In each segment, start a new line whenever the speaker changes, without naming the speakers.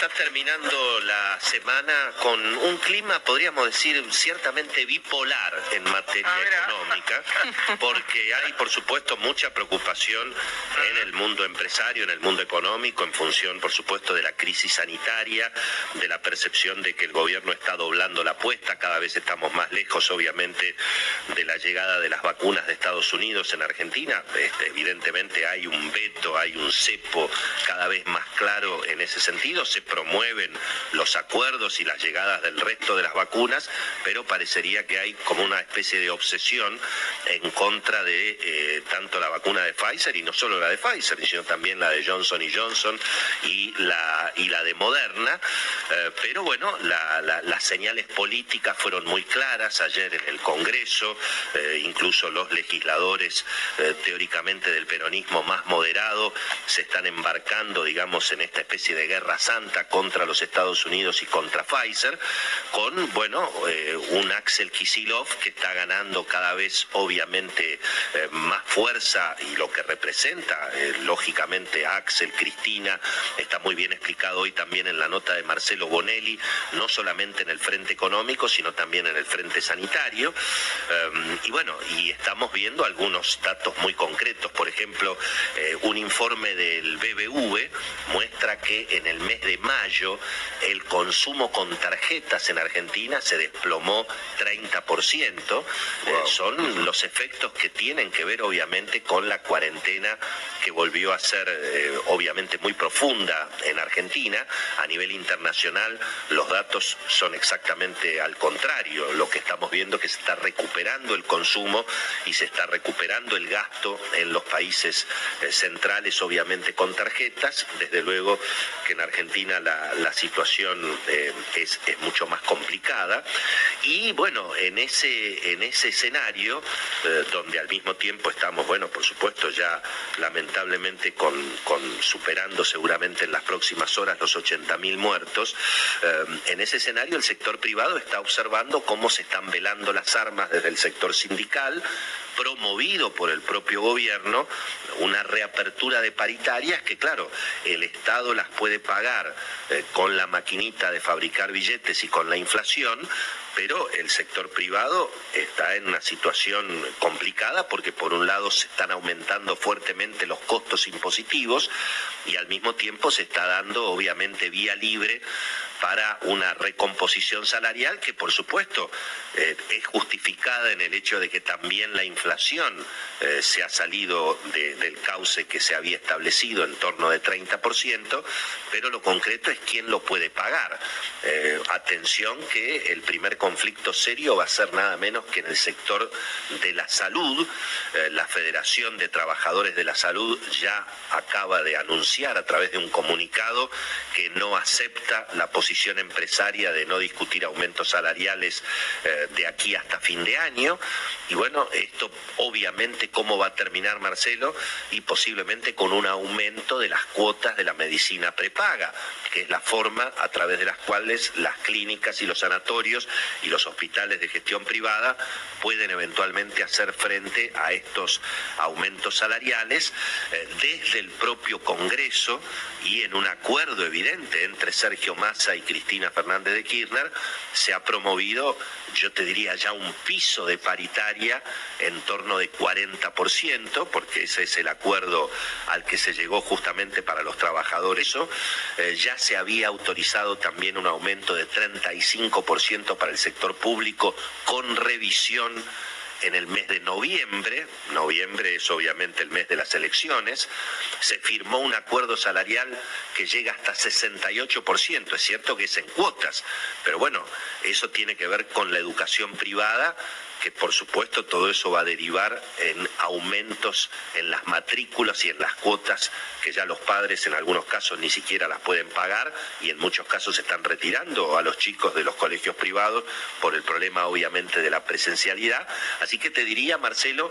Está terminando la semana con un clima, podríamos decir, ciertamente bipolar en materia
Ah,
económica, porque hay, por supuesto, mucha preocupación en el mundo empresario, en el mundo económico, en función, por supuesto, de la crisis sanitaria, de la percepción de que el gobierno está doblando la apuesta, cada vez estamos más lejos, obviamente, de la llegada de las vacunas de Estados Unidos en Argentina. Este, evidentemente hay un veto, hay un cepo cada vez más claro en ese sentido, se promueven los acuerdos y las llegadas del resto de las vacunas, pero parecería que hay como una especie de obsesión en contra de eh, tanto la vacuna de Pfizer y no solo la de Pfizer, sino también la de Johnson y Johnson y la, y la de Moderna. Eh, pero bueno, la- la- las señales políticas fueron muy claras ayer en el Congreso, eh, incluso los legisladores teóricamente del peronismo más moderado se están embarcando, digamos, en esta especie de guerra santa contra los Estados Unidos y contra Pfizer, con, bueno, eh, un Axel Kisilov que está ganando cada vez, obviamente, eh, más fuerza y lo que representa, eh, lógicamente, Axel, Cristina, está muy bien explicado hoy también en la nota de Marcelo Bonelli, no solamente en el frente económico, sino también en el frente sanitario. Eh, y bueno, y estamos viendo algunos datos muy concretos. Por ejemplo, un informe del BBV muestra que en el mes de mayo el consumo con tarjetas en Argentina se desplomó 30%. Eh, son los efectos que tienen que ver obviamente con la cuarentena que volvió a ser eh, obviamente muy profunda en Argentina. A nivel internacional los datos son exactamente al contrario. Lo que estamos viendo es que se está recuperando el consumo y se está recuperando el gasto en los países eh, centrales, obviamente con tarjetas. Desde luego que en Argentina la, situación eh, es, mucho más complicada. Y bueno, en ese, en ese escenario, eh, donde al mismo tiempo estamos, bueno, por supuesto ya lamentablemente con superando seguramente en las próximas horas los 80.000 muertos, eh, en ese escenario el sector privado está observando cómo se están velando las armas desde el sector sindical, promovido por el propio gobierno, una reapertura de paritarias que, claro, el Estado las puede pagar eh, con la maquinita de fabricar billetes y con la inflación, pero el sector privado está en una situación complicada porque por un lado se están aumentando fuertemente los costos impositivos y al mismo tiempo se está dando obviamente vía libre para una recomposición salarial que por supuesto eh, es justificada en el hecho de que también la inflación eh, se ha salido de- del cauce que se había establecido en torno de 30%, pero lo concreto es quién lo puede pagar. Eh, atención que el primer conflicto serio va a ser nada menos que en el sector de la salud. Eh, la Federación de Trabajadores de la Salud ya acaba de anunciar a través de un comunicado que no acepta la posición empresaria de no discutir aumentos salariales eh, de aquí hasta fin de año. Y bueno, esto obviamente cómo va a terminar Marcelo y posiblemente con un aumento de las cuotas de la medicina prepaga, que es la forma a través de las cuales las clínicas y los sanatorios y los hospitales de gestión privada pueden eventualmente hacer frente a estos aumentos salariales eh, desde el propio Congreso y en un acuerdo evidente entre Sergio Massa y Cristina Fernández de Kirchner se ha promovido, yo te diría ya un piso de paritaria en torno de 40%, porque ese es el acuerdo al que se llegó justamente para los trabajadores. Eso, eh, ya se había autorizado también un aumento de 35% para el sector público con revisión en el mes de noviembre, noviembre es obviamente el mes de las elecciones, se firmó un acuerdo salarial que llega hasta 68%, es cierto que es en cuotas, pero bueno, eso tiene que ver con la educación privada que por supuesto todo eso va a derivar en aumentos en las matrículas y en las cuotas que ya los padres en algunos casos ni siquiera las pueden pagar y en muchos casos están retirando a los chicos de los colegios privados por el problema obviamente de la presencialidad. Así que te diría, Marcelo,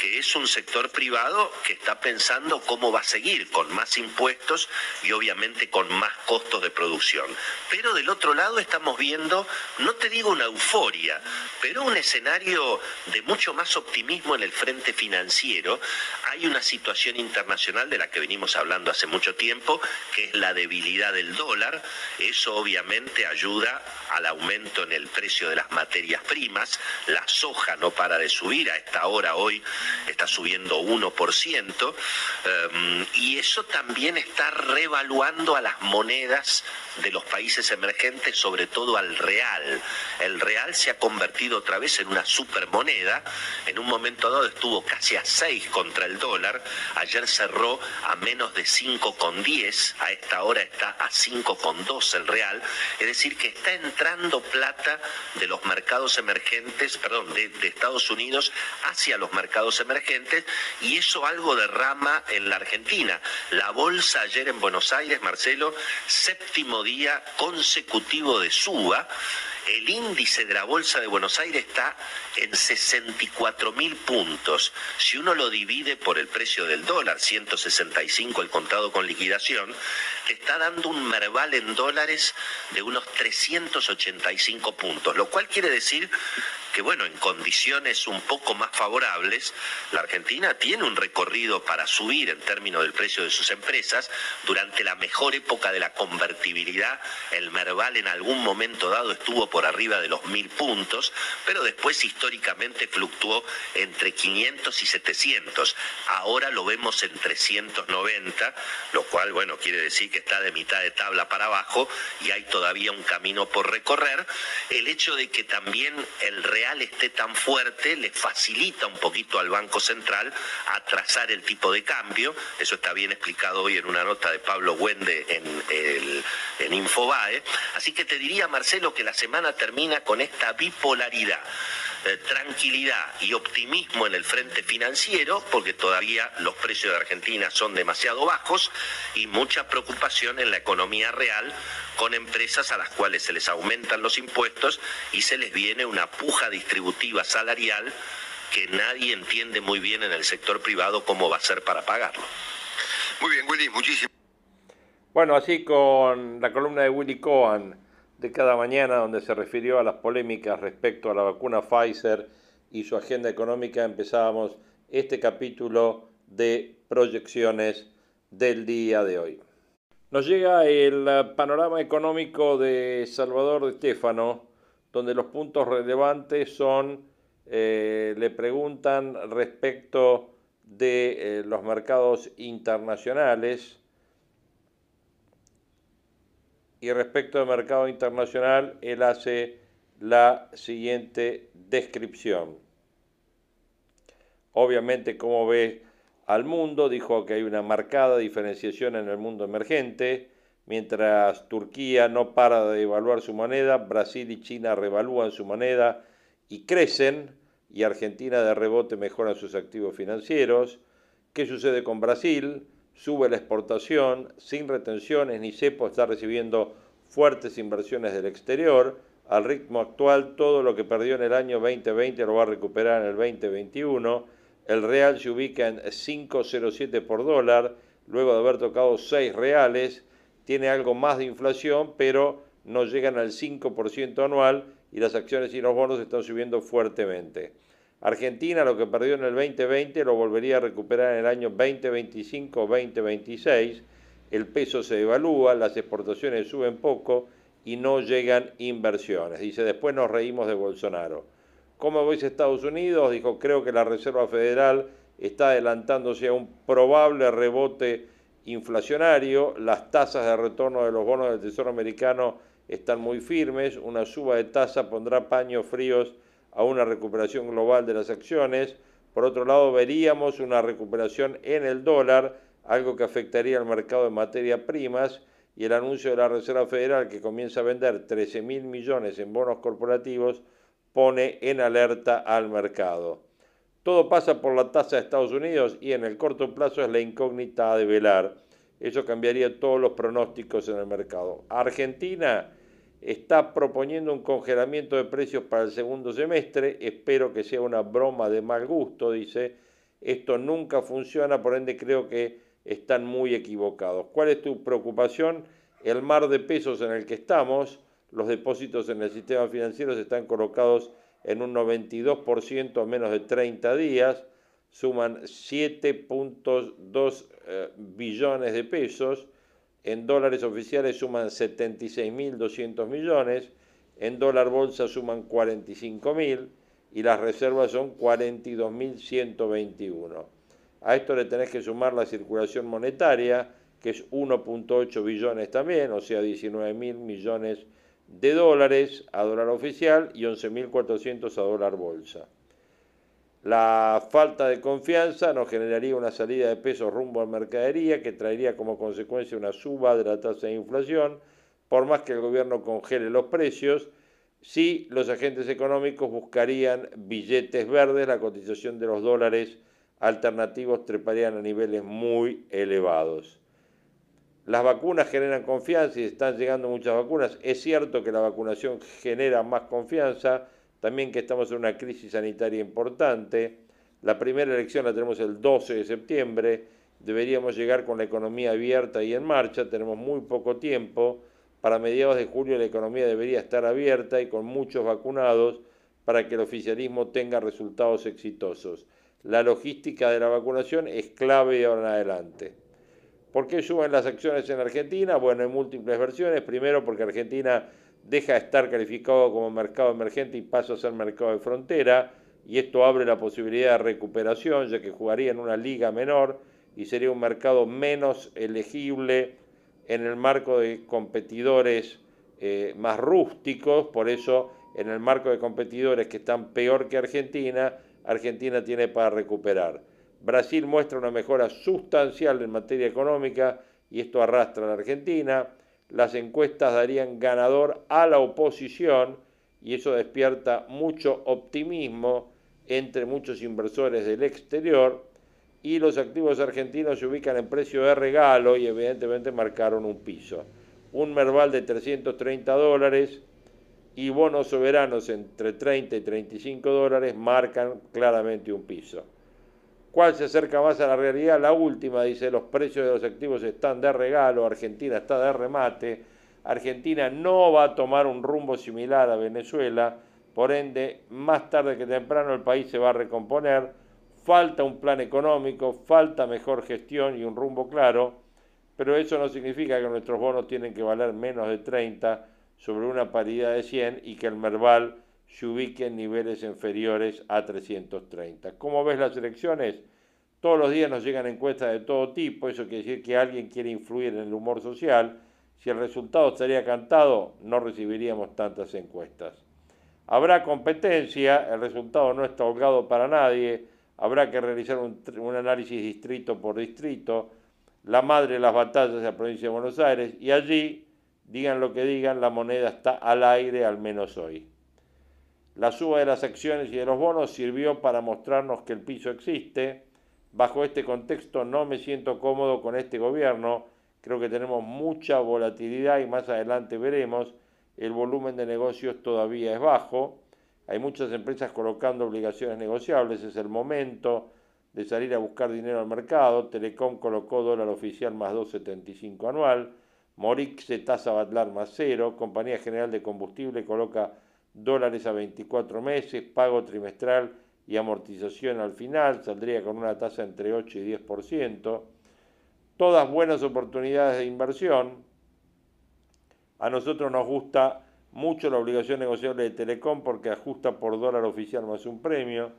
que es un sector privado que está pensando cómo va a seguir con más impuestos y obviamente con más costos de producción. Pero del otro lado estamos viendo, no te digo una euforia, pero un escenario de mucho más optimismo en el frente financiero. Hay una situación internacional de la que venimos hablando hace mucho tiempo, que es la debilidad del dólar. Eso obviamente ayuda al aumento en el precio de las materias primas. La soja no para de subir, a esta hora hoy está subiendo 1%. Em, y eso también está revaluando a las monedas de los países emergentes, sobre todo al real. El real se ha convertido otra vez en una supermoneda. En un momento dado estuvo casi a 6 contra el dólar. Ayer cerró a menos de 5,10. A esta hora está a 5,2 el real. Es decir, que está entrando plata de los mercados emergentes, perdón, de, de Estados Unidos hacia los mercados emergentes y eso algo derrama en la Argentina. La bolsa ayer en Buenos Aires, Marcelo, séptimo día consecutivo de suba. El índice de la Bolsa de Buenos Aires está en 64 mil puntos. Si uno lo divide por el precio del dólar, 165 el contado con liquidación, está dando un merval en dólares de unos 385 puntos, lo cual quiere decir que bueno, en condiciones un poco más favorables, la Argentina tiene un recorrido para subir en términos del precio de sus empresas. Durante la mejor época de la convertibilidad, el Merval en algún momento dado estuvo por arriba de los mil puntos, pero después históricamente fluctuó entre 500 y 700. Ahora lo vemos en 390, lo cual, bueno, quiere decir que está de mitad de tabla para abajo y hay todavía un camino por recorrer. El hecho de que también el real esté tan fuerte le facilita un poquito al Banco Central atrasar el tipo de cambio. Eso está bien explicado hoy en una nota de Pablo Wende en, el, en Infobae. Así que te diría, Marcelo, que la semana termina con esta bipolaridad eh, tranquilidad y optimismo en el frente financiero, porque todavía los precios de Argentina son demasiado bajos, y mucha preocupación en la economía real con empresas a las cuales se les aumentan los impuestos y se les viene una puja distributiva salarial que nadie entiende muy bien en el sector privado cómo va a ser para pagarlo.
Muy bien, Willy, muchísimas
Bueno, así con la columna de Willy Cohen de cada mañana donde se refirió a las polémicas respecto a la vacuna Pfizer y su agenda económica, empezábamos este capítulo de proyecciones del día de hoy. Nos llega el panorama económico de Salvador de Estéfano, donde los puntos relevantes son, eh, le preguntan respecto de eh, los mercados internacionales, y respecto al mercado internacional, él hace la siguiente descripción. Obviamente, como ve al mundo, dijo que hay una marcada diferenciación en el mundo emergente, mientras Turquía no para de devaluar su moneda, Brasil y China revalúan su moneda y crecen, y Argentina de rebote mejora sus activos financieros. ¿Qué sucede con Brasil? Sube la exportación sin retenciones, ni CEPO está recibiendo fuertes inversiones del exterior. Al ritmo actual, todo lo que perdió en el año 2020 lo va a recuperar en el 2021. El real se ubica en 5,07 por dólar, luego de haber tocado 6 reales. Tiene algo más de inflación, pero no llegan al 5% anual y las acciones y los bonos están subiendo fuertemente. Argentina lo que perdió en el 2020 lo volvería a recuperar en el año 2025-2026. El peso se devalúa, las exportaciones suben poco y no llegan inversiones. Dice, después nos reímos de Bolsonaro. ¿Cómo veis Estados Unidos? Dijo, creo que la Reserva Federal está adelantándose a un probable rebote inflacionario. Las tasas de retorno de los bonos del Tesoro americano están muy firmes. Una suba de tasa pondrá paños fríos a una recuperación global de las acciones. Por otro lado, veríamos una recuperación en el dólar, algo que afectaría al mercado de materias primas y el anuncio de la Reserva Federal que comienza a vender 13 mil millones en bonos corporativos pone en alerta al mercado. Todo pasa por la tasa de Estados Unidos y en el corto plazo es la incógnita de velar. Eso cambiaría todos los pronósticos en el mercado. Argentina está proponiendo un congelamiento de precios para el segundo semestre. Espero que sea una broma de mal gusto, dice. Esto nunca funciona, por ende creo que están muy equivocados. ¿Cuál es tu preocupación? El mar de pesos en el que estamos, los depósitos en el sistema financiero están colocados en un 92% a menos de 30 días, suman 7.2 eh, billones de pesos, en dólares oficiales suman 76.200 millones, en dólar bolsa suman 45.000 y las reservas son 42.121. A esto le tenés que sumar la circulación monetaria, que es 1.8 billones también, o sea, 19 mil millones de dólares a dólar oficial y 11.400 a dólar bolsa. La falta de confianza nos generaría una salida de pesos rumbo a mercadería que traería como consecuencia una suba de la tasa de inflación, por más que el gobierno congele los precios, si los agentes económicos buscarían billetes verdes, la cotización de los dólares alternativos treparían a niveles muy elevados. Las vacunas generan confianza y están llegando muchas vacunas. Es cierto que la vacunación genera más confianza, también que estamos en una crisis sanitaria importante. La primera elección la tenemos el 12 de septiembre. Deberíamos llegar con la economía abierta y en marcha. Tenemos muy poco tiempo. Para mediados de julio la economía debería estar abierta y con muchos vacunados para que el oficialismo tenga resultados exitosos la logística de la vacunación es clave de ahora en adelante. ¿Por qué suben las acciones en Argentina? Bueno, hay múltiples versiones. Primero, porque Argentina deja de estar calificado como mercado emergente y pasa a ser mercado de frontera, y esto abre la posibilidad de recuperación, ya que jugaría en una liga menor y sería un mercado menos elegible en el marco de competidores eh, más rústicos, por eso en el marco de competidores que están peor que Argentina, Argentina tiene para recuperar. Brasil muestra una mejora sustancial en materia económica y esto arrastra a la Argentina. Las encuestas darían ganador a la oposición y eso despierta mucho optimismo entre muchos inversores del exterior y los activos argentinos se ubican en precio de regalo y evidentemente marcaron un piso. Un Merval de 330 dólares y bonos soberanos entre 30 y 35 dólares marcan claramente un piso. ¿Cuál se acerca más a la realidad? La última dice los precios de los activos están de regalo, Argentina está de remate, Argentina no va a tomar un rumbo similar a Venezuela, por ende, más tarde que temprano el país se va a recomponer, falta un plan económico, falta mejor gestión y un rumbo claro, pero eso no significa que nuestros bonos tienen que valer menos de 30 sobre una paridad de 100 y que el Merval se ubique en niveles inferiores a 330. ¿Cómo ves las elecciones? Todos los días nos llegan encuestas de todo tipo, eso quiere decir que alguien quiere influir en el humor social. Si el resultado estaría cantado, no recibiríamos tantas encuestas. Habrá competencia, el resultado no está holgado para nadie, habrá que realizar un, un análisis distrito por distrito, la madre de las batallas es la provincia de Buenos Aires, y allí Digan lo que digan, la moneda está al aire al menos hoy. La suba de las acciones y de los bonos sirvió para mostrarnos que el piso existe. Bajo este contexto no me siento cómodo con este gobierno. Creo que tenemos mucha volatilidad y más adelante veremos. El volumen de negocios todavía es bajo. Hay muchas empresas colocando obligaciones negociables. Es el momento de salir a buscar dinero al mercado. Telecom colocó dólar oficial más 2,75 anual. Morixe tasa Batlar más cero, Compañía General de Combustible coloca dólares a 24 meses, pago trimestral y amortización al final, saldría con una tasa entre 8 y 10%. Todas buenas oportunidades de inversión. A nosotros nos gusta mucho la obligación negociable de Telecom porque ajusta por dólar oficial más un premio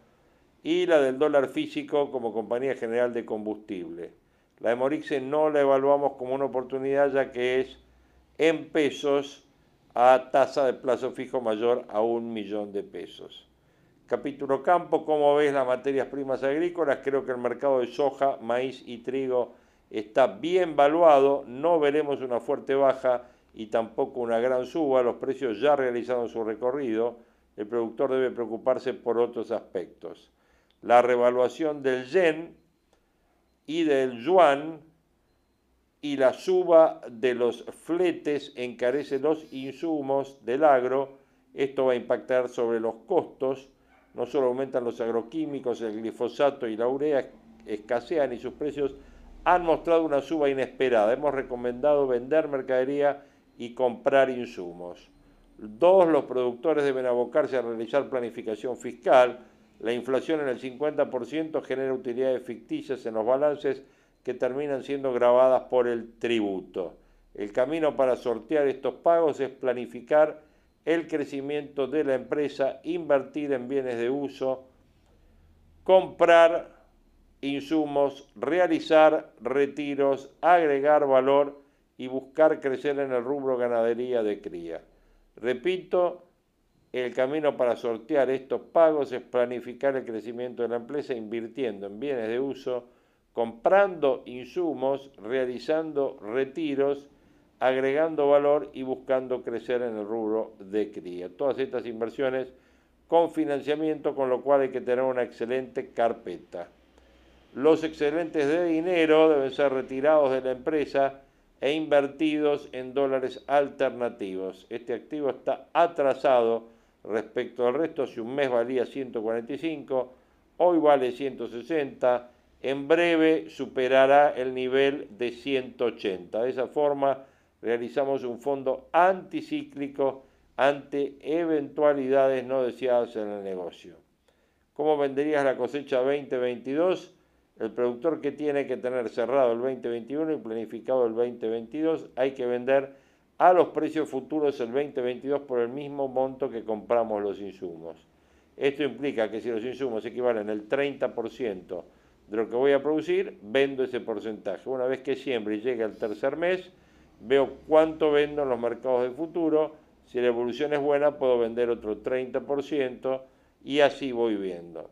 y la del dólar físico como compañía general de combustible. La de Morixe no la evaluamos como una oportunidad ya que es en pesos a tasa de plazo fijo mayor a un millón de pesos. Capítulo campo, ¿cómo ves las materias primas agrícolas? Creo que el mercado de soja, maíz y trigo está bien valuado, no veremos una fuerte baja y tampoco una gran suba, los precios ya realizaron su recorrido, el productor debe preocuparse por otros aspectos. La revaluación del yen y del yuan y la suba de los fletes encarece los insumos del agro, esto va a impactar sobre los costos, no solo aumentan los agroquímicos, el glifosato y la urea escasean y sus precios han mostrado una suba inesperada. Hemos recomendado vender mercadería y comprar insumos. Dos, los productores deben abocarse a realizar planificación fiscal. La inflación en el 50% genera utilidades ficticias en los balances que terminan siendo grabadas por el tributo. El camino para sortear estos pagos es planificar el crecimiento de la empresa, invertir en bienes de uso, comprar insumos, realizar retiros, agregar valor y buscar crecer en el rubro ganadería de cría. Repito, el camino para sortear estos pagos es planificar el crecimiento de la empresa invirtiendo en bienes de uso, comprando insumos, realizando retiros, agregando valor y buscando crecer en el rubro de cría. Todas estas inversiones con financiamiento, con lo cual hay que tener una excelente carpeta. Los excedentes de dinero deben ser retirados de la empresa e invertidos en dólares alternativos. Este activo está atrasado respecto al resto. Si un mes valía 145, hoy vale 160. En breve superará el nivel de 180. De esa forma realizamos un fondo anticíclico ante eventualidades no deseadas en el negocio. ¿Cómo venderías la cosecha 2022? El productor que tiene que tener cerrado el 2021 y planificado el 2022, hay que vender a los precios futuros el 2022 por el mismo monto que compramos los insumos. Esto implica que si los insumos equivalen al 30% de lo que voy a producir, vendo ese porcentaje. Una vez que siempre llegue al tercer mes, veo cuánto vendo en los mercados de futuro. Si la evolución es buena, puedo vender otro 30% y así voy viendo.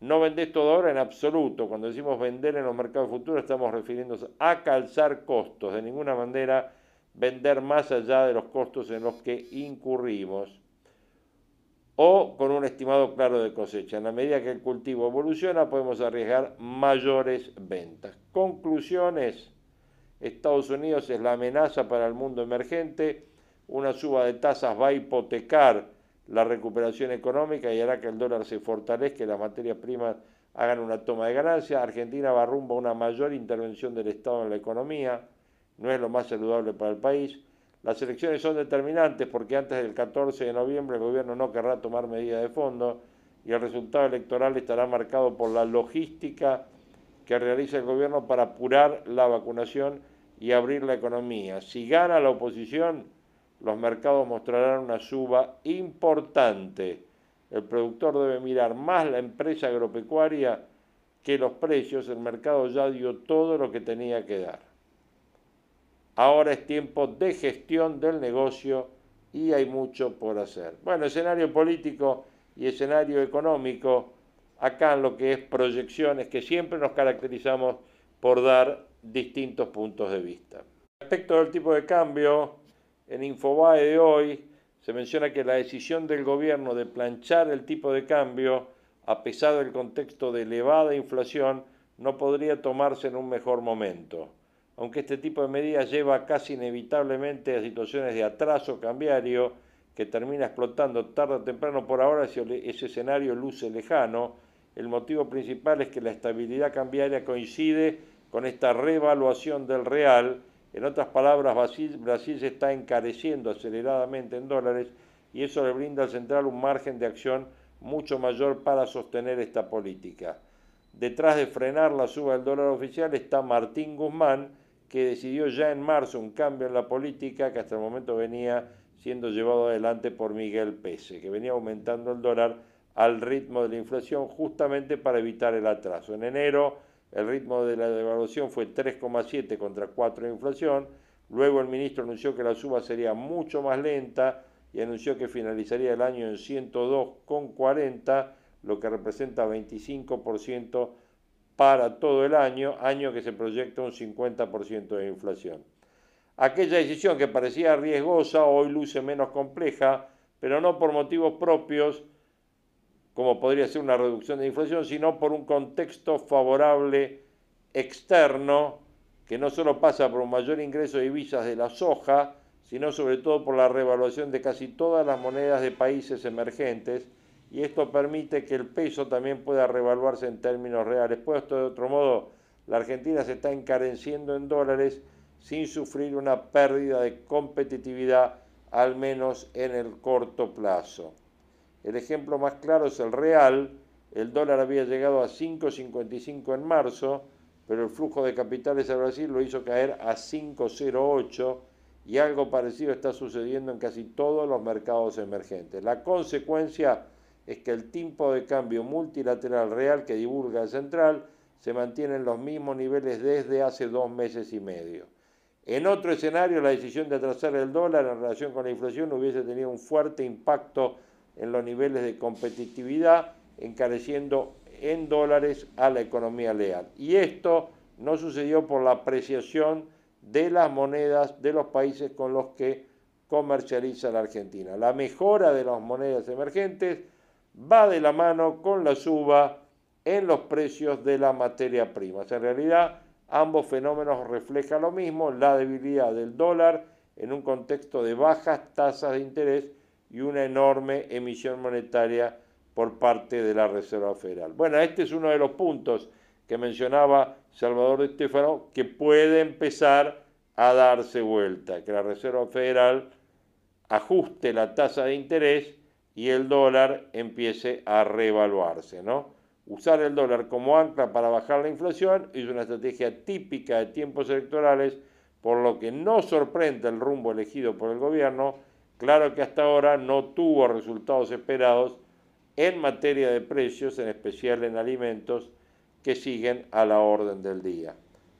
No vendés todo ahora en absoluto. Cuando decimos vender en los mercados futuros estamos refiriéndonos a calzar costos. De ninguna manera vender más allá de los costos en los que incurrimos. O con un estimado claro de cosecha. En la medida que el cultivo evoluciona podemos arriesgar mayores ventas. Conclusiones. Estados Unidos es la amenaza para el mundo emergente. Una suba de tasas va a hipotecar la recuperación económica y hará que el dólar se fortalezca y las materias primas hagan una toma de ganancia. Argentina va rumbo a una mayor intervención del Estado en la economía, no es lo más saludable para el país. Las elecciones son determinantes porque antes del 14 de noviembre el gobierno no querrá tomar medidas de fondo y el resultado electoral estará marcado por la logística que realiza el gobierno para apurar la vacunación y abrir la economía. Si gana la oposición, los mercados mostrarán una suba importante. El productor debe mirar más la empresa agropecuaria que los precios. El mercado ya dio todo lo que tenía que dar. Ahora es tiempo de gestión del negocio y hay mucho por hacer. Bueno, escenario político y escenario económico, acá en lo que es proyecciones, que siempre nos caracterizamos por dar distintos puntos de vista. Respecto del tipo de cambio, en Infobae de hoy se menciona que la decisión del gobierno de planchar el tipo de cambio, a pesar del contexto de elevada inflación, no podría tomarse en un mejor momento. Aunque este tipo de medidas lleva casi inevitablemente a situaciones de atraso cambiario que termina explotando tarde o temprano, por ahora ese escenario luce lejano. El motivo principal es que la estabilidad cambiaria coincide con esta revaluación del real en otras palabras, Brasil, se está encareciendo aceleradamente en dólares y eso le brinda al central un margen de acción mucho mayor para sostener esta política. Detrás de frenar la suba del dólar oficial está Martín Guzmán, que decidió ya en marzo un cambio en la política que hasta el momento venía siendo llevado adelante por Miguel Pese, que venía aumentando el dólar al ritmo de la inflación justamente para evitar el atraso. En enero el ritmo de la devaluación fue 3,7 contra 4 de inflación. Luego el ministro anunció que la suba sería mucho más lenta y anunció que finalizaría el año en 102,40, lo que representa 25% para todo el año, año que se proyecta un 50% de inflación. Aquella decisión que parecía riesgosa hoy luce menos compleja, pero no por motivos propios, como podría ser una reducción de inflación, sino por un contexto favorable externo que no solo pasa por un mayor ingreso de divisas de la soja, sino sobre todo por la revaluación de casi todas las monedas de países emergentes, y esto permite que el peso también pueda revaluarse en términos reales. Puesto de otro modo, la Argentina se está encareciendo en dólares sin sufrir una pérdida de competitividad, al menos en el corto plazo. El ejemplo más claro es el real. El dólar había llegado a 5,55 en marzo, pero el flujo de capitales a Brasil lo hizo caer a 5,08 y algo parecido está sucediendo en casi todos los mercados emergentes. La consecuencia es que el tipo de cambio multilateral real que divulga el central se mantiene en los mismos niveles desde hace dos meses y medio. En otro escenario, la decisión de atrasar el dólar en relación con la inflación hubiese tenido un fuerte impacto en los niveles de competitividad, encareciendo en dólares a la economía leal. Y esto no sucedió por la apreciación de las monedas de los países con los que comercializa la Argentina. La mejora de las monedas emergentes va de la mano con la suba en los precios de las materias primas. En realidad, Ambos fenómenos reflejan lo mismo, la debilidad del dólar en un contexto de bajas tasas de interés y una enorme emisión monetaria por parte de la Reserva Federal. Bueno, este es uno de los puntos que mencionaba Salvador Estefano que puede empezar a darse vuelta, que la Reserva Federal ajuste la tasa de interés y el dólar empiece a revaluarse, ¿no? Usar el dólar como ancla para bajar la inflación es una estrategia típica de tiempos electorales, por lo que no sorprende el rumbo elegido por el gobierno. Claro que hasta ahora no tuvo resultados esperados en materia de precios, en especial en alimentos, que siguen a la orden del día.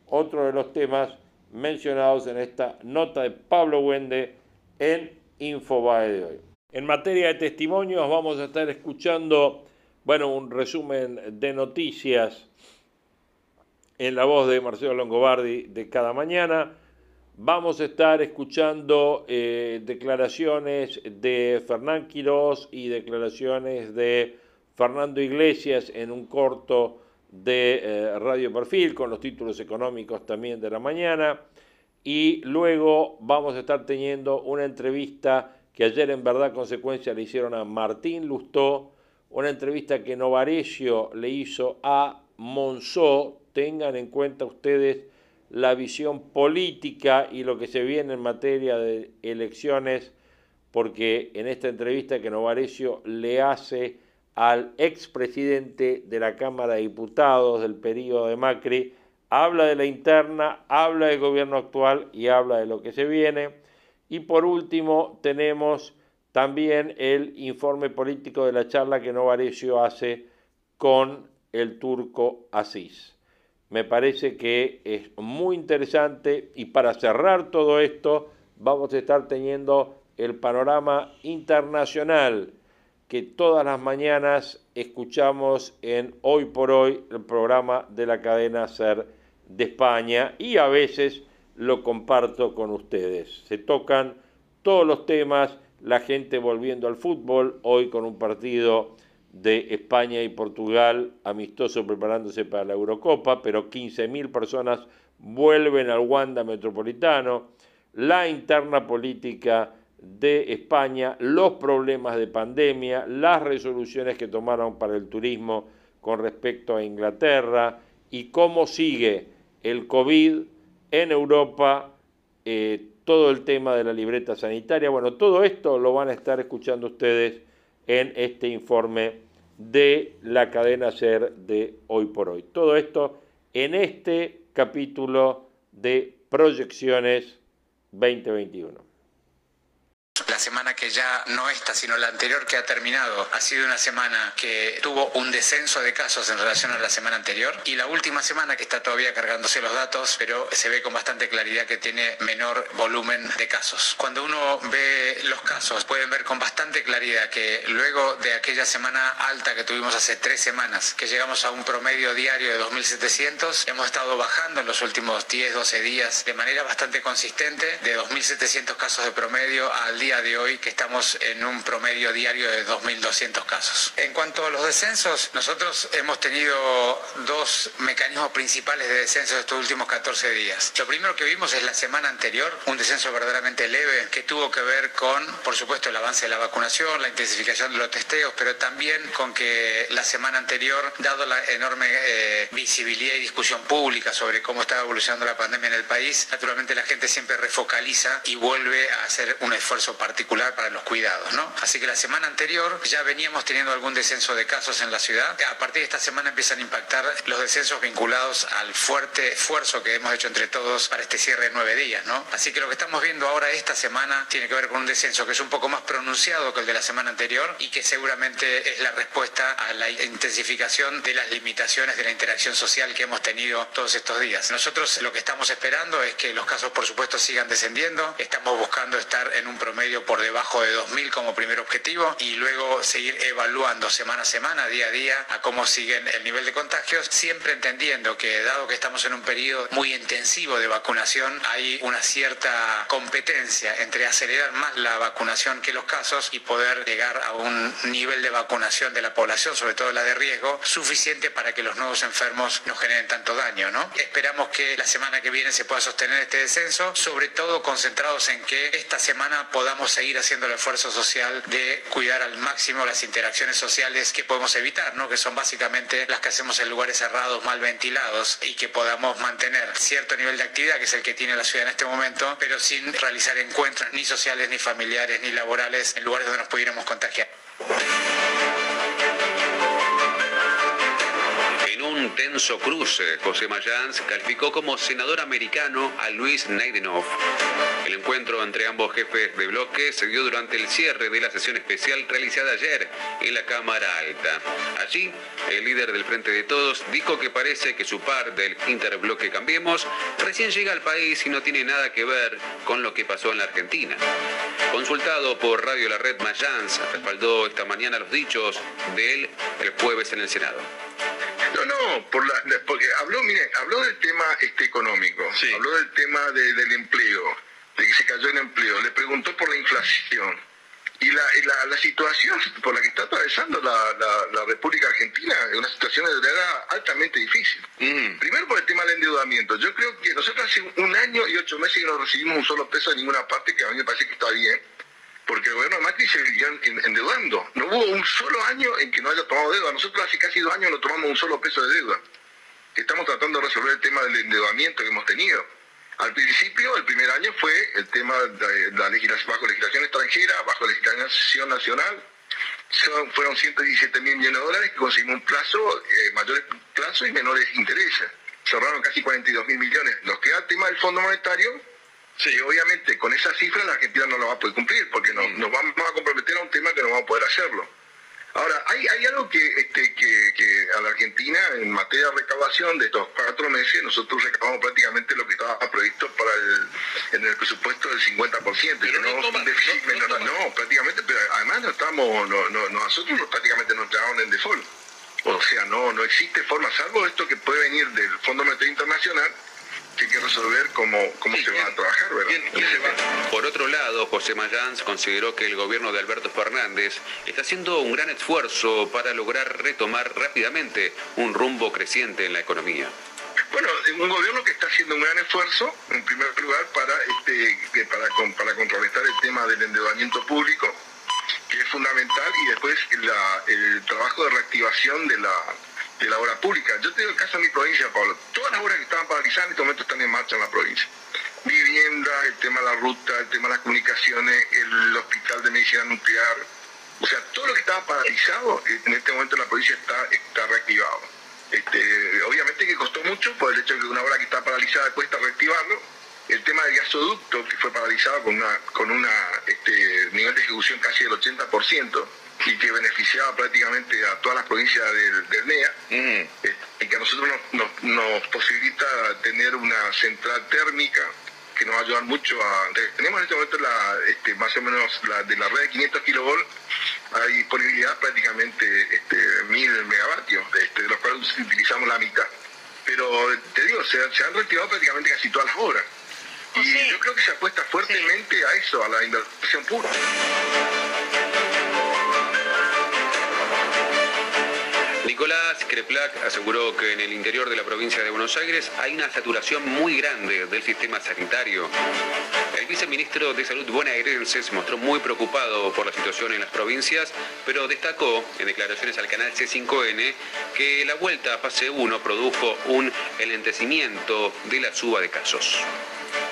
Otro de los temas mencionados en esta nota de Pablo Wende en Infobae de hoy. En materia de testimonios vamos a estar escuchando bueno, un resumen de noticias en la voz de Marcelo Longobardi de cada mañana. Vamos a estar escuchando eh, declaraciones de Fernán Quirós y declaraciones de Fernando Iglesias en un corto de eh, Radio Perfil con los títulos económicos también de la mañana. Y luego vamos a estar teniendo una entrevista que ayer en verdad consecuencia le hicieron a Martín Lustó, una entrevista que Novarecio le hizo a Monzó, tengan en cuenta ustedes la visión política y lo que se viene en materia de elecciones, porque en esta entrevista que Novarecio le hace al expresidente de la Cámara de Diputados del periodo de Macri, habla de la interna, habla del gobierno actual y habla de lo que se viene. Y por último tenemos también el informe político de la charla que Novarecio hace con el turco Asís. Me parece que es muy interesante y para cerrar todo esto vamos a estar teniendo el panorama internacional que todas las mañanas escuchamos en Hoy por Hoy, el programa de la cadena Ser de España y a veces lo comparto con ustedes. Se tocan todos los temas la gente volviendo al fútbol, hoy con un partido de España y Portugal amistoso preparándose para la Eurocopa, pero 15.000 personas vuelven al Wanda Metropolitano, la interna política de España, los problemas de pandemia, las resoluciones que tomaron para el turismo con respecto a Inglaterra y cómo sigue el COVID en Europa, eh, todo el tema de la libreta sanitaria. Bueno, todo esto lo van a estar escuchando ustedes en este informe de la cadena SER de hoy por hoy. Todo esto en este capítulo de proyecciones 2021
semana que ya no esta, sino la anterior que ha terminado, ha sido una semana que tuvo un descenso de casos en relación a la semana anterior y la última semana que está todavía cargándose los datos, pero se ve con bastante claridad que tiene menor volumen de casos. Cuando uno ve los casos, pueden ver con bastante claridad que luego de aquella semana alta que tuvimos hace tres semanas, que llegamos a un promedio diario de 2.700, hemos estado bajando en los últimos 10, 12 días de manera bastante consistente de 2.700 casos de promedio al día de hoy que estamos en un promedio diario de 2.200 casos. En cuanto a los descensos, nosotros hemos tenido dos mecanismos principales de descenso estos últimos 14 días. Lo primero que vimos es la semana anterior, un descenso verdaderamente leve que tuvo que ver con, por supuesto, el avance de la vacunación, la intensificación de los testeos, pero también con que la semana anterior, dado la enorme eh, visibilidad y discusión pública sobre cómo estaba evolucionando la pandemia en el país, naturalmente la gente siempre refocaliza y vuelve a hacer un esfuerzo particular para los cuidados, ¿no? Así que la semana anterior ya veníamos teniendo algún descenso de casos en la ciudad. A partir de esta semana empiezan a impactar los descensos vinculados al fuerte esfuerzo que hemos hecho entre todos para este cierre de nueve días, ¿no? Así que lo que estamos viendo ahora esta semana tiene que ver con un descenso que es un poco más pronunciado que el de la semana anterior y que seguramente es la respuesta a la intensificación de las limitaciones de la interacción social que hemos tenido todos estos días. Nosotros lo que estamos esperando es que los casos, por supuesto, sigan descendiendo. Estamos buscando estar en un promedio por debajo de 2.000 como primer objetivo y luego seguir evaluando semana a semana, día a día, a cómo siguen el nivel de contagios, siempre entendiendo que dado que estamos en un periodo muy intensivo de vacunación, hay una cierta competencia entre acelerar más la vacunación que los casos y poder llegar a un nivel de vacunación de la población, sobre todo la de riesgo, suficiente para que los nuevos enfermos no generen tanto daño. ¿no? Esperamos que la semana que viene se pueda sostener este descenso, sobre todo concentrados en que esta semana podamos seguir haciendo el esfuerzo social de cuidar al máximo las interacciones sociales que podemos evitar, que son básicamente las que hacemos en lugares cerrados, mal ventilados, y que podamos mantener cierto nivel de actividad, que es el que tiene la ciudad en este momento, pero sin realizar encuentros ni sociales, ni familiares, ni laborales en lugares donde nos pudiéramos contagiar.
En un tenso cruce, José Mayans calificó como senador americano a Luis Neidenhoff. El encuentro entre ambos jefes de bloque se dio durante el cierre de la sesión especial realizada ayer en la Cámara Alta. Allí, el líder del Frente de Todos dijo que parece que su par del interbloque Cambiemos recién llega al país y no tiene nada que ver con lo que pasó en la Argentina. Consultado por Radio La Red, Mayans respaldó esta mañana los dichos de él el jueves en el Senado.
No, no, por la, porque habló, mire, habló del tema este económico, habló del tema de, del empleo, de que se cayó el empleo, le preguntó por la inflación. Y la, la, la situación por la que está atravesando la, la, República Argentina es una situación de verdad altamente difícil. Primero por el tema del endeudamiento. Yo creo que nosotros hace un año y ocho meses que no recibimos un solo peso de ninguna parte, que a mí me parece que está bien porque el gobierno de Macri se vivió endeudando. No hubo un solo año en que no haya tomado deuda. Nosotros hace casi dos años no tomamos un solo peso de deuda. Estamos tratando de resolver el tema del endeudamiento que hemos tenido. Al principio, el primer año fue el tema de la legislación, bajo legislación extranjera, bajo legislación nacional. fueron 117 mil millones de dólares que conseguimos un plazo, eh, mayores plazos y menores intereses. Cerraron casi 42 mil millones. Nos queda el tema del Fondo Monetario, Sí, obviamente con esa cifra la Argentina no la va a poder cumplir porque no, nos vamos a comprometer a un tema que no vamos a poder hacerlo. Ahora, hay, hay algo que, este, que, a la Argentina en materia de recaudación de estos cuatro meses nosotros recabamos prácticamente lo que estaba previsto para el, en el presupuesto del 50%. Pero no, no, prácticamente, pero además no estamos, no, no, nosotros prácticamente nos quedamos en default. O sea, no, no existe forma, salvo esto que puede venir del Fondo Monetario Internacional, que hay que resolver cómo, cómo se va a trabajar, ¿verdad?
Por otro lado, José Mayans consideró que el gobierno de Alberto Fernández está haciendo un gran esfuerzo para lograr retomar rápidamente un rumbo creciente en la economía.
Bueno, un gobierno que está haciendo un gran esfuerzo, en primer lugar, para, este, para, para contrarrestar el tema del endeudamiento público, que es fundamental, y después el trabajo de reactivación de la, de la obra pública. Yo tengo el caso de mi provincia, Pablo. Todas las obras que estaban paralizadas en este momento están en marcha en la provincia. Vivienda, el tema de la ruta, el tema de las comunicaciones, el hospital de medicina nuclear. O sea, todo lo que estaba paralizado en este momento en la provincia está, está reactivado. Este, obviamente que costó mucho por el hecho de que una obra que está paralizada cuesta reactivarlo, el tema del gasoducto, que fue paralizado con una con una este, nivel de ejecución casi del 80%, y que beneficiaba prácticamente a todas las provincias del, NEA, este, y que a nosotros nos, posibilita tener una central térmica que nos va a ayudar mucho a... Tenemos en este momento la, este, más o menos la, de la red de 500 kilovolts, hay disponibilidad prácticamente este, 1000 megavatios, este, de los cuales utilizamos la mitad. Pero te digo, se, han retirado prácticamente casi todas las obras. Y yo creo que se apuesta fuertemente a eso, a la inversión pura.
Nicolás Creplac aseguró que en el interior de la provincia de Buenos Aires hay una saturación muy grande del sistema sanitario. El viceministro de Salud bonaerense se mostró muy preocupado por la situación en las provincias, pero destacó en declaraciones al canal C5N que la vuelta a fase 1 produjo un elentecimiento de la suba de casos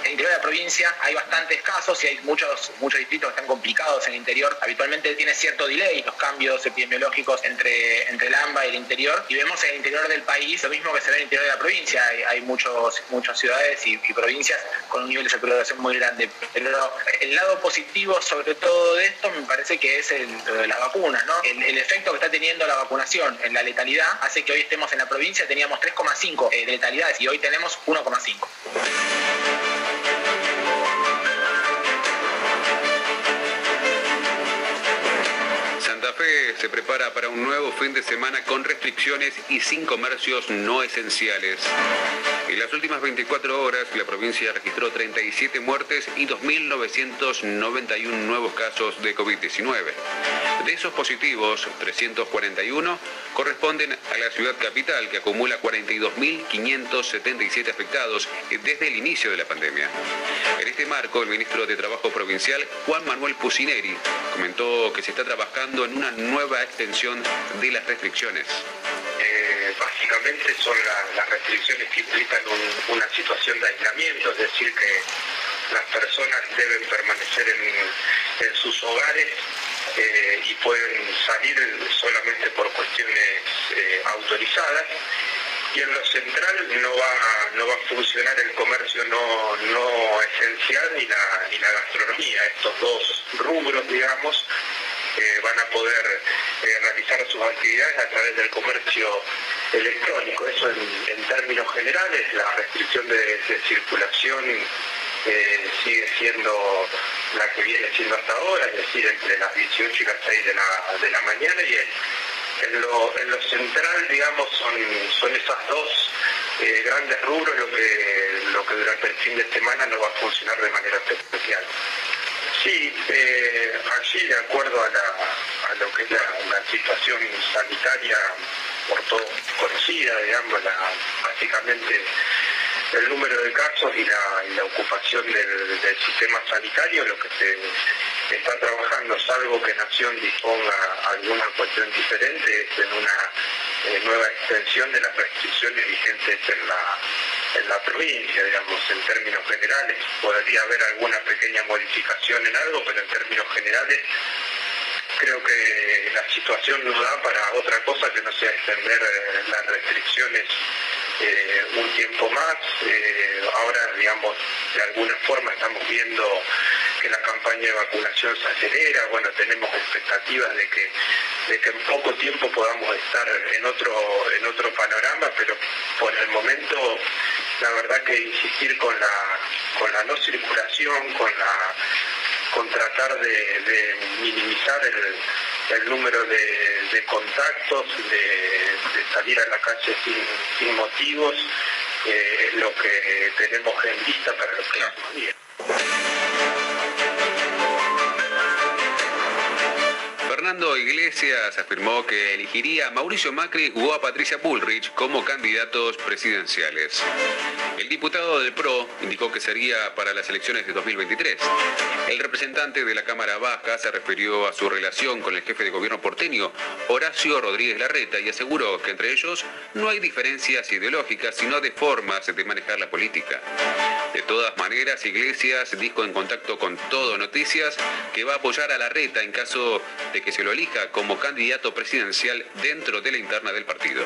el interior de la provincia hay bastantes casos y hay muchos, muchos distritos que están complicados en el interior. Habitualmente tiene cierto delay los cambios epidemiológicos entre, entre el AMBA y el interior. Y vemos en el interior del país lo mismo que se ve en el interior de la provincia. Hay, muchos, muchas ciudades y, provincias con un nivel de saturación muy grande. Pero el lado positivo sobre todo de esto me parece que es el, de las vacunas. ¿no? El, efecto que está teniendo la vacunación en la letalidad hace que hoy estemos en la provincia, teníamos 3,5 de letalidad y hoy tenemos 1,5.
Se prepara para un nuevo fin de semana con restricciones y sin comercios no esenciales. En las últimas 24 horas, la provincia registró 37 muertes y 2.991 nuevos casos de COVID-19. De esos positivos, 341 corresponden a la ciudad capital, que acumula 42.577 afectados desde el inicio de la pandemia. En este marco, el ministro de Trabajo Provincial, Juan Manuel Pusineri, comentó que se está trabajando en una nueva extensión de las restricciones.
Básicamente son las restricciones que implican una situación de aislamiento, es decir, que las personas deben permanecer en, sus hogares eh, y pueden salir solamente por cuestiones eh, autorizadas y en lo central no va, no va a funcionar el comercio no, no esencial ni ni la gastronomía. Estos dos rubros, digamos, eh, van a poder eh, realizar sus actividades a través del comercio electrónico. Eso en, términos generales, la restricción de, circulación eh, sigue siendo la que viene siendo hasta ahora, es decir, entre las 18 y las 6 de la, de la mañana y en, lo, en lo central, digamos, son, son esas dos grandes rubros lo que, lo que durante el fin de semana no va a funcionar de manera especial. Sí, eh, allí de acuerdo a, lo que es la, situación sanitaria por todos conocida, digamos, básicamente el número de casos y la, ocupación del, sistema sanitario, lo que se está trabajando, salvo que Nación disponga alguna cuestión diferente, es en una eh, nueva extensión de las restricciones vigentes en la en la provincia, digamos, en términos generales. Podría haber alguna pequeña modificación en algo, pero en términos generales creo que la situación no da para otra cosa que no sea extender eh, las restricciones eh, un tiempo más. Eh, ahora, digamos, de alguna forma estamos viendo que la campaña de vacunación se acelera, bueno, tenemos expectativas de que, de que en poco tiempo podamos estar en otro, en otro panorama, pero por el momento la verdad que insistir con la, con la no circulación, con la con tratar de, minimizar el, número de, contactos, de, salir a la calle sin, motivos, eh, es lo que tenemos en vista para los próximos días.
Fernando Iglesias afirmó que elegiría a Mauricio Macri o a Patricia Bullrich como candidatos presidenciales. El diputado del PRO indicó que sería para las elecciones de 2023. El representante de la Cámara Baja se refirió a su relación con el jefe de gobierno porteño, Horacio Rodríguez Larreta, y aseguró que entre ellos no hay diferencias ideológicas, sino de formas de manejar la política. De todas maneras, Iglesias dijo en contacto con Todo Noticias que va a apoyar a Larreta en caso de que se lo elija como candidato presidencial dentro de la interna del partido.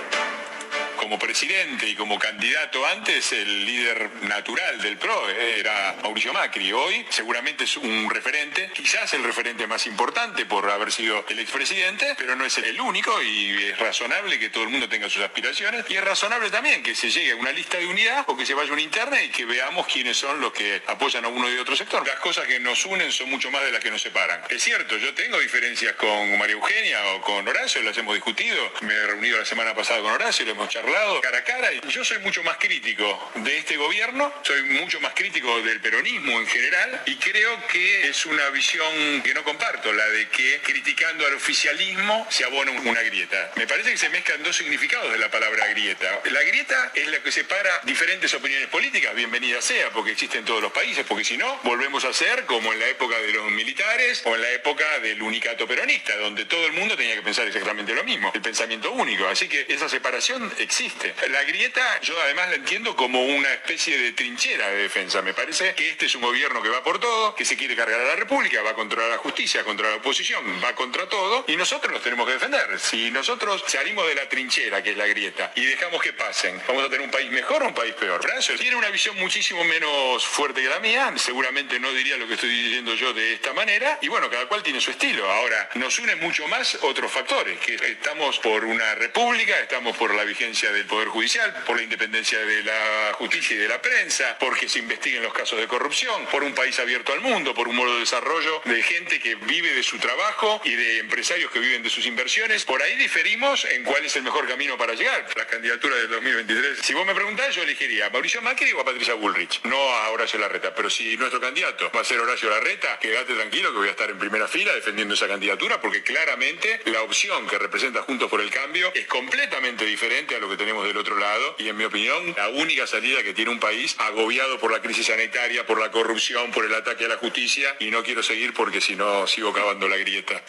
Como presidente y como candidato antes, el líder natural del PRO era Mauricio Macri. Hoy seguramente es un referente, quizás el referente más importante por haber sido el expresidente, pero no es el único y es razonable que todo el mundo tenga sus aspiraciones y es razonable también que se llegue a una lista de unidad o que se vaya una interna y que veamos quiénes son los que apoyan a uno y otro sector. Las cosas que nos unen son mucho más de las que nos separan. Es cierto, yo tengo diferencias con María Eugenia o con Horacio, las hemos discutido. Me he reunido la semana pasada con Horacio, lo hemos charlado cara a cara yo soy mucho más crítico de este gobierno, soy mucho más crítico del peronismo en general y creo que es una visión que no comparto, la de que criticando al oficialismo se abona una grieta. Me parece que se mezclan dos significados de la palabra grieta. La grieta es la que separa diferentes opiniones políticas, bienvenida sea, porque existe en todos los países, porque si no, volvemos a ser como en la época de los militares o en la época del unicato peronista, donde todo el mundo tenía que pensar exactamente lo mismo, el pensamiento único. Así que esa separación existe. La grieta yo además la entiendo como una especie de trinchera de defensa. Me parece que este es un gobierno que va por todo, que se quiere cargar a la República, va contra la justicia, contra la oposición, va contra todo, y nosotros nos tenemos que defender. Si nosotros salimos de la trinchera, que es la grieta, y dejamos que pasen, vamos a tener un país mejor o un país peor. Francia tiene una visión muchísimo menos fuerte que la mía, seguramente no diría lo que estoy diciendo yo de esta manera, y bueno, cada cual tiene su estilo. Ahora, nos une mucho más otros factores, que estamos por una república, estamos por la vigencia del Poder Judicial, por la independencia de la justicia y de la prensa, porque se investiguen los casos de corrupción, por un país abierto al mundo, por un modo de desarrollo de gente que vive de su trabajo y de empresarios que viven de sus inversiones. Por ahí diferimos en cuál es el mejor camino para llegar. La candidatura del 2023, si vos me preguntás, yo elegiría a Mauricio Macri o a Patricia Bullrich, no a Horacio Larreta. Pero si nuestro candidato va a ser Horacio Larreta, quédate tranquilo que voy a estar en primera fila defendiendo esa candidatura porque claramente la opción que representa Juntos por el Cambio es completamente diferente a lo que tenemos del otro lado. Y en mi opinión la única salida que tiene un país agobiado por la crisis sanitaria, por la corrupción, por el ataque a la justicia. Y no quiero seguir porque si no sigo cavando la grieta.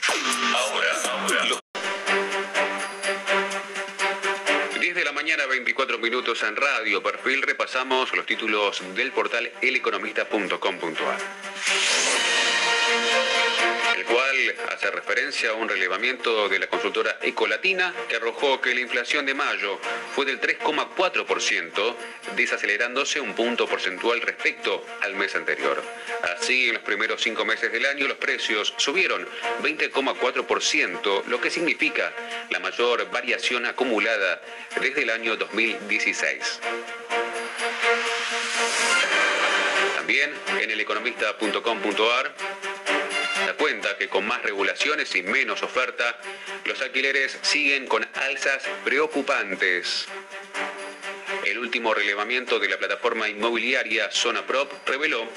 Ahora,
10 de la mañana, 24 minutos en Radio. Perfil, repasamos los títulos del portal eleconomista.com.ar hace referencia a un relevamiento de la consultora Ecolatina que arrojó que la inflación de mayo fue del 3,4%, desacelerándose un punto porcentual respecto al mes anterior. Así, en los primeros cinco meses del año los precios subieron 20,4%, lo que significa la mayor variación acumulada desde el año 2016. También en eleconomista.com.ar da cuenta que con más regulaciones y menos oferta, los alquileres siguen con alzas preocupantes. El último relevamiento de la plataforma inmobiliaria Zona Prop reveló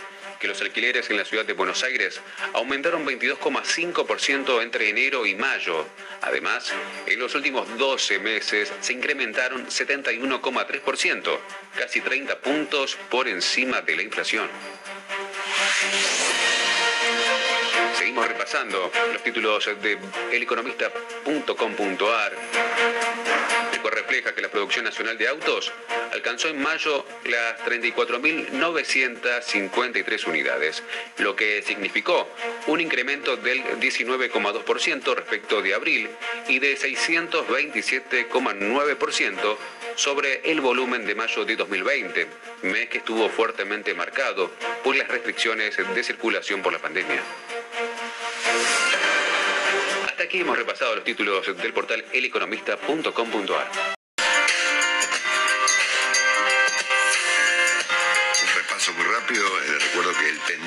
que los alquileres en la ciudad de Buenos Aires aumentaron 22,5% entre enero y mayo. Además, en los últimos 12 meses se incrementaron 71,3%, casi 30 puntos por encima de la inflación. Seguimos repasando los títulos de eleconomista.com.ar. El refleja que la producción nacional de autos alcanzó en mayo las 34.953 unidades, lo que significó un incremento del 19,2% respecto de abril y de 627,9% sobre el volumen de mayo de 2020, mes que estuvo fuertemente marcado por las restricciones de circulación por la pandemia. Hasta aquí hemos repasado los títulos del portal eleconomista.com.ar.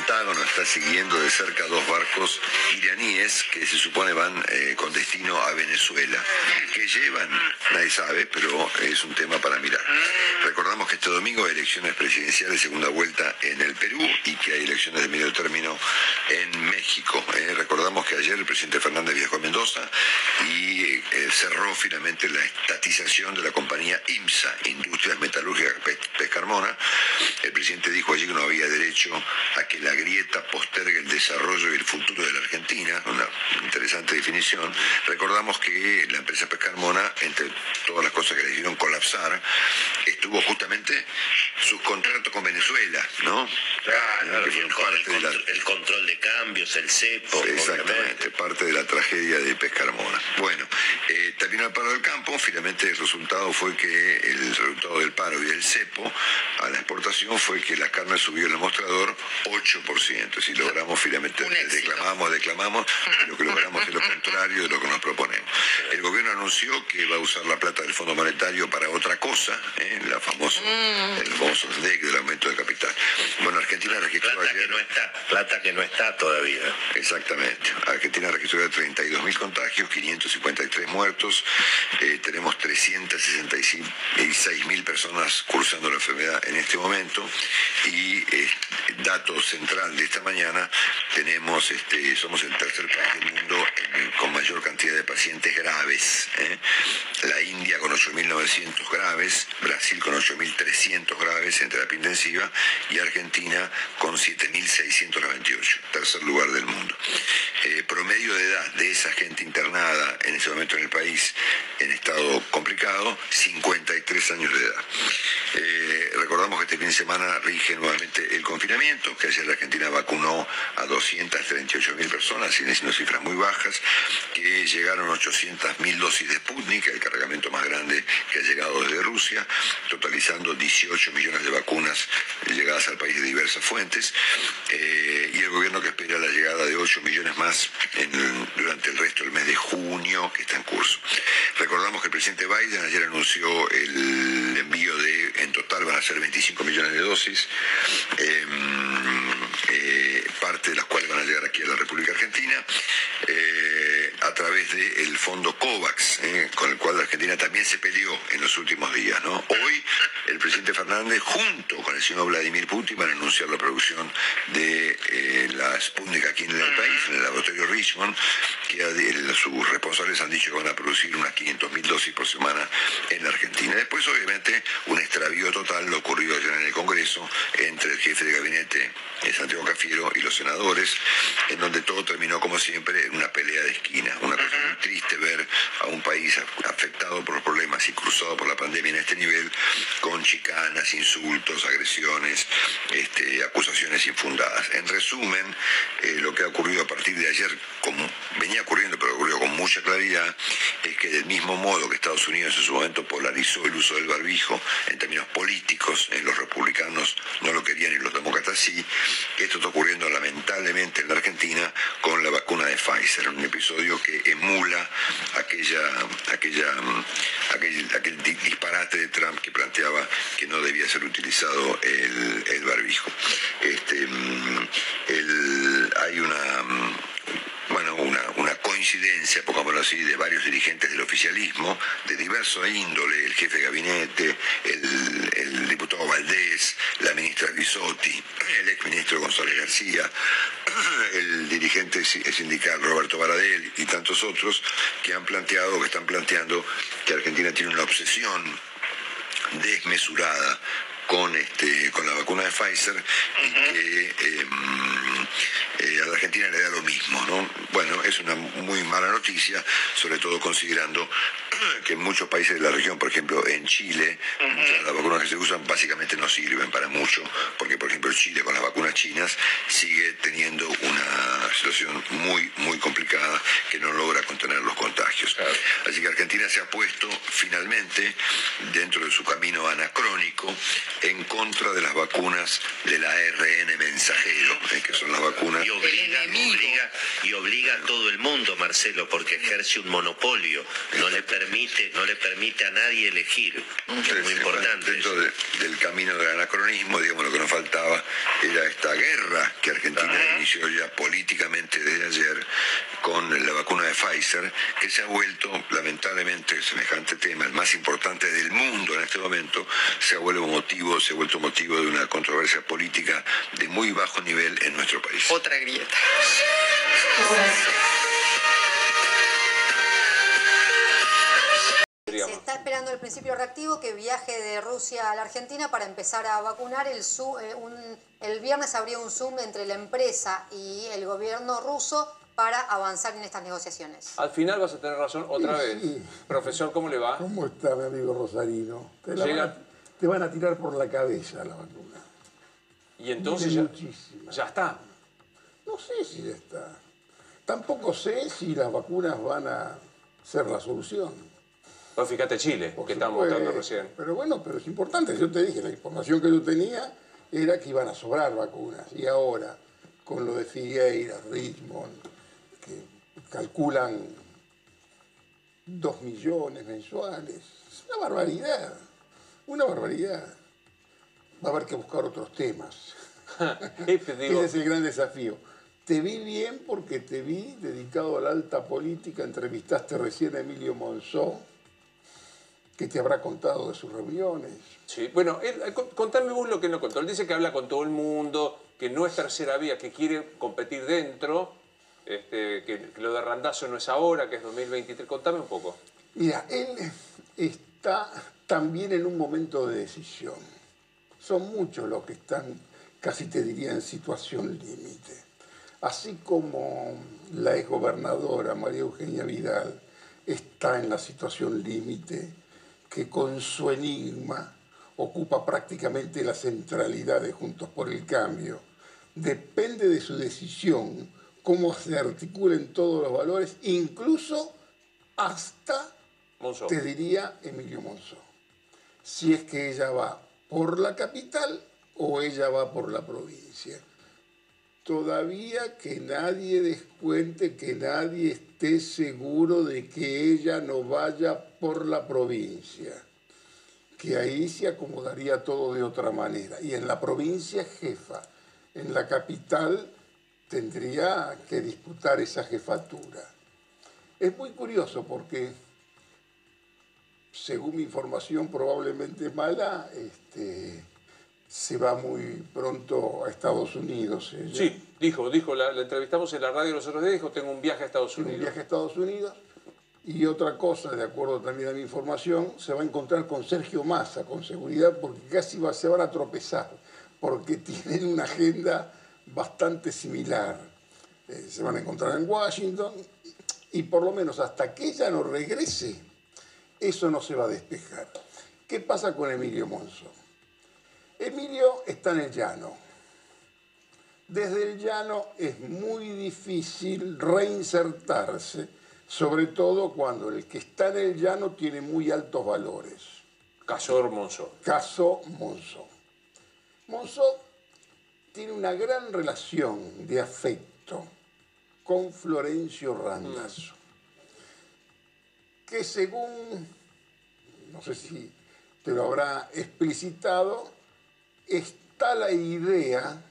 Pentágono está siguiendo de cerca dos barcos iraníes que se supone van eh, con destino a Venezuela. ¿Qué llevan? Nadie sabe, pero es un tema para mirar. Recordamos que este domingo hay elecciones presidenciales de segunda vuelta en el Perú y que hay elecciones de medio término en México. Eh. recordamos que ayer el presidente Fernández viajó a Mendoza y eh, cerró finalmente la estatización de la compañía IMSA, Industrias Metalúrgicas Pescarmona. El presidente dijo allí que no había derecho a que la grieta postergue el desarrollo y el futuro de la Argentina, una interesante definición. Recordamos que la empresa Pescarmona, entre todas las cosas que le hicieron colapsar, estuvo justamente sus contratos con Venezuela, ¿no?
Claro, el, control de de cambios, el cepo.
Exactamente, parte de la tragedia de Pescarmona. Bueno, eh, terminó el paro del campo, finalmente el resultado fue que el resultado del paro y del cepo a la exportación fue que la carne subió en el mostrador 8%. Si logramos finalmente, declamamos, declamamos, lo que logramos es lo contrario de lo que nos proponemos. El gobierno anunció que va a usar la plata del Fondo Monetario para otra cosa, ¿eh? la famosa, mm. el famoso DEC del aumento de capital. Bueno, Argentina registró
plata Que no está, plata que no está todavía.
Exactamente. Argentina registró 32.000 contagios, 553 muertos, eh, tenemos 366.000 personas cursando la enfermedad en este momento y eh, dato central de esta mañana, tenemos, este, somos el tercer país del mundo con mayor cantidad de pacientes graves. ¿eh? La India con 8.900 graves, Brasil con 8.300 graves en terapia intensiva y Argentina con 7.698, tercer lugar del mundo. Eh, promedio de edad de esa gente internada en ese momento en el país en estado complicado, 53 años de edad. Eh, recordamos que este fin de semana rige nuevamente el confinamiento, que ayer la Argentina vacunó a 238.000 personas, siguen siendo cifras muy bajas, que llegaron 800.000 dosis de Sputnik, el cargamento más grande que ha llegado desde Rusia, totalizando 18 millones de vacunas llegadas al país de diversas fuentes, eh, y el gobierno que espera la llegada de 8 millones más durante el resto del mes de junio, que está en curso. Recordamos que el presidente Biden ayer anunció el envío de, en total van a ser 25 millones de dosis, em, eh, parte de las cuales van a llegar aquí a la República Argentina, eh, a través del fondo COVAX, eh, con el cual la Argentina también se peleó en los últimos días. Hoy el presidente Fernández, junto con el señor Vladimir Putin, van a anunciar la producción de la Sputnik aquí en el país, en el laboratorio Richmond, que sus responsables han dicho que van a producir unas 500.000 dosis por semana en la Argentina. Después, obviamente, un extravío total lo ocurrió ayer en el Congreso entre el jefe de gabinete, eh, Santiago Cafiero, y los senadores, en donde todo terminó, como siempre, en una pelea de esquina. Una cosa muy triste ver a un país afectado por los problemas y cruzado por la pandemia en este nivel, con chicanas, insultos, agresiones, este, acusaciones infundadas. En resumen, eh, lo que ha ocurrido a partir de ayer, como venía ocurriendo, pero ocurrió con mucha claridad, es que del mismo modo que Estados Unidos en su momento polarizó el uso del barbijo en términos políticos, en los republicanos no lo querían y los demócratas sí, esto está ocurriendo lamentablemente en la Argentina con la vacuna de Pfizer, un episodio que emula aquella, aquella, aquel, disparate de Trump que planteaba que no debía ser utilizado el, barbijo. Este, mm, hay una bueno, una, una coincidencia, pongámoslo así, de varios dirigentes del oficialismo, de diverso índole, el jefe de gabinete, el, diputado Valdés, la ministra Bisotti, el exministro González García, el dirigente sindical Roberto Baradel y tantos otros que han planteado, que están planteando que Argentina tiene una obsesión desmesurada con, este, con la vacuna de Pfizer y que em, eh, a la Argentina le da lo mismo. ¿no? Bueno, es una muy mala noticia, sobre todo considerando que en muchos países de la región, por ejemplo en Chile, las vacunas que se usan básicamente no sirven para mucho, porque por ejemplo Chile con las vacunas chinas sigue teniendo una situación muy, muy complicada que no logra contener los contagios. Así que Argentina se ha puesto finalmente dentro de su camino anacrónico en contra de las vacunas del ARN mensajero, eh, que son las vacunas...
Y obliga, y obliga a todo el mundo, Marcelo, porque ejerce un monopolio, no le permite, no le permite a nadie elegir. Es muy importante.
Dentro del camino del anacronismo, digamos, lo que nos faltaba era esta guerra que Argentina inició ya políticamente desde ayer con la vacuna de Pfizer, que se ha vuelto, lamentablemente, semejante tema, el más importante del mundo en este momento, se ha vuelto motivo, se ha vuelto motivo de una controversia política de muy bajo nivel en nuestro país.
Otra grieta.
Se está esperando el principio reactivo que viaje de Rusia a la Argentina para empezar a vacunar. El, eh, el viernes habría un Zoom entre la empresa y el gobierno ruso para avanzar en estas negociaciones.
Al final vas a tener razón otra vez. Profesor, ¿cómo le va?
¿Cómo está mi amigo Rosarino? Te, van a, tirar por la cabeza la vacuna.
Y entonces ya, ya está.
No sé si ya está. Tampoco sé si las vacunas van a ser la solución.
No, fíjate Chile, que estamos mostrando recién.
Pero bueno, pero es importante. Yo te dije, la información que yo tenía era que iban a sobrar vacunas. Y ahora, con lo de Figueira, Richmond, que calculan dos millones mensuales, es una barbaridad. Una barbaridad. Va a haber que buscar otros temas. Ese es el gran desafío. Te vi bien porque te vi dedicado a la alta política, entrevistaste recién a Emilio Monzó, que te habrá contado de sus reuniones.
Sí, bueno, eh, contame vos lo que no contó. Él dice que habla con todo el mundo, que no es tercera vía, que quiere competir dentro, este, que, lo de Randazo no es ahora, que es 2023. Contame un poco.
Mira, él está también en un momento de decisión. Son muchos los que están, casi te diría, en situación límite. Así como la exgobernadora María Eugenia Vidal está en la situación límite, que con su enigma ocupa prácticamente la centralidad de Juntos por el Cambio. Depende de su decisión cómo se articulen todos los valores, incluso hasta, te diría, Emilio Monzó. Si es que ella va por la capital o ella va por la provincia. Todavía que nadie descuente, que nadie esté seguro de que ella no vaya por la provincia, que ahí se acomodaría todo de otra manera. Y en la provincia jefa, en la capital tendría que disputar esa jefatura. Es muy curioso porque, según mi información probablemente mala, este, se va muy pronto a Estados Unidos.
Sí, dijo, dijo, la, entrevistamos en la radio los otros días, dijo, tengo un viaje a Estados Unidos.
Un viaje a Estados Unidos. Y otra cosa, de acuerdo también a mi información, se va a encontrar con Sergio Massa, con seguridad, porque casi se van a tropezar, porque tienen una agenda bastante similar. Eh, se van a encontrar en Washington y por lo menos hasta que ella no regrese, eso no se va a despejar. ¿Qué pasa con Emilio Monzo? Emilio está en el llano. Desde el llano es muy difícil reinsertarse, sobre todo cuando el que está en el llano tiene muy altos valores.
Caso Monzó.
Caso Monzó. Monzó tiene una gran relación de afecto con Florencio Randazzo, que según, no sé si te lo habrá explicitado, está la idea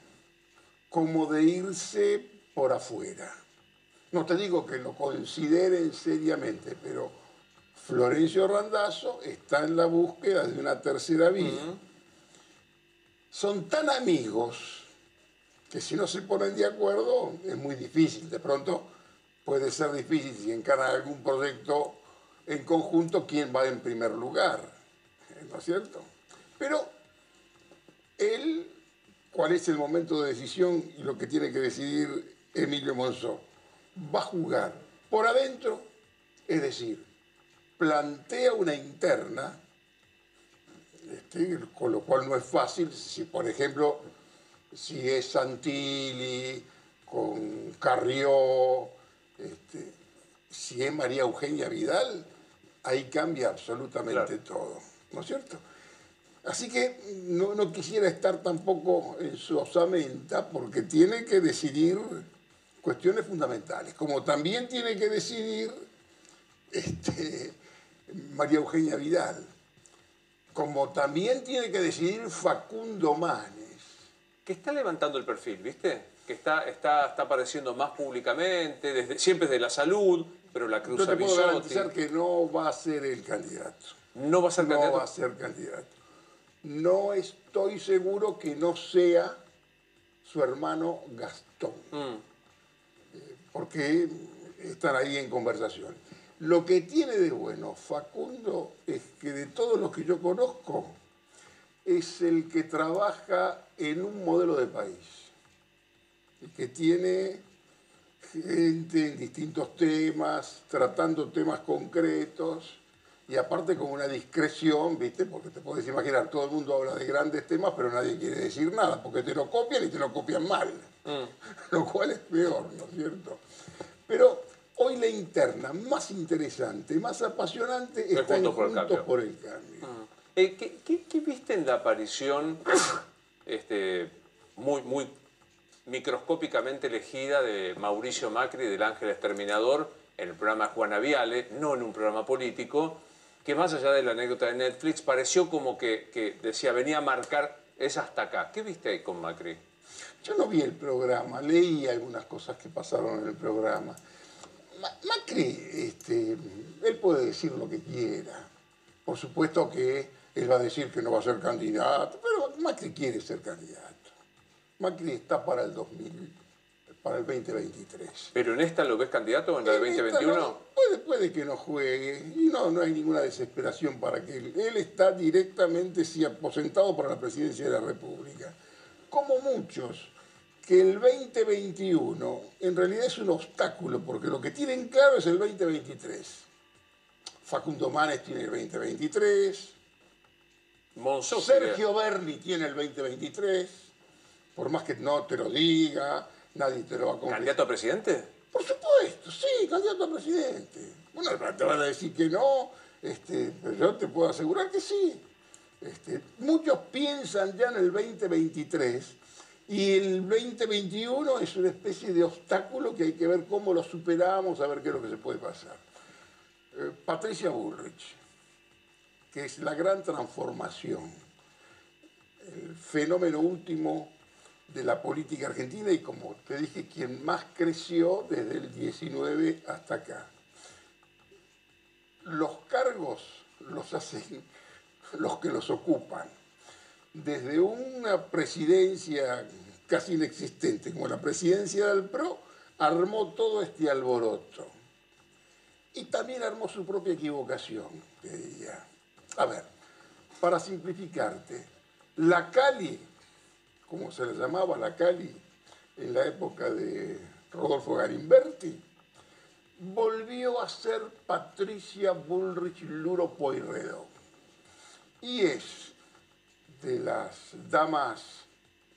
como de irse por afuera. No te digo que lo consideren seriamente, pero Florencio Randazzo está en la búsqueda de una tercera vía. Son tan amigos que si no se ponen de acuerdo es muy difícil. De pronto puede ser difícil si encaran algún proyecto en conjunto quién va en primer lugar, ¿no es cierto? Pero él, ¿cuál es el momento de decisión y lo que tiene que decidir Emilio Monzó? Va a jugar por adentro, es decir, plantea una interna, este, con lo cual no es fácil, si por ejemplo si es Santilli, con Carrió, este, si es María Eugenia Vidal, ahí cambia absolutamente todo, ¿no es cierto? Así que no, quisiera estar tampoco en su osamenta porque tiene que decidir cuestiones fundamentales, como también tiene que decidir este, María Eugenia Vidal, como también tiene que decidir Facundo Man
que está levantando el perfil, ¿viste? Que está, está, está apareciendo más públicamente, desde, siempre de la salud, pero la cruz
Yo te puedo garantizar que no va a ser el candidato.
No va a ser candidato.
No va a ser candidato. No estoy seguro que no sea su hermano Gastón. Mm. Eh, porque están ahí en conversación. Lo que tiene de bueno Facundo es que de todos los que yo conozco, es el que trabaja en un modelo de país, y que tiene gente en distintos temas, tratando temas concretos, y aparte con una discreción, ¿viste? Porque te puedes imaginar, todo el mundo habla de grandes temas, pero nadie quiere decir nada, porque te lo copian y te lo copian mal. lo cual es peor, ¿no es cierto? Pero hoy la interna más interesante, más apasionante está en Juntos por el Cambio.
Eh, ¿qué, viste en la aparición este, muy, muy microscópicamente elegida de Mauricio Macri, del Ángel Exterminador, en el programa Juana Viale, no en un programa político, que más allá de la anécdota de Netflix, pareció como que, decía, venía a marcar, es hasta acá. ¿Qué viste ahí con Macri?
Yo no vi el programa, leí algunas cosas que pasaron en el programa. Macri, este, él puede decir lo que quiera. Por supuesto que él va a decir que no va a ser candidato, pero Macri quiere ser candidato. Macri está para el 2000, para el 2023.
¿Pero en esta lo ves candidato en la de 2021?
puede, puede que no juegue y no, no hay ninguna desesperación para que él. Él está directamente sí, aposentado para la presidencia de la República. Como muchos, que el 2021 en realidad es un obstáculo, porque lo que tienen claro es el 2023. Facundo Manes tiene el 2023. Sergio Berni tiene el 2023 por más que no te lo diga, nadie te lo va a
confesar. ¿Candidato a presidente?
Por supuesto, sí, candidato a presidente. Bueno, te van a decir que no, este, pero yo te puedo asegurar que sí. Este, muchos piensan ya en el 2023 y el 2021 es una especie de obstáculo que hay que ver cómo lo superamos, a ver qué es lo que se puede pasar. Eh, Patricia Bullrich, que es la gran transformación, el fenómeno último de la política argentina y como te dije, quien más creció desde el 19 hasta acá. Los cargos los hacen los que los ocupan. Desde una presidencia casi inexistente como la presidencia del PRO, armó todo este alboroto. Y también armó su propia equivocación, te diría. A ver, para simplificarte, la Cali como se le llamaba la Cali en la época de Rodolfo Garimberti, volvió a ser Patricia Bullrich Luro Poirredo. Y es de las damas,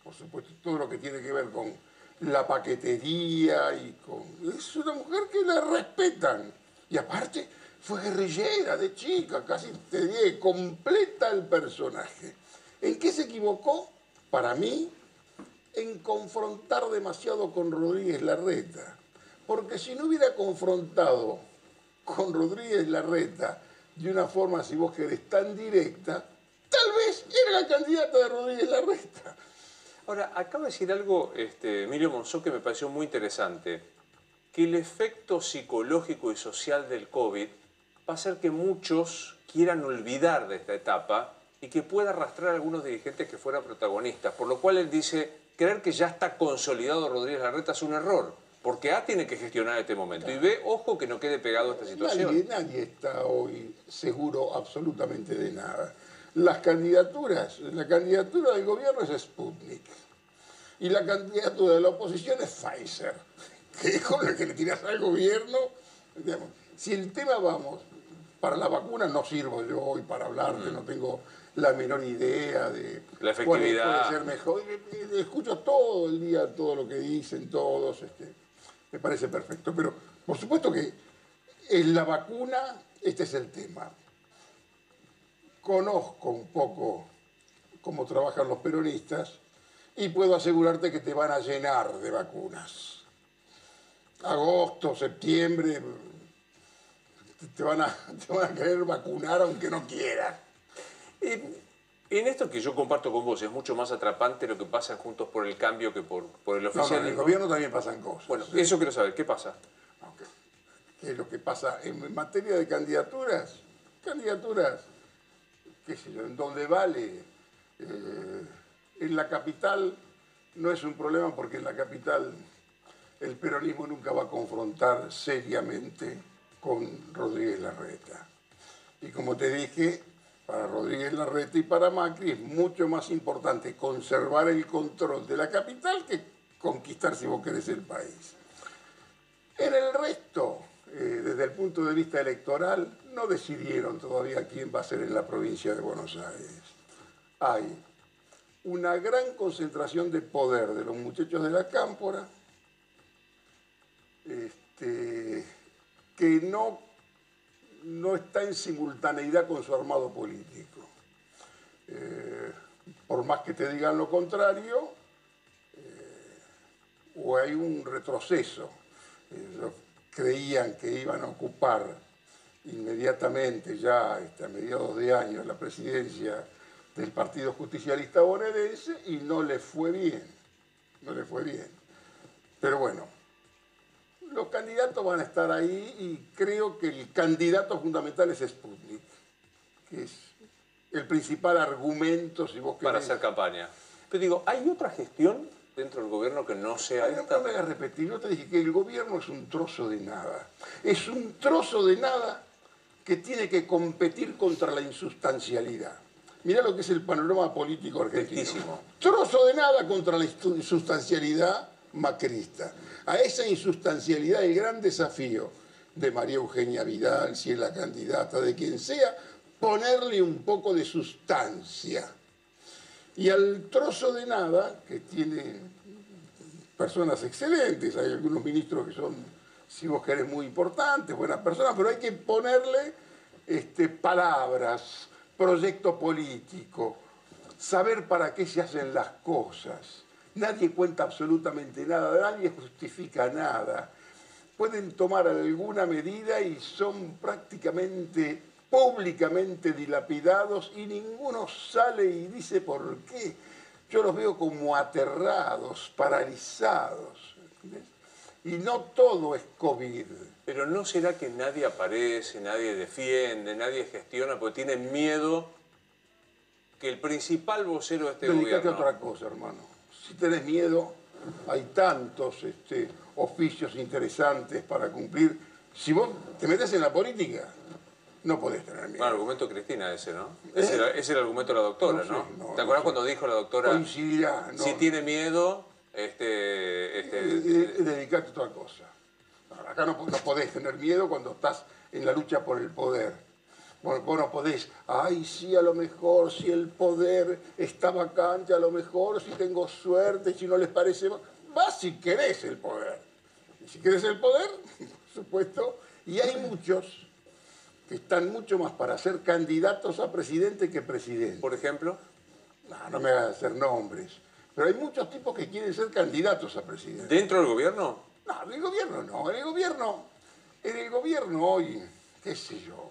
por supuesto, todo lo que tiene que ver con la paquetería y con... Es una mujer que la respetan. Y aparte fue guerrillera de chica, casi te diré, completa el personaje. ¿En qué se equivocó? Para mí, en confrontar demasiado con Rodríguez Larreta. Porque si no hubiera confrontado con Rodríguez Larreta de una forma, si vos querés, tan directa, tal vez era la candidata de Rodríguez Larreta.
Ahora, acaba de decir algo este, Emilio Monzó que me pareció muy interesante, que el efecto psicológico y social del COVID va a hacer que muchos quieran olvidar de esta etapa y que pueda arrastrar a algunos dirigentes que fueran protagonistas. Por lo cual él dice, creer que ya está consolidado Rodríguez Larreta es un error. Porque A tiene que gestionar este momento y B, ojo que no quede pegado a esta situación.
Nadie, está hoy seguro absolutamente de nada. Las candidaturas, la candidatura del gobierno es Sputnik y la candidatura de la oposición es Pfizer, que es con la que le tiras al gobierno. si el tema, vamos, para la vacuna no sirvo yo hoy para hablarte, no tengo la menor idea de
la efectividad.
puede ser mejor. Escucho todo el día todo lo que dicen todos, este, me parece perfecto. Pero por supuesto que en la vacuna este es el tema. Conozco un poco cómo trabajan los peronistas y puedo asegurarte que te van a llenar de vacunas. Agosto, septiembre, te van a, te van a querer vacunar aunque no quieras.
En esto que yo comparto con vos, es mucho más atrapante lo que pasa Juntos por el Cambio que por, por el oficial.
en el gobierno también pasan cosas.
Bueno, eso quiero saber, ¿qué pasa?
¿Qué es lo que pasa en materia de candidaturas? Candidaturas, qué sé yo, en donde vale. Eh, en la capital no es un problema porque en la capital el peronismo nunca va a confrontar seriamente con Rodríguez Larreta. Y como te dije, para Rodríguez Larreta y para Macri es mucho más importante conservar el control de la capital que conquistar, si vos querés, el país. En el resto, eh, desde el punto de vista electoral, no decidieron todavía quién va a ser en la provincia de Buenos Aires. Hay una gran concentración de poder de los muchachos de la cámpora, este, que no, no está en simultaneidad con su armado político. Eh, por más que te digan lo contrario, eh, o hay un retroceso. Ellos creían que iban a ocupar inmediatamente, ya este, a mediados de año, la presidencia del Partido Justicialista bonaerense y no le fue bien. No le fue bien. Pero bueno, los candidatos van a estar ahí y creo que el candidato fundamental es Sputnik, que es el principal argumento, si vos
Para hacer campaña. Pero digo, ¿hay otra gestión dentro del gobierno que no sea
esta? No me a repetir, yo te dije que el gobierno es un trozo de nada. Es un trozo de nada que tiene que competir contra la insustancialidad. Mirá lo que es el panorama político argentino. Trozo de nada contra la insustancialidad macrista. A esa insustancialidad el gran desafío de María Eugenia Vidal, si es la candidata, de quien sea, ponerle un poco de sustancia. Y al trozo de nada, que tiene personas excelentes, hay algunos ministros que son, si vos querés, muy importantes, buenas personas, pero hay que ponerle este, palabras, proyecto político, saber para qué se hacen las cosas. Nadie cuenta absolutamente nada, nadie justifica nada. Pueden tomar alguna medida y son prácticamente públicamente dilapidados y ninguno sale y dice por qué. Yo los veo como aterrados, paralizados. Y no todo es COVID.
Pero ¿no será que nadie aparece, nadie defiende, nadie gestiona porque tienen miedo que el principal vocero de este
Dedicate a otra cosa, hermano. Si tenés miedo, hay tantos este, oficios interesantes para cumplir. Si vos te metes en la política, no podés tener miedo.
Bueno, argumento Cristina ese, ¿no? Ese, era, el argumento de la doctora, ¿no? ¿Te acuerdas cuando dijo la doctora?
Coincidirá,
Si tiene miedo, este... este
dedicate a otra cosa. Acá no, no, podés tener miedo cuando estás en la lucha por el poder. Bueno, vos no podés, ay, sí, a lo mejor, si el poder está vacante, a lo mejor, si tengo suerte, si no les parece... Vas si querés el poder. Si querés el poder, por supuesto, y hay muchos que están mucho más para ser candidatos a presidente que presidente.
¿Por ejemplo?
No, no me hagas hacer nombres. Pero hay muchos tipos que quieren ser candidatos a presidente.
¿Dentro del gobierno?
No, del gobierno no. En el gobierno, en el gobierno hoy, qué sé yo,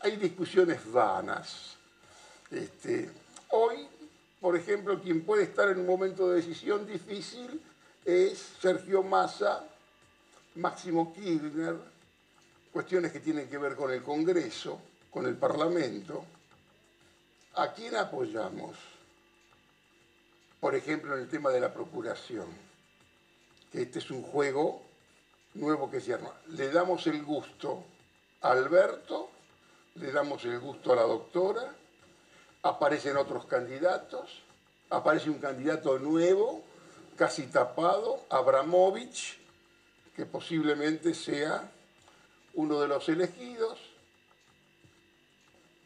hay discusiones vanas. Este, hoy, por ejemplo, quien puede estar en un momento de decisión difícil es Sergio Massa, Máximo Kirchner, cuestiones que tienen que ver con el Congreso, con el Parlamento. ¿A quién apoyamos? Por ejemplo, en el tema de la procuración, que este es un juego nuevo que se arma. Le damos el gusto Alberto, le damos el gusto a la doctora, aparecen otros candidatos, aparece un candidato nuevo, casi tapado, Abramovich, que posiblemente sea uno de los elegidos,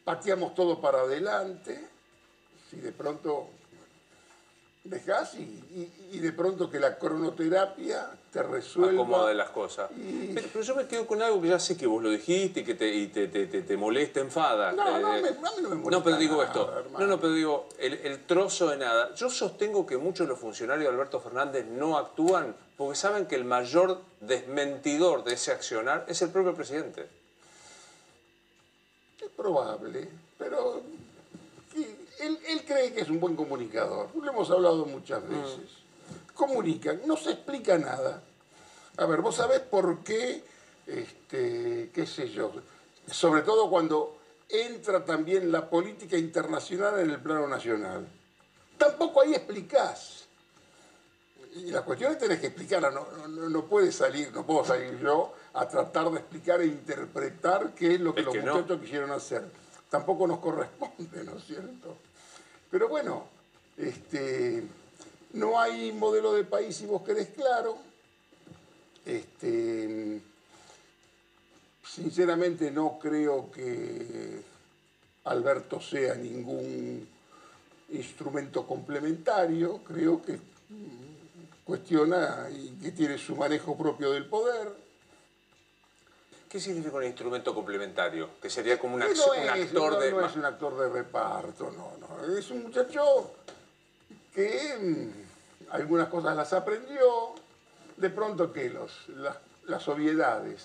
pateamos todo para adelante, si de pronto dejas y, de pronto que la cronoterapia te resuelva.
Acomoda las cosas. Pero, yo me quedo con algo que ya sé que vos lo dijiste y que te, y te, te, te, molesta, enfada.
No, no, eh, me, a mí no me molesta.
No, pero digo esto. No, no, pero digo, el, el, trozo de nada. Yo sostengo que muchos de los funcionarios de Alberto Fernández no actúan porque saben que el mayor desmentidor de ese accionar es el propio presidente.
Es probable, pero él, cree que es un buen comunicador. Lo hemos hablado muchas mm. veces. Comunica, no se explica nada. A ver, vos sabés por qué, este, qué sé yo, sobre todo cuando entra también la política internacional en el plano nacional. Tampoco ahí explicás. Y la cuestión es tener que explicarla, no, no, puede salir, no puedo salir yo a tratar de explicar e interpretar qué es lo que los muchachos quisieron hacer. Tampoco nos corresponde, ¿no es cierto? Pero bueno, este, no hay modelo de país si vos querés claro. Este, sinceramente no creo que Alberto sea ningún instrumento complementario, creo que cuestiona y que tiene su manejo propio del poder.
¿Qué significa un instrumento complementario? Que sería como un,
no
un
es,
actor
no,
de...
no es un actor de reparto, no, no. Es un muchacho que algunas cosas las aprendió, de pronto que los, las, las obviedades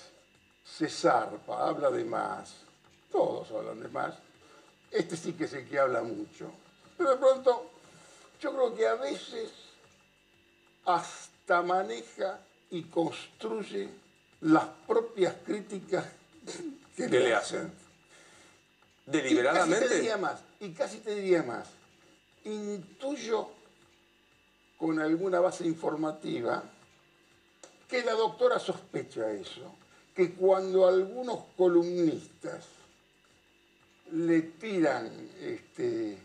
se zarpa, habla de más, todos hablan de más, este sí que es el que habla mucho. Pero de pronto, yo creo que a veces hasta maneja y construye las propias críticas que,
que le hacen. Deliberadamente.
Y casi te diría más, y casi te diría más, intuyo con alguna base informativa que la doctora sospecha eso, que cuando algunos columnistas le tiran este,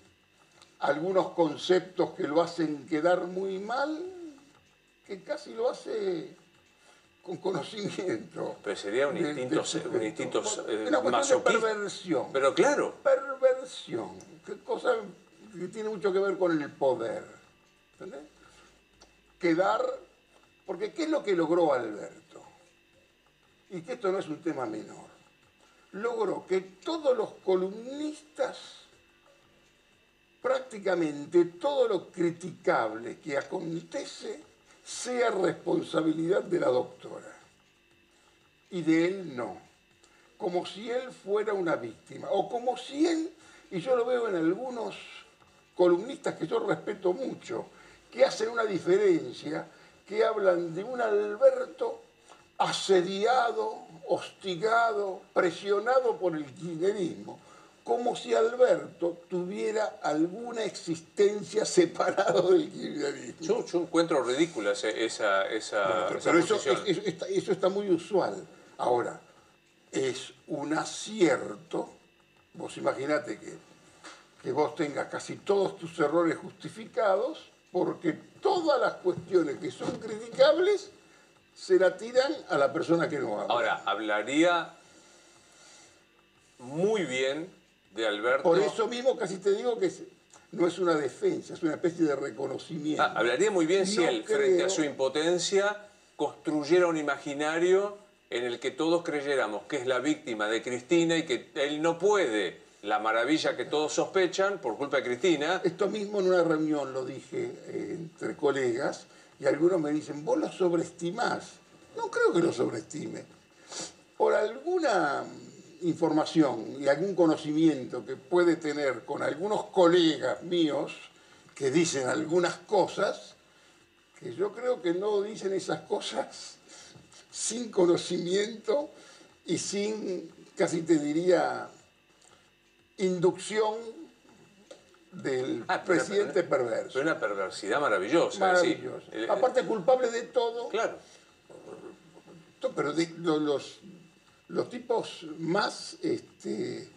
algunos conceptos que lo hacen quedar muy mal, que casi lo hace con conocimiento.
Pero sería un instinto, un instinto eh,
Una cuestión de perversión.
Pero claro,
Perversión, que cosa que tiene mucho que ver con el poder. ¿Entendés? Quedar, porque ¿qué es lo que logró Alberto? Y que esto no es un tema menor. Logró que todos los columnistas, prácticamente todo lo criticable que acontece, sea responsabilidad de la doctora. Y de él no como si él fuera una víctima, o como si él, y yo lo veo en algunos columnistas que yo respeto mucho, que hacen una diferencia, que hablan de un Alberto asediado, hostigado, presionado por el kirchnerismo, como si Alberto tuviera alguna existencia separado del kirchnerismo.
yo, yo encuentro ridícula esa, esa,
pero eso,
posición.
es- eso está, eso está muy usual. Ahora, es un acierto, vos imaginate que, que vos tengas casi todos tus errores justificados, porque todas las cuestiones que son criticables se la tiran a la persona que no habla.
Ahora, hablaría muy bien de Alberto.
Por eso mismo casi te digo que es- no es una defensa, es una especie de reconocimiento.
Ah, hablaría muy bien si él, frente a su impotencia, construyera un imaginario en el que todos creyéramos que es la víctima de Cristina y que él no puede la maravilla que todos sospechan por culpa de Cristina.
Esto mismo en una reunión lo dije eh, entre colegas y algunos me dicen, vos lo sobreestimás. No creo que lo sobreestime. Por alguna información y algún conocimiento que puede tener con algunos colegas míos que dicen algunas cosas, que yo creo que no dicen esas cosas sin conocimiento y sin, casi te diría, inducción del
Ah,
presidente perverso.
Pero una perversidad maravillosa. es decir, el-
Aparte culpable de todo.
Claro.
Pero de- lo- los, los tipos más, este, eh,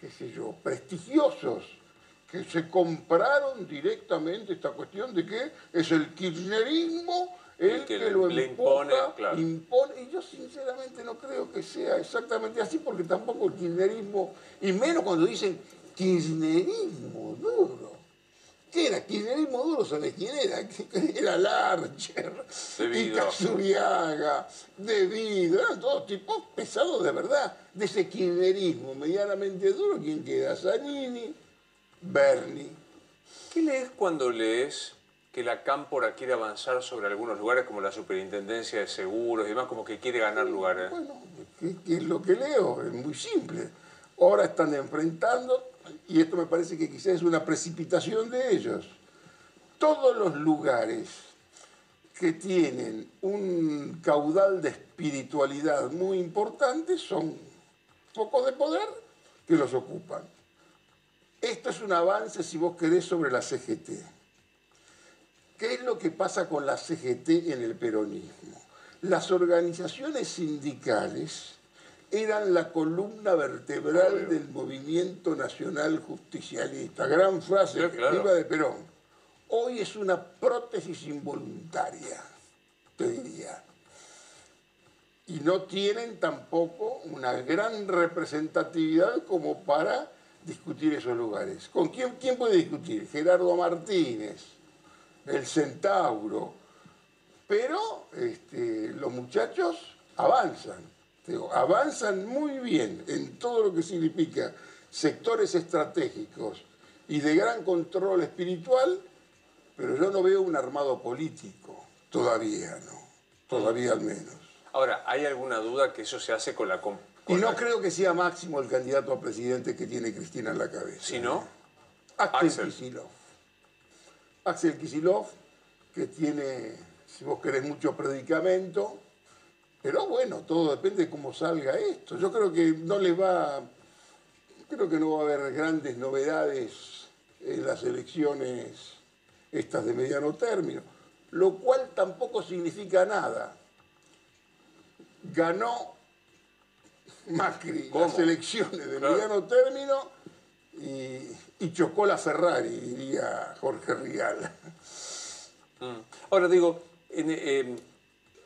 qué sé yo, prestigiosos, que se compraron directamente esta cuestión de que es el kirchnerismo el,
El que
lo
le
empuja,
impone, claro.
impone. Y yo sinceramente no creo que sea exactamente así, porque tampoco el kirchnerismo, y menos cuando dicen kirchnerismo duro. ¿Qué era? Kirchnerismo duro, ¿sabes quién era? Era Larcher,
Devido.
Icazuriaga, Devido, eran todos tipos pesados de verdad. De ese kirchnerismo medianamente duro, ¿quién queda? Zanini, Berni.
¿Qué lees cuando lees que la Cámpora quiere avanzar sobre algunos lugares como la Superintendencia de Seguros y demás, como que quiere ganar lugares?
Bueno, ¿qué, qué es lo que leo? Es muy simple. Ahora están enfrentando, y esto me parece que quizás es una precipitación de ellos, todos los lugares que tienen un caudal de espiritualidad muy importante son focos de poder que los ocupan. Esto es un avance, si vos querés, sobre la CGT. ¿Qué es lo que pasa con la CGT en el peronismo? Las organizaciones sindicales eran la columna vertebral del movimiento nacional justicialista. Gran frase,
Sí, claro.
viva de Perón. Hoy es una prótesis involuntaria, te diría. Y no tienen tampoco una gran representatividad como para discutir esos lugares. ¿Con quién, quién puede discutir? Gerardo Martínez, el Centauro. Pero este, los muchachos avanzan, avanzan muy bien en todo lo que significa sectores estratégicos y de gran control espiritual, pero yo no veo un armado político, todavía no, todavía al menos.
Ahora, ¿hay alguna duda que eso se hace con la...
y no creo que sea Máximo el candidato a presidente que tiene Cristina en la cabeza.
¿Si no?
Axel, Axel. Kicillof. Axel Kicillof, que tiene, si vos querés, mucho predicamento, pero bueno, todo depende de cómo salga esto. Yo creo que no les va, creo que no va a haber grandes novedades en las elecciones estas de mediano término, lo cual tampoco significa nada ganó Macri las elecciones de mediano término y, chocó la Ferrari, diría Jorge Rial.
Mm. Ahora digo, em,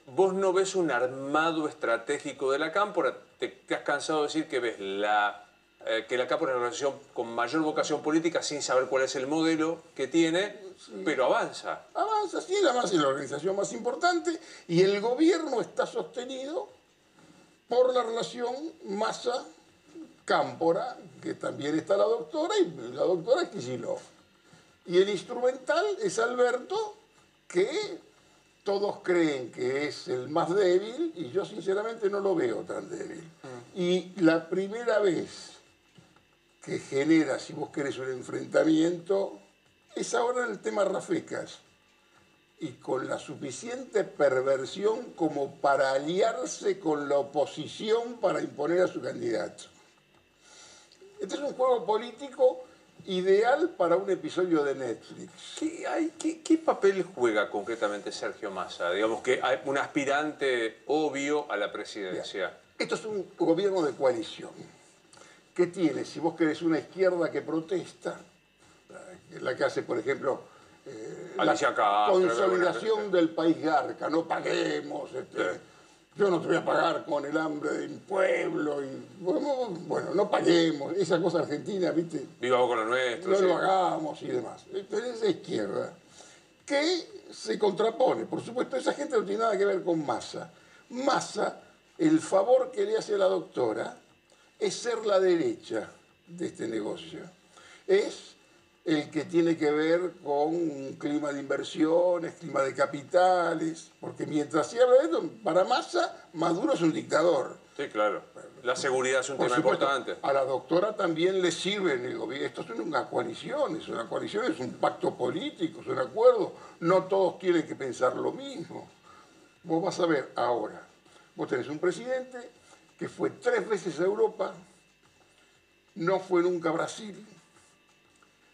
vos no ves un armado estratégico de la Cámpora, te, has cansado de decir que ves la, eh, que la Cámpora es una organización con mayor vocación política sin saber cuál es el modelo que tiene, pero avanza.
Avanza, sí, además es la organización más importante y el gobierno está sostenido por la relación masa-cámpora, que también está la doctora, y la doctora es Kicillof. Y el instrumental es Alberto, que todos creen que es el más débil, y yo sinceramente no lo veo tan débil. Mm. Y la primera vez que genera, si vos querés, un enfrentamiento, es ahora en el tema Rafecas y con la suficiente perversión como para aliarse con la oposición para imponer a su candidato. Este es un juego político ideal para un episodio de Netflix.
¿Qué, papel juega concretamente Sergio Massa? Digamos que hay un aspirante obvio a la presidencia.
Esto es un gobierno de coalición. ¿Qué tiene? Si vos querés una izquierda que protesta, la que hace, por ejemplo, eh, la consolidación del país garca, no paguemos, este, yo no te voy a pagar con el hambre del pueblo, y bueno, no paguemos, esa cosa argentina, ¿viste?
Vivamos con lo nuestro.
No lo hagamos y demás. Entonces esa izquierda, que se contrapone, por supuesto, esa gente no tiene nada que ver con masa. Masa, el favor que le hace a la doctora es ser la derecha de este negocio. Es el que tiene que ver con un clima de inversiones, clima de capitales, porque mientras se habla de esto, para Massa, Maduro es un dictador.
Sí, claro. La seguridad es un tema importante.
A la doctora también le sirve en el gobierno. Esto es una coalición, es una coalición, es un pacto político, es un acuerdo. No todos tienen que pensar lo mismo. Vos vas a ver ahora, vos tenés un presidente que fue tres veces a Europa, no fue nunca a Brasil,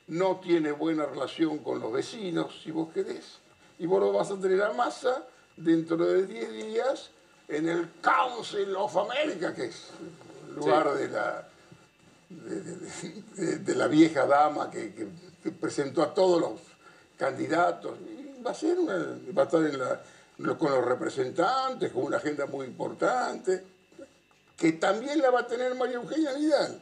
no tiene buena relación con los vecinos, si vos querés, y vos lo vas a tener a masa dentro de 10 días en el Council of America, que es el lugar de, la, de, la vieja dama que, presentó a todos los candidatos. Y va a, ser va a estar con los representantes, con una agenda muy importante, que también la va a tener María Eugenia Vidal.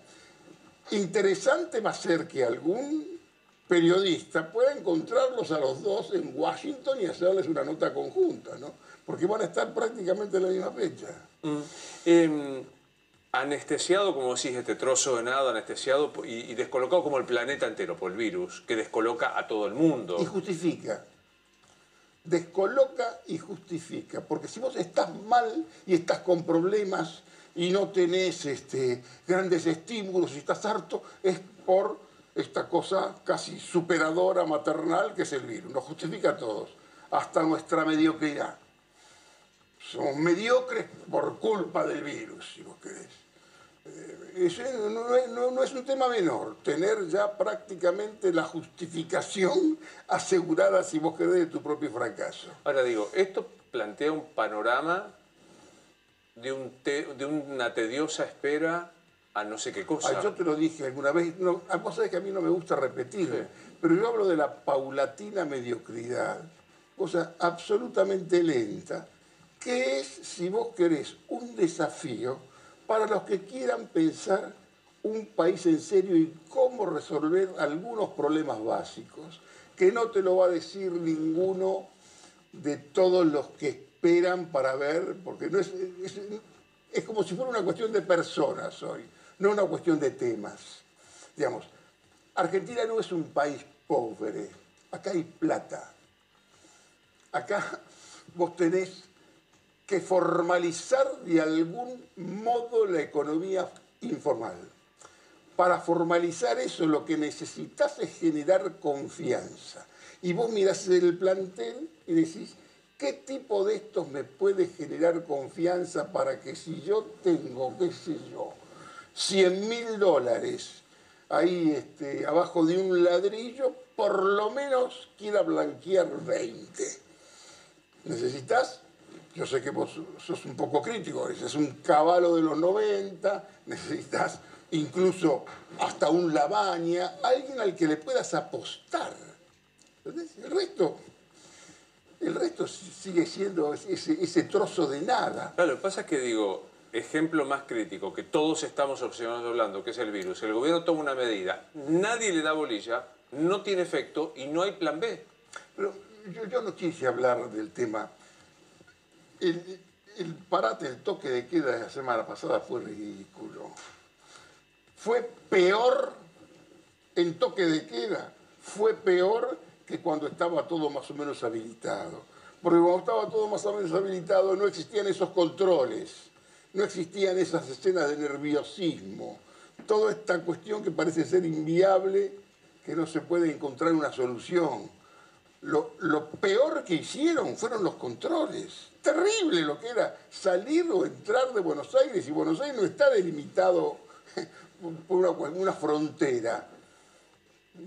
Interesante va a ser que algún periodista pueda encontrarlos a los dos en Washington y hacerles una nota conjunta, ¿no? Porque van a estar prácticamente en la misma fecha.
Mm. Em, anestesiado, como decís, este trozo de nada, anestesiado y, descolocado como el planeta entero por el virus, que descoloca a todo el mundo.
Y justifica. Descoloca y justifica. Porque si vos estás mal y estás con problemas y no tenés este, grandes estímulos y estás harto, es por esta cosa casi superadora, maternal, que es el virus. Nos justifica a todos, hasta nuestra mediocridad. Somos mediocres por culpa del virus, si vos querés. Eh, no, es un tema menor, tener ya prácticamente la justificación asegurada, si vos querés, de tu propio fracaso.
Ahora digo, esto plantea un panorama de, un de una tediosa espera a no sé qué cosa.
yo te lo dije alguna vez, no, vos sabés que a mí no me gusta repetir, pero yo hablo de la paulatina mediocridad, cosa absolutamente lenta, que es, si vos querés, un desafío para los que quieran pensar un país en serio y cómo resolver algunos problemas básicos, que no te lo va a decir ninguno de todos los que esperan para ver, porque no es, es, como si fuera una cuestión de personas hoy, no una cuestión de temas. Digamos, Argentina no es un país pobre, acá hay plata. Acá vos tenés que formalizar de algún modo la economía informal. Para formalizar eso lo que necesitas es generar confianza. Y vos mirás el plantel y decís, ¿qué tipo de estos me puede generar confianza para que si yo tengo, qué sé yo, 100 mil dólares ahí este, abajo de un ladrillo, por lo menos quiera blanquear 20? Necesitas yo sé que vos sos un poco crítico, es un caballo de los 90, necesitas incluso hasta un Labaña, alguien al que le puedas apostar. El resto, el resto sigue siendo ese, ese trozo de nada.
Claro, lo que pasa es que digo, ejemplo más crítico que todos estamos observando hablando, que es el virus. El gobierno toma una medida, nadie le da bolilla, no tiene efecto y no hay plan B.
Pero yo, yo no quise hablar del tema el, parate del toque de queda de la semana pasada fue ridículo. Fue peor el toque de queda, fue peor que cuando estaba todo más o menos habilitado. Porque cuando estaba todo más o menos habilitado no existían esos controles, no existían esas escenas de nerviosismo, toda esta cuestión que parece ser inviable, que no se puede encontrar una solución. Lo, peor que hicieron fueron los controles terrible lo que era salir o entrar de Buenos Aires y Buenos Aires no está delimitado por una, frontera.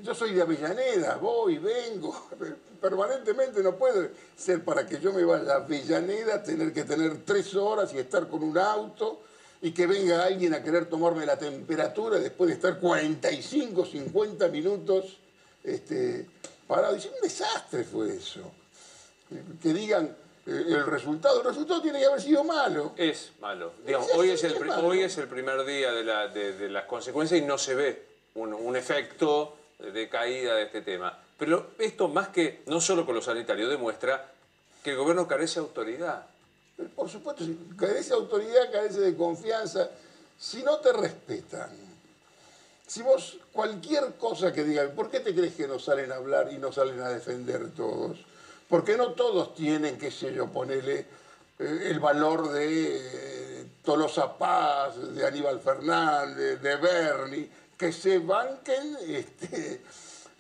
Yo soy de Avellaneda, voy, vengo, permanentemente no puede ser para que yo me vaya a Avellaneda tener que tener tres horas y estar con un auto y que venga alguien a querer tomarme la temperatura después de estar 45, 50 minutos este, parado. un desastre fue eso. Que digan, eh, el resultado. El resultado tiene que haber sido malo.
Es malo. hoy, es el, hoy es el primer día de, las consecuencias y no se ve un, efecto de caída de este tema. Pero esto, más que no solo con los sanitarios, demuestra que el gobierno carece de autoridad.
Por supuesto, carece de autoridad, carece de confianza. Si no te respetan, si vos cualquier cosa que digan, ¿por qué te crees que no salen a hablar y no salen a defender todos? Porque no todos tienen, qué sé yo, ponerle eh, el valor de eh, Tolosa Paz, de Aníbal Fernández, de Bernie, que se banquen este,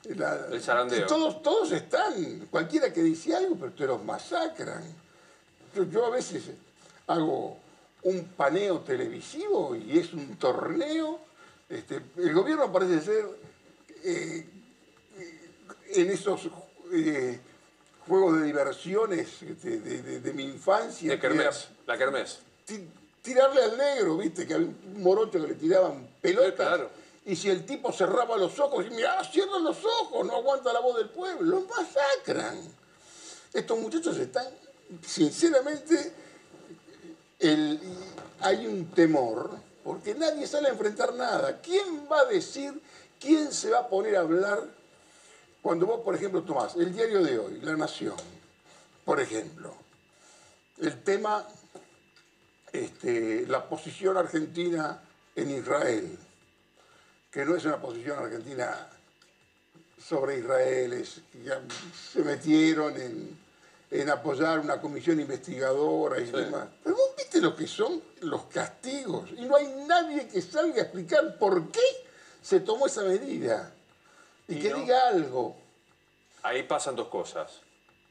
el zarandeo.
Todos, todos están, cualquiera que dice algo, pero te los masacran. Yo, a veces hago un paneo televisivo y es un torneo. Este, el gobierno parece ser eh, en esos juegos de diversiones de, mi infancia.
De kermés, la kermés.
Tirarle al negro, viste, que había un morocho que le tiraban pelotas. Y si el tipo cerraba los ojos, y mira, cierra los ojos, no aguanta la voz del pueblo, los masacran. Estos muchachos están, sinceramente, hay un temor, porque nadie sale a enfrentar nada. ¿Quién va a decir, quién se va a poner a hablar cuando vos, por ejemplo, tomás el diario de hoy, La Nación, por ejemplo, el tema, este, la posición argentina en Israel, que no es una posición argentina sobre Israel, es, se metieron en, apoyar una comisión investigadora y demás. Pero vos viste lo que son los castigos y no hay nadie que salga a explicar por qué se tomó esa medida y, que diga algo.
Ahí pasan dos cosas.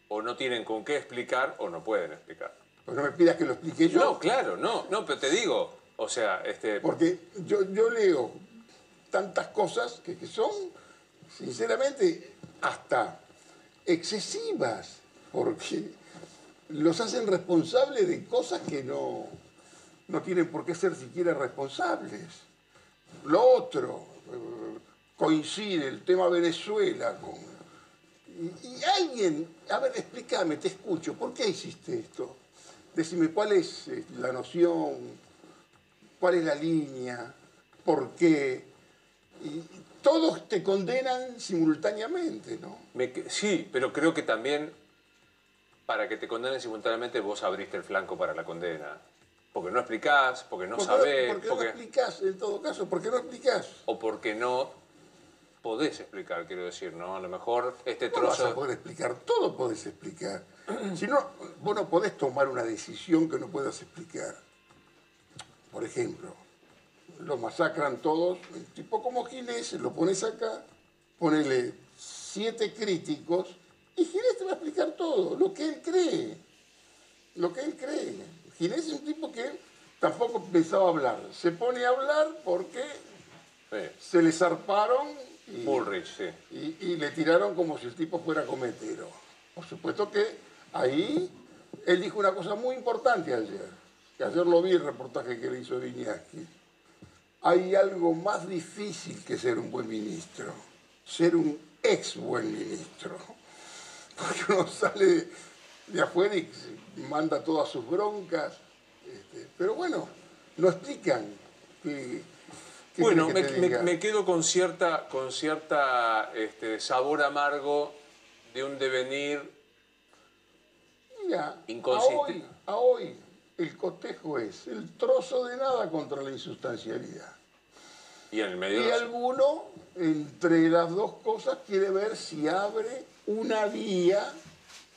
O no tienen con qué explicar o no pueden explicar.
Pues no me pidas que lo explique yo.
No, claro, no, no, pero te digo, o sea, este...
Porque yo, yo leo tantas cosas que, son, sinceramente, hasta excesivas, porque los hacen responsables de cosas que no, no tienen por qué ser siquiera responsables. Lo otro, coincide el tema Venezuela con... Y, alguien, a ver, explícame, te escucho, ¿por qué hiciste esto? Decime cuál es eh, la noción, cuál es la línea. porque y todos te condenan simultáneamente, ¿no?
sí, pero creo que también para que te condenen simultáneamente vos abriste el flanco para la condena. Porque no explicás, porque no sabés.
¿Por qué no explicás en todo caso? ¿Por qué no explicás?
O porque no podés explicar, quiero decir, ¿no? A lo mejor este
no
trozo...
vas a poder explicar, todo podés explicar. si no, vos no podés tomar una decisión que no puedas explicar. Por ejemplo, lo masacran todos, un tipo como Ginés, lo pones acá, ponele siete críticos, y Ginés te va a explicar todo, lo que él cree, lo que él cree. Ginés es un tipo que tampoco pensaba hablar, se pone a hablar porque se le zarparon
y, Bullrich, sí.
y, le tiraron como si el tipo fuera cometero. Por supuesto que ahí él dijo una cosa muy importante ayer, que ayer lo vi el reportaje que le hizo Viñaski. Hay algo más difícil que ser un buen ministro, ser un ex buen ministro. Porque uno sale de afuera y manda todas sus broncas. Este, pero bueno, no explican que
bueno, me, quedo con cierta, con cierta este, sabor amargo de un devenir
Mira, inconsistente. A hoy, el cotejo es el trozo de nada contra la insustancialidad.
Y en el medio.
Y alguno, entre las dos cosas, quiere ver si abre una vía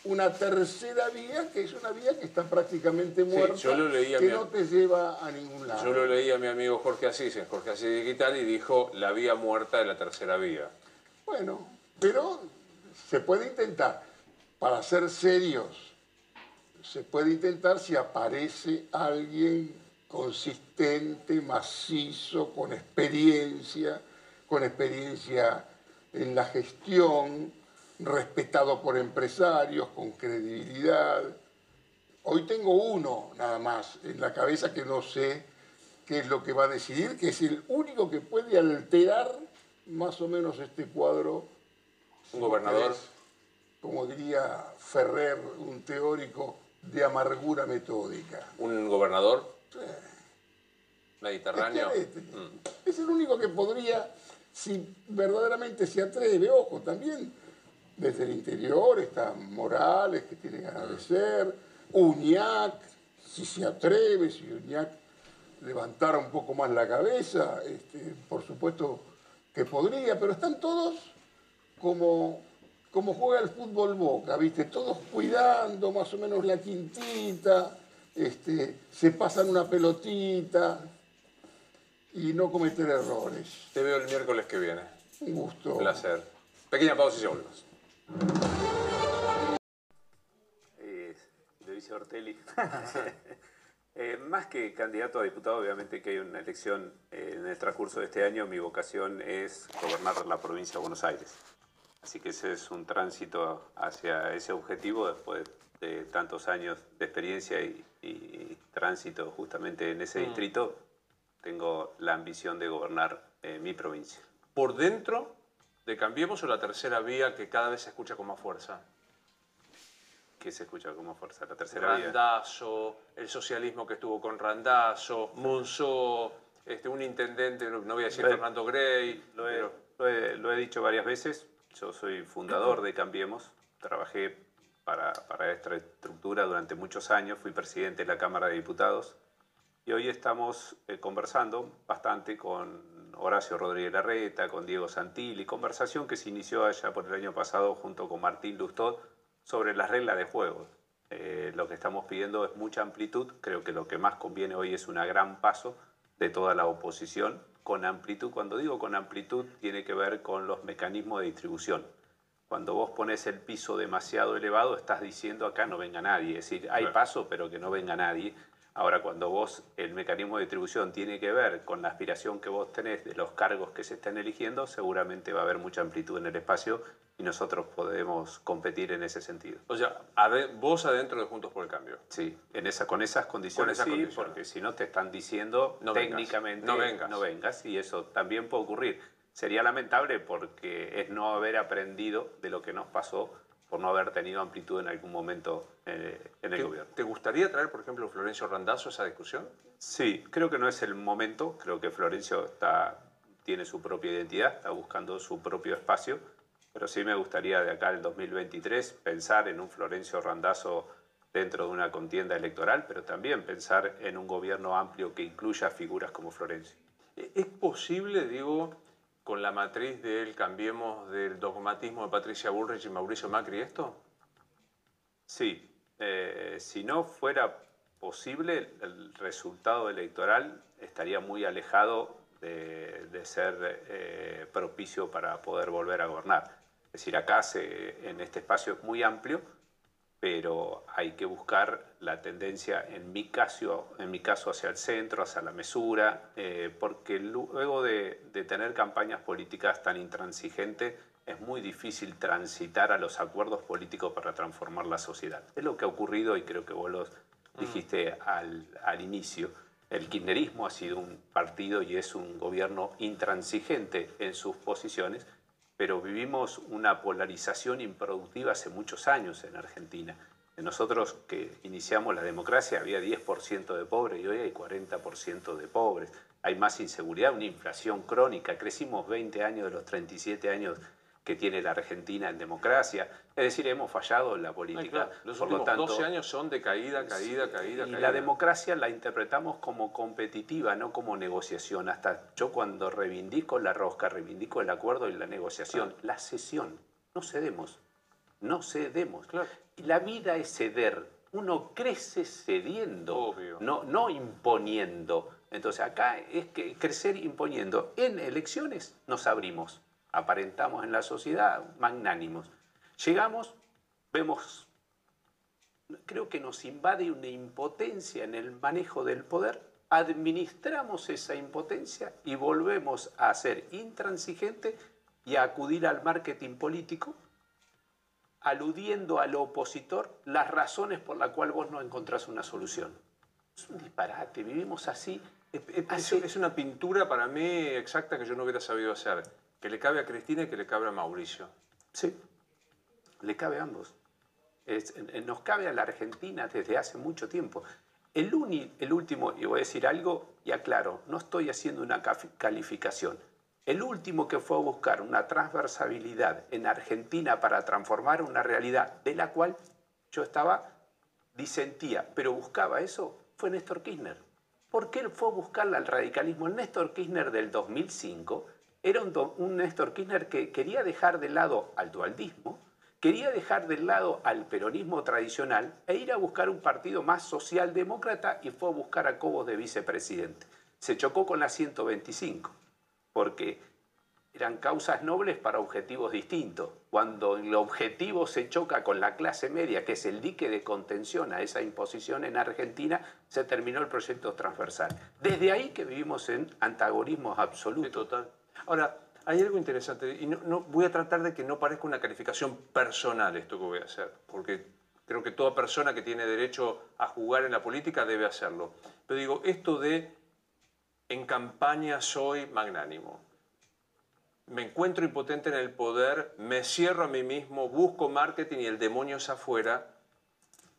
una tercera vía, que es una vía que está prácticamente muerta, que no te lleva a ningún lado.
Yo lo leí a mi amigo Jorge Asís en Jorge Asís Digital y dijo la vía muerta de la tercera vía.
Bueno, pero se puede intentar. Para ser serios, se puede intentar si aparece alguien consistente, macizo, con experiencia, con experiencia en la gestión, respetado por empresarios, con credibilidad. Hoy tengo uno nada más en la cabeza que no sé qué es lo que va a decidir, que es el único que puede alterar más o menos este cuadro.
Un gobernador.
como diría Ferrer, un teórico de amargura metódica.
¿Un gobernador? Sí. Mediterráneo.
Este, mm. Es el único que podría, si verdaderamente se atreve, ojo, también desde el interior está Morales, que tiene ganas de ser, Uñac, si se atreve, si Uñac levantara un poco más la cabeza, este, por supuesto que podría, pero están todos como, como juega el fútbol Boca, ¿viste? Todos cuidando más o menos la quintita, este, se pasan una pelotita y no cometer errores.
Te veo el miércoles que viene.
Un gusto.
Un placer. Pequeña pausa y ya volvemos.
Eh, dice Ortelli. Eh, más que candidato a diputado, obviamente que hay una elección eh, en el transcurso de este año. Mi vocación es gobernar la provincia de Buenos Aires. Así que ese es un tránsito hacia ese objetivo después de tantos años de experiencia y, tránsito justamente en ese mm. distrito. Tengo la ambición de gobernar mi provincia.
¿Por dentro de Cambiemos o la tercera vía que cada vez se escucha con más fuerza?
¿Qué se escucha con más fuerza? La tercera
Randazo, el socialismo que estuvo con Randazo, Monzó, este, un intendente, no voy a decir Fernando Grey.
Lo he, lo, he, dicho varias veces, yo soy fundador de Cambiemos, trabajé para, esta estructura durante muchos años, fui presidente de la Cámara de Diputados. Y hoy estamos eh, conversando bastante con Horacio Rodríguez Larreta, con Diego Santilli, conversación que se inició allá por el año pasado junto con Martín Lustó sobre las reglas de juego. Eh, lo que estamos pidiendo es mucha amplitud, creo que lo que más conviene hoy es un gran paso de toda la oposición con amplitud. Cuando digo con amplitud tiene que ver con los mecanismos de distribución. Cuando vos pones el piso demasiado elevado, estás diciendo acá no venga nadie. Es decir, hay paso, pero que no venga nadie. Ahora, cuando vos, el mecanismo de distribución tiene que ver con la aspiración que vos tenés de los cargos que se están eligiendo, seguramente va a haber mucha amplitud en el espacio y nosotros podemos competir en ese sentido.
O sea, vos adentro de Juntos por el Cambio.
Sí, en esa, con esas condiciones sí, porque si no te están diciendo técnicamente
no, vengas.
no vengas y eso también puede ocurrir. Sería lamentable porque es no haber aprendido de lo que nos pasó por no haber tenido amplitud en algún momento eh, en el
¿Te,
gobierno.
¿Te gustaría traer, por ejemplo, Florencio Randazzo a esa discusión?
Sí, creo que no es el momento. Creo que Florencio está, tiene su propia identidad, está buscando su propio espacio. Pero sí me gustaría de acá al 2023 pensar en un Florencio Randazzo dentro de una contienda electoral, pero también pensar en un gobierno amplio que incluya figuras como Florencio.
¿E-, ¿Es posible, digo, con la matriz del cambiemos del dogmatismo de Patricia Bullrich y Mauricio Macri esto?
Sí, eh, si no fuera posible, el resultado electoral estaría muy alejado de, ser eh, propicio para poder volver a gobernar. Es decir, acá se, en este espacio es muy amplio, pero hay que buscar la tendencia, en mi caso, en mi caso hacia el centro, hacia la mesura, eh, porque luego de, de tener campañas políticas tan intransigentes, es muy difícil transitar a los acuerdos políticos para transformar la sociedad. Es lo que ha ocurrido y creo que vos lo dijiste al, al inicio. El kirchnerismo ha sido un partido y es un gobierno intransigente en sus posiciones, pero vivimos una polarización improductiva hace muchos años en Argentina. Nosotros que iniciamos la democracia había 10% de pobres y hoy hay 40% de pobres. Hay más inseguridad, una inflación crónica. Crecimos 20 años de los 37 años que tiene la Argentina en democracia. Es decir, hemos fallado en la política.
Ay, claro. Los
Por
últimos
lo tanto,
12 años son de caída, caída, caída,
y
caída.
la democracia la interpretamos como competitiva, no como negociación. Hasta yo cuando reivindico la rosca, reivindico el acuerdo y la negociación, la cesión. No cedemos, no cedemos. La vida es ceder. Uno crece cediendo, no, no imponiendo. Entonces acá es que crecer imponiendo. En elecciones nos abrimos, aparentamos en la sociedad magnánimos. Llegamos, vemos creo que nos invade una impotencia en el manejo del poder, administramos esa impotencia y volvemos a ser intransigentes y a acudir al marketing político, aludiendo al opositor las razones por las cuales vos no encontrás una solución. Es un disparate, vivimos así.
Es, es una pintura para mí exacta que yo no hubiera sabido hacer, que le cabe a Cristina y que le cabe a Mauricio.
Sí, le cabe a ambos. Es, nos cabe a la Argentina desde hace mucho tiempo. El, uni, el último, y voy a decir algo y aclaro, no estoy haciendo una calificación. El último que fue a buscar una transversabilidad en Argentina para transformar una realidad de la cual yo estaba, disentía, pero buscaba eso, fue Néstor Kirchner. ¿Por qué él fue a buscarla al radicalismo? El Néstor Kirchner del 2005 era un, un Néstor Kirchner que quería dejar de lado al dualdismo, quería dejar de lado al peronismo tradicional e ir a buscar un partido más socialdemócrata y fue a buscar a Cobos de vicepresidente. Se chocó con la 125, porque eran causas nobles para objetivos distintos. Cuando el objetivo se choca con la clase media, que es el dique de contención a esa imposición en Argentina, se terminó el proyecto transversal. Desde ahí que vivimos en antagonismos absolutos.
total. Ahora, hay algo interesante, y no, voy a tratar de que no parezca una calificación personal esto que voy a hacer, porque creo que toda persona que tiene derecho a jugar en la política debe hacerlo. Pero digo, esto de en campaña soy magnánimo, me encuentro impotente en el poder, me cierro a mí mismo, busco marketing y el demonio es afuera,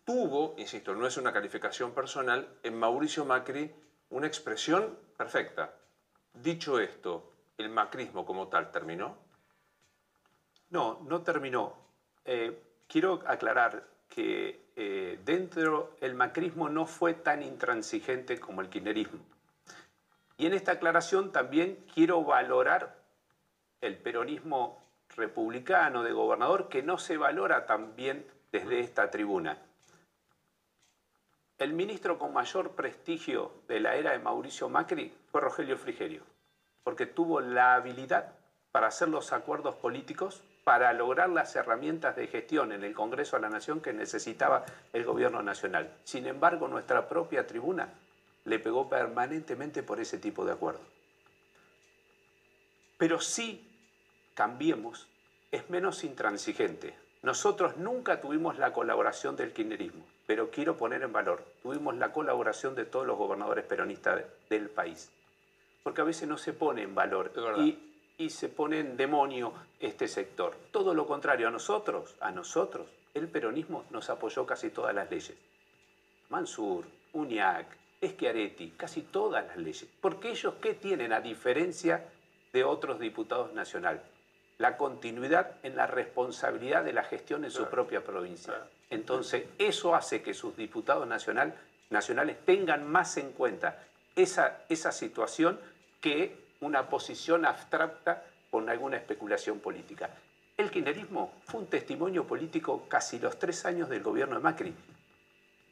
tuvo, insisto, no es una calificación personal, en Mauricio Macri una expresión perfecta. Dicho esto, ¿el macrismo como tal terminó?
No, no terminó. Eh, quiero aclarar que eh, dentro el macrismo no fue tan intransigente como el kirchnerismo. Y en esta aclaración también quiero valorar el peronismo republicano de gobernador que no se valora tan bien desde esta tribuna. El ministro con mayor prestigio de la era de Mauricio Macri fue Rogelio Frigerio, porque tuvo la habilidad para hacer los acuerdos políticos, para lograr las herramientas de gestión en el Congreso de la Nación que necesitaba el gobierno nacional. Sin embargo, nuestra propia tribuna le pegó permanentemente por ese tipo de acuerdo. Pero sí, cambiemos, es menos intransigente. Nosotros nunca tuvimos la colaboración del kirchnerismo, pero quiero poner en valor, tuvimos la colaboración de todos los gobernadores peronistas del país. Porque a veces no se pone en valor. Y y se pone en demonio este sector. Todo lo contrario, a nosotros, a nosotros, el peronismo nos apoyó casi todas las leyes. Mansur, Uñac, Schiaretti, casi todas las leyes. Porque ellos, ¿qué tienen a diferencia de otros diputados nacionales? La continuidad en la responsabilidad de la gestión en su propia provincia. Entonces, eso hace que sus diputados nacional, nacionales tengan más en cuenta esa, esa situación que una posición abstracta con alguna especulación política. El kirchnerismo fue un testimonio político casi los tres años del gobierno de Macri.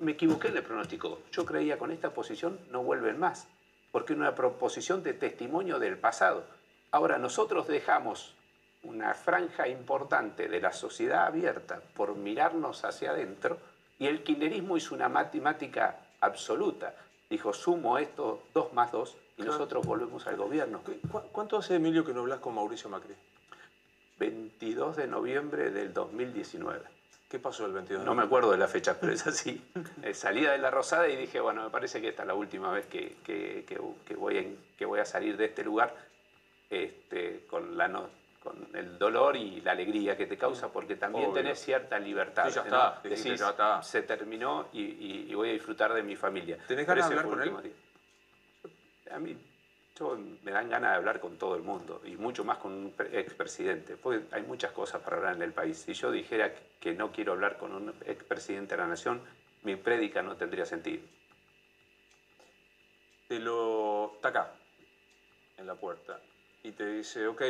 Me equivoqué en el pronóstico. Yo creía con esta posición no vuelven más, porque era una proposición de testimonio del pasado. Ahora nosotros dejamos una franja importante de la sociedad abierta por mirarnos hacia adentro y el kirchnerismo hizo una matemática absoluta. Dijo, sumo esto, dos más dos, y nosotros volvemos al gobierno.
¿Cuánto hace, Emilio, que no hablas con Mauricio Macri?
22 de noviembre del 2019.
¿Qué pasó el 22 de
No me acuerdo de la fecha, pero es así. Eh, salida de la Rosada y dije, bueno, me parece que esta es la última vez que, que, que, voy, en, que voy a salir de este lugar este, con, la no, con el dolor y la alegría que te causa, porque también tenés cierta libertad.
Sí, ya está,
Decís,
ya está.
Se terminó y, y, voy a disfrutar de mi familia.
¿Tenés ganas de hablar con él?
Día. A mí yo, me dan ganas de hablar con todo el mundo y mucho más con un expresidente, porque hay muchas cosas para hablar en el país. Si yo dijera que no quiero hablar con un expresidente de la nación, mi prédica no tendría sentido.
Te lo está acá, en la puerta, y te dice, ok,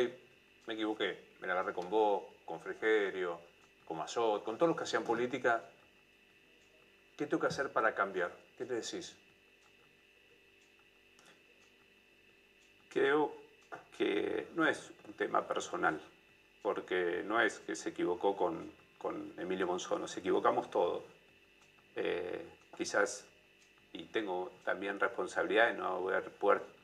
me equivoqué, me la agarré con vos, con Frigerio, con Mazot, con todos los que hacían política. ¿Qué tengo que hacer para cambiar? ¿Qué te decís?
Creo que no es un tema personal, porque no es que se equivocó con, con Emilio Monzón, nos equivocamos todos. Eh, quizás, y tengo también responsabilidad de no haber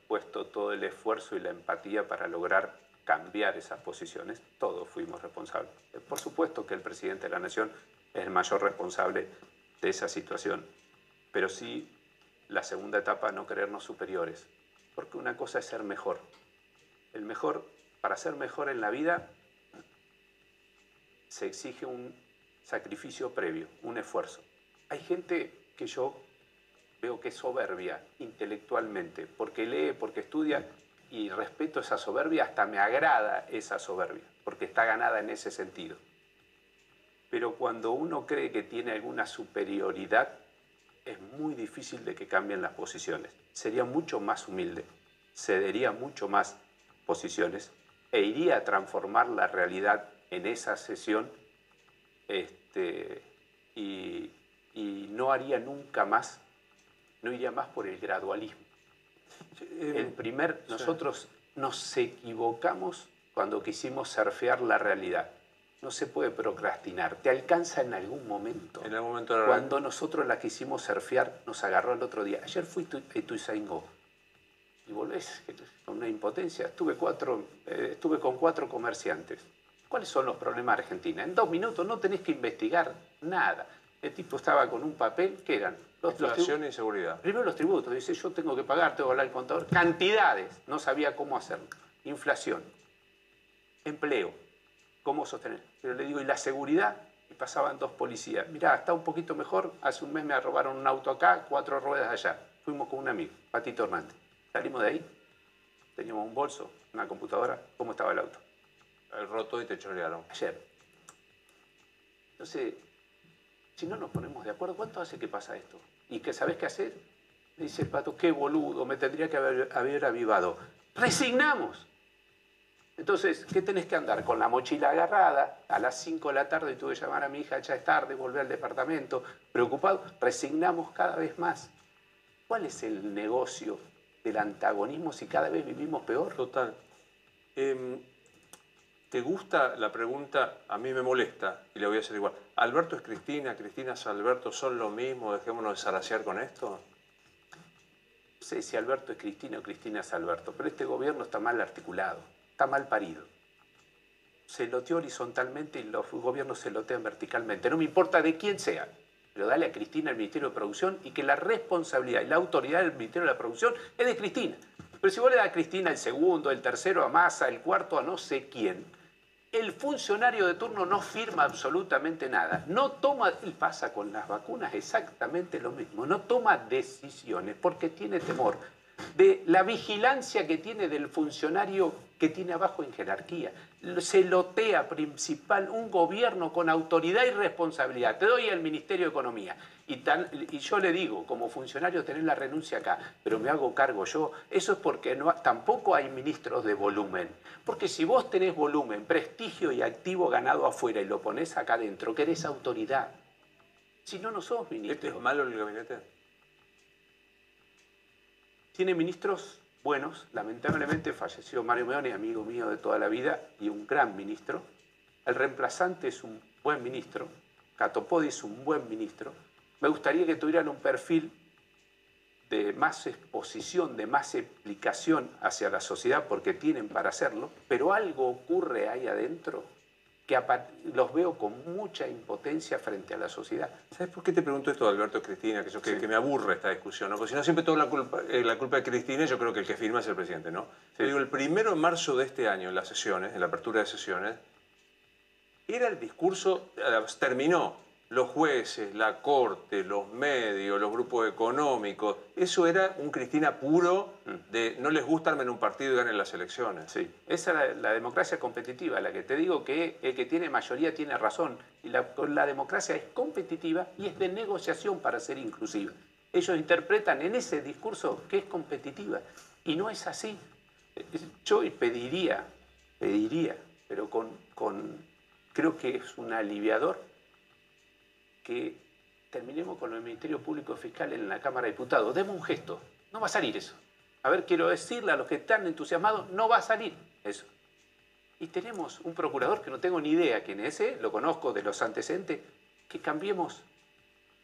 puesto todo el esfuerzo y la empatía para lograr cambiar esas posiciones, todos fuimos responsables. Eh, por supuesto que el presidente de la Nación es el mayor responsable de esa situación, pero sí la segunda etapa, no creernos superiores, porque una cosa es ser mejor. El mejor, para ser mejor en la vida, se exige un sacrificio previo, un esfuerzo. Hay gente que yo veo que es soberbia intelectualmente, porque lee, porque estudia, y respeto esa soberbia, hasta me agrada esa soberbia, porque está ganada en ese sentido. Pero cuando uno cree que tiene alguna superioridad, es muy difícil de que cambien las posiciones. Sería mucho más humilde, cedería mucho más posiciones e iría a transformar la realidad en esa sesión este, y, no haría nunca más, no iría más por el gradualismo. Eh, el primer, nosotros nos equivocamos cuando quisimos surfear la realidad no se puede procrastinar. Te alcanza en algún momento.
En algún momento
Cuando nosotros la quisimos surfear, nos agarró el otro día. Ayer fui a Ituzaingó y volvés con una impotencia. Estuve, cuatro, eh, estuve con cuatro comerciantes. ¿Cuáles son los problemas de Argentina? En dos minutos no tenés que investigar nada. El tipo estaba con un papel, ¿qué eran?
Los, Inflación y seguridad.
Primero los tributos. Dice, yo tengo que pagar, tengo que hablar el contador. Cantidades. No sabía cómo hacerlo. Inflación. Empleo cómo sostener. Pero le digo, ¿y la seguridad? Y pasaban dos policías. Mirá, está un poquito mejor. Hace un mes me robaron un auto acá, cuatro ruedas allá. Fuimos con un amigo, Patito Hernández. Salimos de ahí, teníamos un bolso, una computadora. ¿Cómo estaba el auto?
El roto y te chorearon.
Ayer. Entonces, si no nos ponemos de acuerdo, ¿cuánto hace que pasa esto? ¿Y que sabes qué hacer? dice el pato, qué boludo, me tendría que haber, haber avivado. Resignamos. Entonces, ¿qué tenés que andar? Con la mochila agarrada, a las 5 de la tarde tuve que llamar a mi hija, ya es tarde, volver al departamento, preocupado, resignamos cada vez más. ¿Cuál es el negocio del antagonismo si cada vez vivimos peor?
Total. Em, ¿Te gusta la pregunta? A mí me molesta y le voy a hacer igual. ¿Alberto es Cristina, Cristina es Alberto, son lo mismo? Dejémonos de zarasear con esto.
No sé si Alberto es Cristina o Cristina es Alberto, pero este gobierno está mal articulado está mal parido. Se loteó horizontalmente y los gobiernos se lotean verticalmente. No me importa de quién sea, pero dale a Cristina el Ministerio de Producción y que la responsabilidad y la autoridad del Ministerio de la Producción es de Cristina. Pero si vos le das a Cristina el segundo, el tercero a Massa, el cuarto a no sé quién, el funcionario de turno no firma absolutamente nada, no toma, y pasa con las vacunas exactamente lo mismo, no toma decisiones porque tiene temor de la vigilancia que tiene del funcionario que tiene abajo en jerarquía. Se lotea principal un gobierno con autoridad y responsabilidad. Te doy el Ministerio de Economía. Y, y yo le digo, como funcionario, tener la renuncia acá, pero me hago cargo yo. Eso es porque tampoco hay ministros de volumen. Porque si vos tenés volumen, prestigio y activo ganado afuera y lo ponés acá adentro, querés autoridad. Si no, no sos ministro.
¿Este es malo el gabinete?
Tiene ministros buenos. Lamentablemente falleció Mario Meoni, amigo mío de toda la vida y un gran ministro. El reemplazante es un buen ministro. Catopodi es un buen ministro. Me gustaría que tuvieran un perfil de más exposición, de más explicación hacia la sociedad, porque tienen para hacerlo, pero algo ocurre ahí adentro que los veo con mucha impotencia frente a la sociedad.
¿Sabes por qué te pregunto esto, Alberto Cristina? Que, que, me aburre esta discusión, ¿no? Porque si no, siempre toda la culpa, eh, la culpa de Cristina, yo creo que el que firma es el presidente, ¿no? Te digo, el primero de marzo de este año, en las sesiones, en la apertura de sesiones, era el discurso, eh, terminó los jueces, la corte, los medios, los grupos económicos. Eso era un Cristina puro de no les gusta armar un partido y ganen las elecciones.
Sí, esa es la, democracia competitiva, la que te digo que el que tiene mayoría tiene razón. Y la, la democracia es competitiva y es de negociación para ser inclusiva. Ellos interpretan en ese discurso que es competitiva y no es así. Yo pediría, pediría, pero con, con creo que es un aliviador que terminemos con el Ministerio Público Fiscal en la Cámara de Diputados. Demos un gesto. No va a salir eso. A ver, quiero decirle a los que están entusiasmados, no va a salir eso. Y tenemos un procurador que no tengo ni idea quién es, ese, lo conozco de los antecedentes, que cambiemos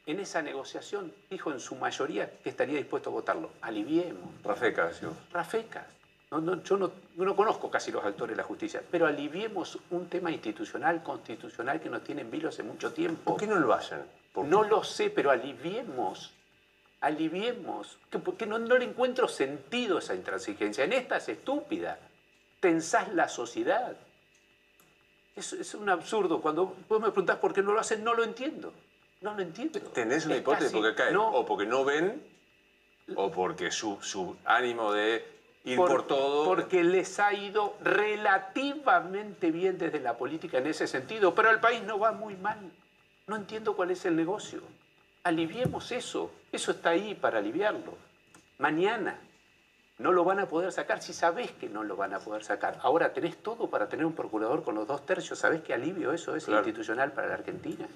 en esa negociación, dijo en su mayoría que estaría dispuesto a votarlo. Aliviemos.
Rafecas,
Rafecas. No, yo no, conozco casi los actores de la justicia, pero aliviemos un tema institucional, constitucional que nos tiene en vilo hace mucho tiempo.
¿Por qué no lo hacen?
No lo sé, pero aliviemos. Aliviemos. Porque no, no le encuentro sentido a esa intransigencia. En esta es estúpida. Tensás la sociedad. Es, es un absurdo. Cuando vos me preguntás por qué no lo hacen, no lo entiendo. No lo entiendo.
¿Tenés una hipótesis porque cae? O porque no ven, o porque su, su ánimo de por, todo.
Porque les ha ido relativamente bien desde la política en ese sentido, pero el país no va muy mal. No entiendo cuál es el negocio. Aliviemos eso. Eso está ahí para aliviarlo. Mañana no lo van a poder sacar si sabés que no lo van a poder sacar. Ahora tenés todo para tener un procurador con los dos tercios. ¿Sabés qué alivio eso es institucional para la Argentina?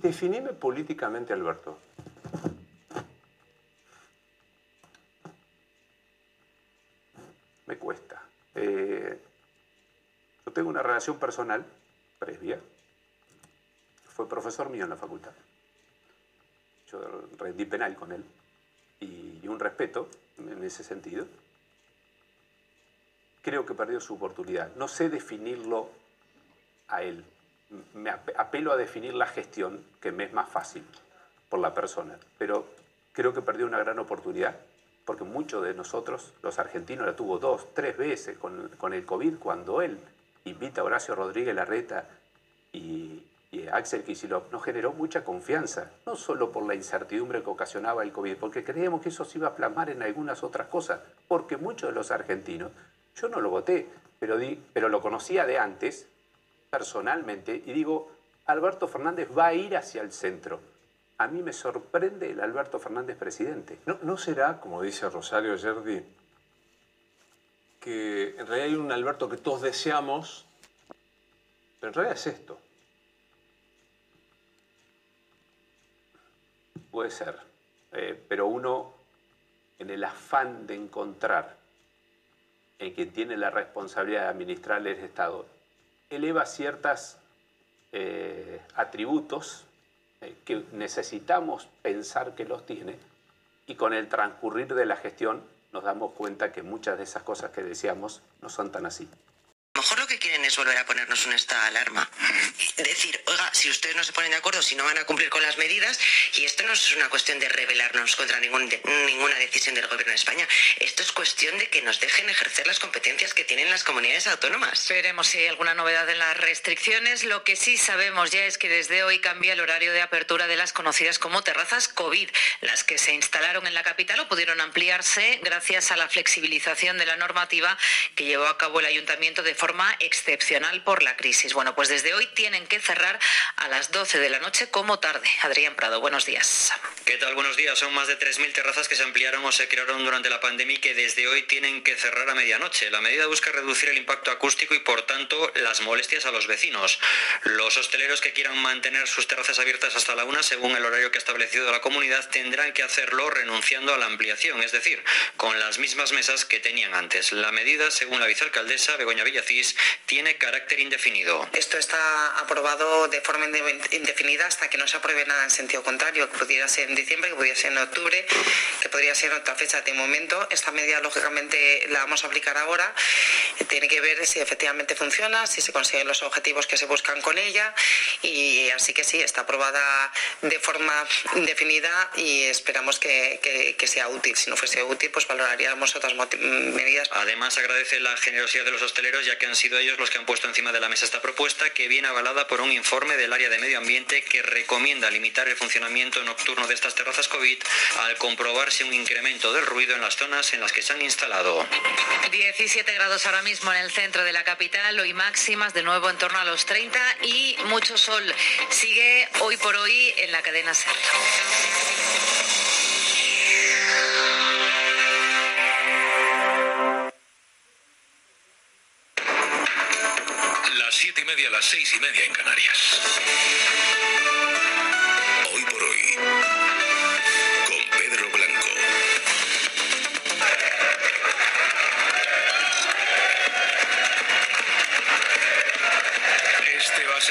definime políticamente, Alberto.
Cuesta. Eh, yo tengo una relación personal previa. Fue profesor mío en la facultad. Yo rendí penal con él y, un respeto en ese sentido. Creo que perdió su oportunidad. No sé definirlo a él. Me apelo a definir la gestión, que me es más fácil por la persona, pero creo que perdió una gran oportunidad porque muchos de nosotros, los argentinos, la tuvo dos, tres veces con, el COVID, cuando él invita a Horacio Rodríguez Larreta y, Axel Kicillof, nos generó mucha confianza, no solo por la incertidumbre que ocasionaba el COVID, porque creíamos que eso se iba a plasmar en algunas otras cosas, porque muchos de los argentinos, yo no lo voté, pero, di, pero lo conocía de antes, personalmente, y digo, Alberto Fernández va a ir hacia el centro a mí me sorprende el Alberto Fernández presidente.
¿No, será, como dice Rosario Yerdi, que en realidad hay un Alberto que todos deseamos, pero en realidad es esto?
Puede ser, eh, pero uno, en el afán de encontrar en quien tiene la responsabilidad de administrar el Estado, eleva ciertos eh, atributos que necesitamos pensar que los tiene y con el transcurrir de la gestión nos damos cuenta que muchas de esas cosas que decíamos no son tan así.
A lo mejor lo que quieren hacen es volver a ponernos un estado de alarma. Decir, oiga, si ustedes no se ponen de acuerdo, si no van a cumplir con las medidas, y esto no es una cuestión de rebelarnos contra ninguna decisión del gobierno de España, esto es cuestión de que nos dejen ejercer las competencias que tienen las comunidades autónomas.
Veremos si hay alguna novedad en las restricciones. Lo que sí sabemos ya es que desde hoy cambia el horario de apertura de las conocidas como terrazas COVID, las que se instalaron en la capital o pudieron ampliarse gracias a la flexibilización de la normativa que llevó a cabo el ayuntamiento de forma excepcional por la crisis. Bueno, pues desde hoy tienen que cerrar a las 12 de la noche como tarde. Adrián Prado, buenos días.
¿Qué tal? Buenos días. Son más de 3.000 terrazas que se ampliaron o se crearon durante la pandemia y que desde hoy tienen que cerrar a medianoche. La medida busca reducir el impacto acústico y, por tanto, las molestias a los vecinos. Los hosteleros que quieran mantener sus terrazas abiertas hasta la una, según el horario que ha establecido la comunidad, tendrán que hacerlo renunciando a la ampliación, es decir, con las mismas mesas que tenían antes. La medida, según la vicealcaldesa Begoña Villacís, tiene carácter indefinido.
Esto está aprobado de forma indefinida hasta que no se apruebe nada en sentido contrario, que pudiera ser en diciembre, que pudiera ser en octubre, que podría ser en otra fecha. De momento, esta medida, lógicamente, la vamos a aplicar ahora. Tiene que ver si efectivamente funciona, si se consiguen los objetivos que se buscan con ella. Y así que sí, está aprobada de forma indefinida y esperamos que, que sea útil. Si no fuese útil, pues valoraríamos otras medidas.
Además, agradece la generosidad de los hosteleros, ya que han sido ellos los que han puesto encima de la mesa esta propuesta, que viene avalada por un informe del área de medio ambiente que recomienda limitar el funcionamiento nocturno de estas terrazas COVID al comprobarse un incremento del ruido en las zonas en las que se han instalado.
17 grados ahora mismo en el centro de la capital, hoy máximas de nuevo en torno a los 30 y mucho sol. Sigue hoy por hoy en la cadena Ser.
Siete y media, las seis y media en Canarias.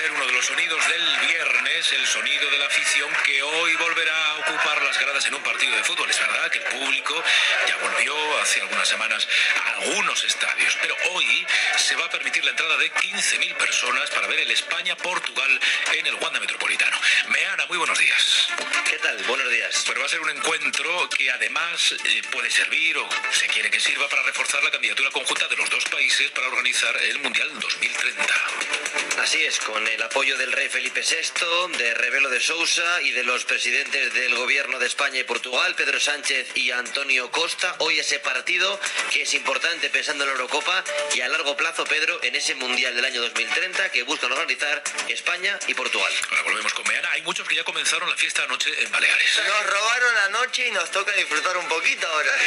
Ser uno de los sonidos del viernes, el sonido de la afición que hoy volverá a ocupar las gradas en un partido de fútbol. Es verdad que el público ya volvió hace algunas semanas a algunos estadios, pero hoy se va a permitir la entrada de 15.000 personas para ver el España-Portugal en el Wanda Metropolitano. Meana, muy buenos días.
¿Qué tal? Buenos días.
Pero va a ser un encuentro que además eh, puede servir o se quiere que sirva para reforzar la candidatura conjunta de los dos países para organizar el Mundial 2030.
Así es, con el apoyo del rey Felipe VI, de Rebelo de Sousa y de los presidentes del gobierno de España y Portugal, Pedro Sánchez y Antonio Costa, hoy ese partido que es importante pensando en la Eurocopa y a largo plazo, Pedro, en ese Mundial del año 2030 que buscan organizar España y Portugal.
Ahora volvemos con Meana. Hay muchos que ya comenzaron la fiesta anoche en Baleares.
Nos robaron anoche y nos toca disfrutar un poquito ahora.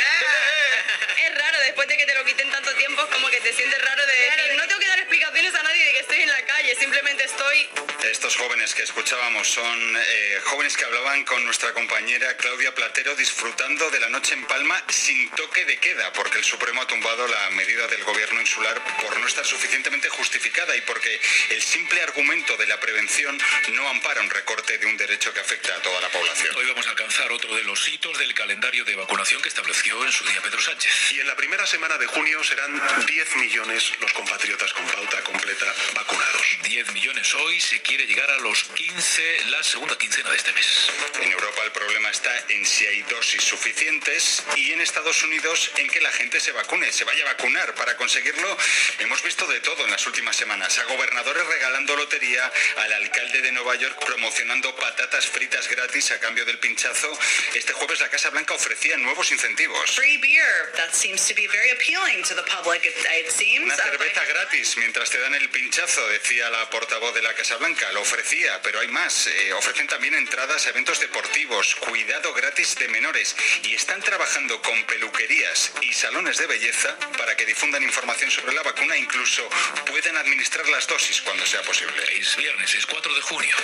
Es raro, después de que te lo quiten tanto tiempo, es como que te sientes raro de decir, no tengo que dar explicaciones a nadie de que estoy en la calle, simplemente estoy...
Estos jóvenes que escuchábamos son eh, jóvenes que hablaban con nuestra compañera Claudia Platero disfrutando de la noche en Palma sin toque de queda, porque el Supremo ha tumbado la medida del gobierno insular por no estar suficientemente justificada y porque el simple argumento de la prevención no ampara un recorte de un derecho que afecta a toda la población.
Hoy vamos a alcanzar otro de los hitos del calendario de vacunación que estableció en su día Pedro Sánchez.
Y en la primera semana de junio serán 10 millones los compatriotas con pauta completa vacunados.
10 millones hoy, se quiere llegar a los 15 la segunda quincena de este mes.
En Europa el problema está en si hay dosis suficientes y en Estados Unidos en que la gente se vacune, se vaya a vacunar. Para conseguirlo hemos visto de todo en las últimas semanas. A gobernadores regalando lotería, al alcalde de Nueva York promocionando patatas fritas gratis a cambio del pinchazo. Este jueves la Casa Blanca ofrecía nuevos incentivos.
Free beer. That seems to be very appealing to the public, it, it seems.
Una cerveza gratis mientras te dan el pinchazo, decía la portavoz de la Casa Blanca. Lo ofrecía, pero hay más. Eh, ofrecen también entradas a eventos deportivos, cuidado gratis de menores y están trabajando con peluquerías y salones de belleza para que difundan información sobre la vacuna e incluso puedan administrar las dosis cuando sea posible.
Es viernes, es 4 de junio.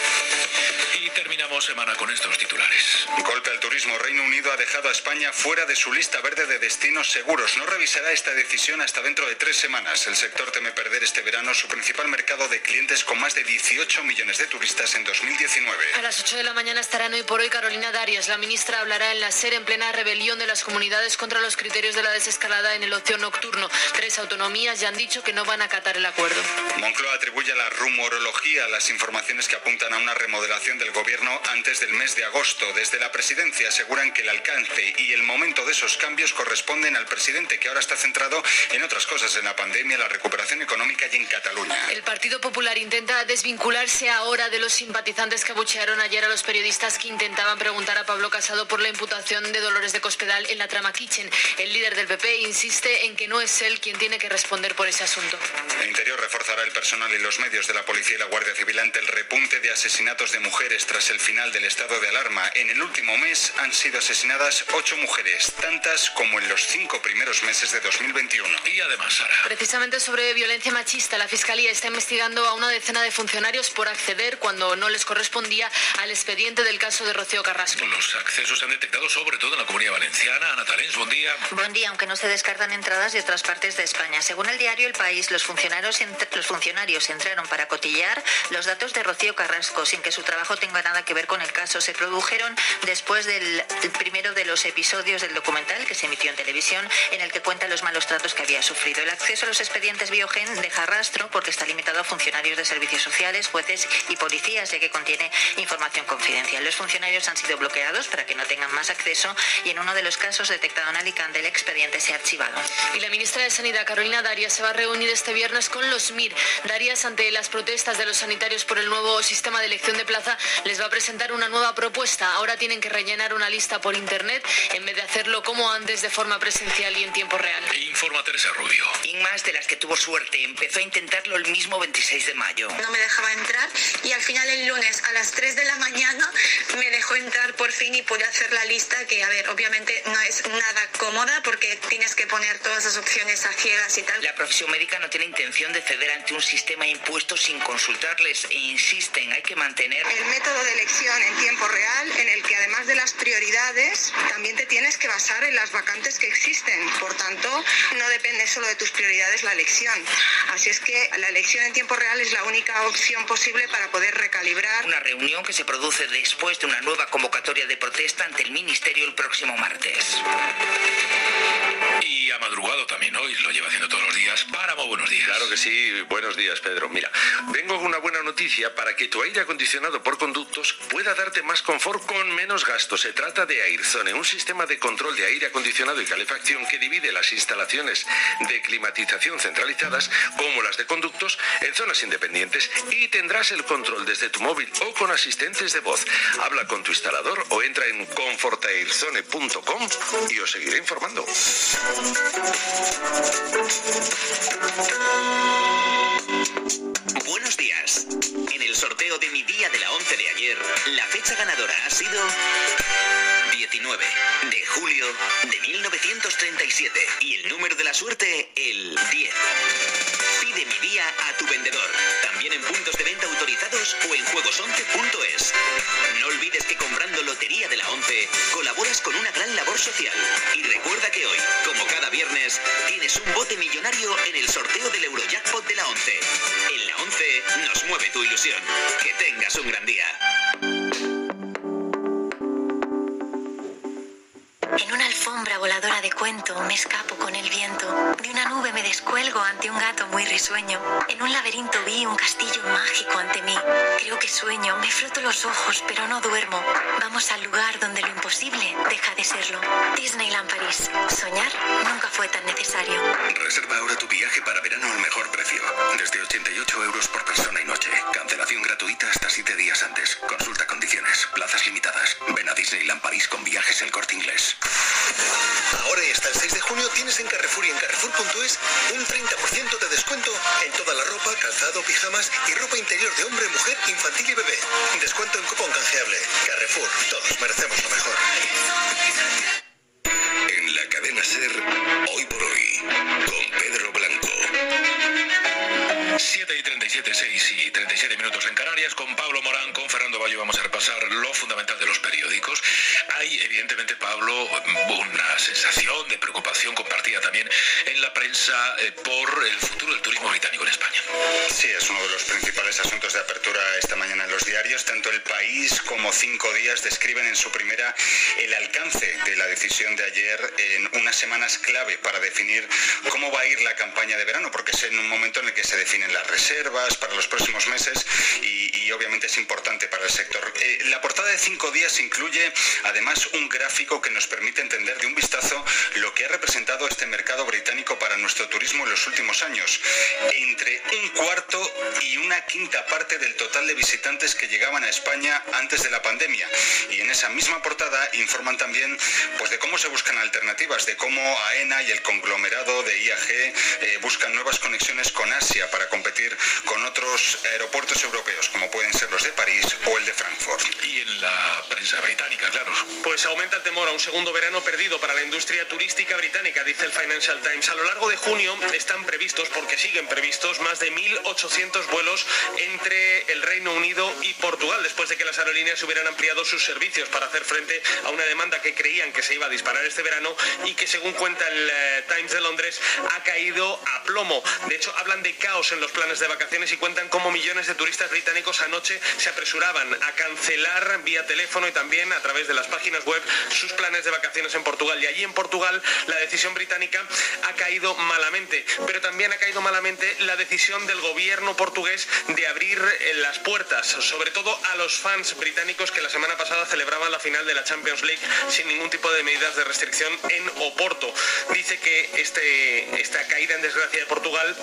Y terminamos semana con estos titulares.
Golpe al turismo Turismo Reino Unido ha dejado a España fuera de su lista verde de destinos seguros. No revisará esta decisión hasta dentro de tres semanas. El sector teme perder este verano su principal mercado de clientes con más de 18 millones de turistas en 2019.
A las 8 de la mañana estará hoy por hoy Carolina Darias. La ministra hablará en la SER en plena rebelión de las comunidades contra los criterios de la desescalada en el ocio nocturno. Tres autonomías ya han dicho que no van a acatar el acuerdo.
Moncloa atribuye a la rumorología las informaciones que apuntan a una remodelación del gobierno antes del mes de agosto. Desde la presidencia aseguran que el alcance y el momento de esos cambios corresponden al presidente, que ahora está centrado en otras cosas, en la pandemia, la recuperación económica y en Cataluña.
El Partido Popular intenta desvincularse ahora de los simpatizantes que abuchearon ayer a los periodistas que intentaban preguntar a Pablo Casado por la imputación de Dolores de Cospedal en la trama Kitchen. El líder del PP insiste en que no es él quien tiene que responder por ese asunto.
El Interior reforzará el personal y los medios de la Policía y la Guardia Civil ante el repunte de asesinatos de mujeres tras el final del estado de alarma. En el último mes han sido asesinadas ocho mujeres, tantas como en los cinco primeros meses de 2021.
Y además, Sara.
Precisamente sobre violencia machista, la Fiscalía está investigando a una decena de funcionarios por acceder, cuando no les correspondía, al expediente del caso de Rocío Carrasco.
Los accesos se han detectado sobre todo en la comunidad valenciana. Ana Talens, buen día.
Buen día, aunque no se descartan entradas de otras partes de España. Según el diario El País, los funcionarios, los funcionarios entraron para cotillar los datos de Rocío Carrasco sin que su trabajo tenga nada que ver con el caso. Se produjeron después del, del primero de los episodios del documental que se emitió en televisión en el que cuenta los malos tratos que había sufrido. El acceso a los expedientes Biogen deja rastro porque está limitado a funcionarios de servicios sociales, jueces y policías, ya que contiene información confidencial. Los funcionarios han sido bloqueados para que no tengan más acceso y en uno de los casos detectado en Alicante el expediente se ha archivado.
Y la ministra de Sanidad, Carolina Darias, se va a reunir este viernes con los MIR. Darias, ante las protestas de los sanitarios por el nuevo sistema de elección de plaza, les va a presentar una nueva propuesta. Ahora tienen que rellenar una lista por internet en vez de hacerlo como antes de forma presencial y en tiempo real.
Informa Teresa Rubio.
Inmas, de las que tuvo suerte, empezó a intentarlo el mismo 26 de mayo.
No me dejaba entrar y al final el lunes a las 3 de la mañana me dejó entrar por fin y pude hacer la lista que, a ver, obviamente no es nada cómoda porque tienes que poner todas las opciones a ciegas y tal.
La profesión médica no tiene intención de ceder ante un sistema impuesto sin consultarles e insisten, hay que mantener
el método de elección en tiempo real en el que además de las prioridades también te tienes que basar en las vacantes que existen. Por tanto, no depende solo de tus prioridades la elección. Así es que la elección en tiempo real es la única opción posible para poder recalibrar.
Una reunión que se produce después de una nueva convocatoria de protesta ante el Ministerio el próximo martes.
Y ha madrugado también hoy, lo lleva haciendo todos los días. Páramo, buenos días.
Claro que sí, buenos días, Pedro. Mira, vengo con una buena noticia para que tu aire acondicionado por conductos pueda darte más confort con menos gasto. Se trata de Airzone, un sistema de control de aire acondicionado y calefacción que divide las instalaciones de climatización centralizadas, como las de conductos, en zonas independientes y tendrás el control desde tu móvil o con asistentes de voz. Habla con tu instalador o entra en confortairzone.com y os seguiré informando.
Buenos días. En el sorteo de mi día de la 11 de ayer, la fecha ganadora ha sido 19 de julio de 1937 y el número de la suerte el 10. Pide mi día a tu vendedor, o en juegos11.es. No olvides que comprando Lotería de la 11 colaboras con una gran labor social. Y recuerda que hoy, como cada viernes, tienes un bote millonario en el sorteo del Eurojackpot de la 11. En la 11 nos mueve tu ilusión.
Sueño, me froto los ojos, pero no duermo. Vamos al lugar donde lo imposible deja de serlo. Disneyland París. Soñar nunca fue tan necesario.
Reserva ahora tu viaje para verano al mejor precio. Desde 88 euros por persona y noche. Cancelación gratuita hasta 7 días antes. Consulta condiciones. Plazas limitadas. Ven a Disneyland París con viajes el corte inglés.
Ahora y hasta el 6 de junio tienes en Carrefour y en Carrefour.es un 30% de descuento en toda la ropa, calzado, ropa interior de hombre, mujer, infantil y bebé. Descuento en cupón
definen las reservas para los próximos meses y, obviamente es importante para el sector. Eh, la portada de cinco días incluye además un gráfico que nos permite entender de un vistazo lo que ha representado este mercado británico para nuestro turismo en los últimos años. Entre un cuarto y una quinta parte del total de visitantes que llegaban a España antes de la pandemia. Y en esa misma portada informan también pues, de cómo se buscan alternativas, de cómo AENA y el conglomerado de IAG eh, buscan nuevas conexiones con Asia para competir con otros aeropuertos europeos, como pueden ser los de París o el de Frankfurt.
Y en la prensa británica, claro.
Pues aumenta el temor a un segundo verano perdido para la industria turística británica, dice el Financial Times. A lo largo de junio están previstos, porque siguen previstos, más de 1.800 vuelos entre el Reino Unido y Portugal, después de que las aerolíneas hubieran ampliado sus servicios para hacer frente a una demanda que creían que se iba a disparar este verano y que, según cuenta el eh, Times de Londres, ha caído a plomo. De hecho, hablan de caos en los planes de vacaciones y cuentan cómo millones de turistas británicos anoche se apresuraban a cancelar vía teléfono y también a través de las páginas web sus planes de vacaciones en Portugal. Y allí en Portugal la decisión británica ha caído malamente, pero también ha caído malamente la decisión del gobierno portugués de abrir eh, las puertas, sobre todo a los fans británicos que la semana pasada celebraban la final de la Champions League sin ningún tipo de medidas de restricción en Oporto. Dice que este, esta caída en desgracia de Portugal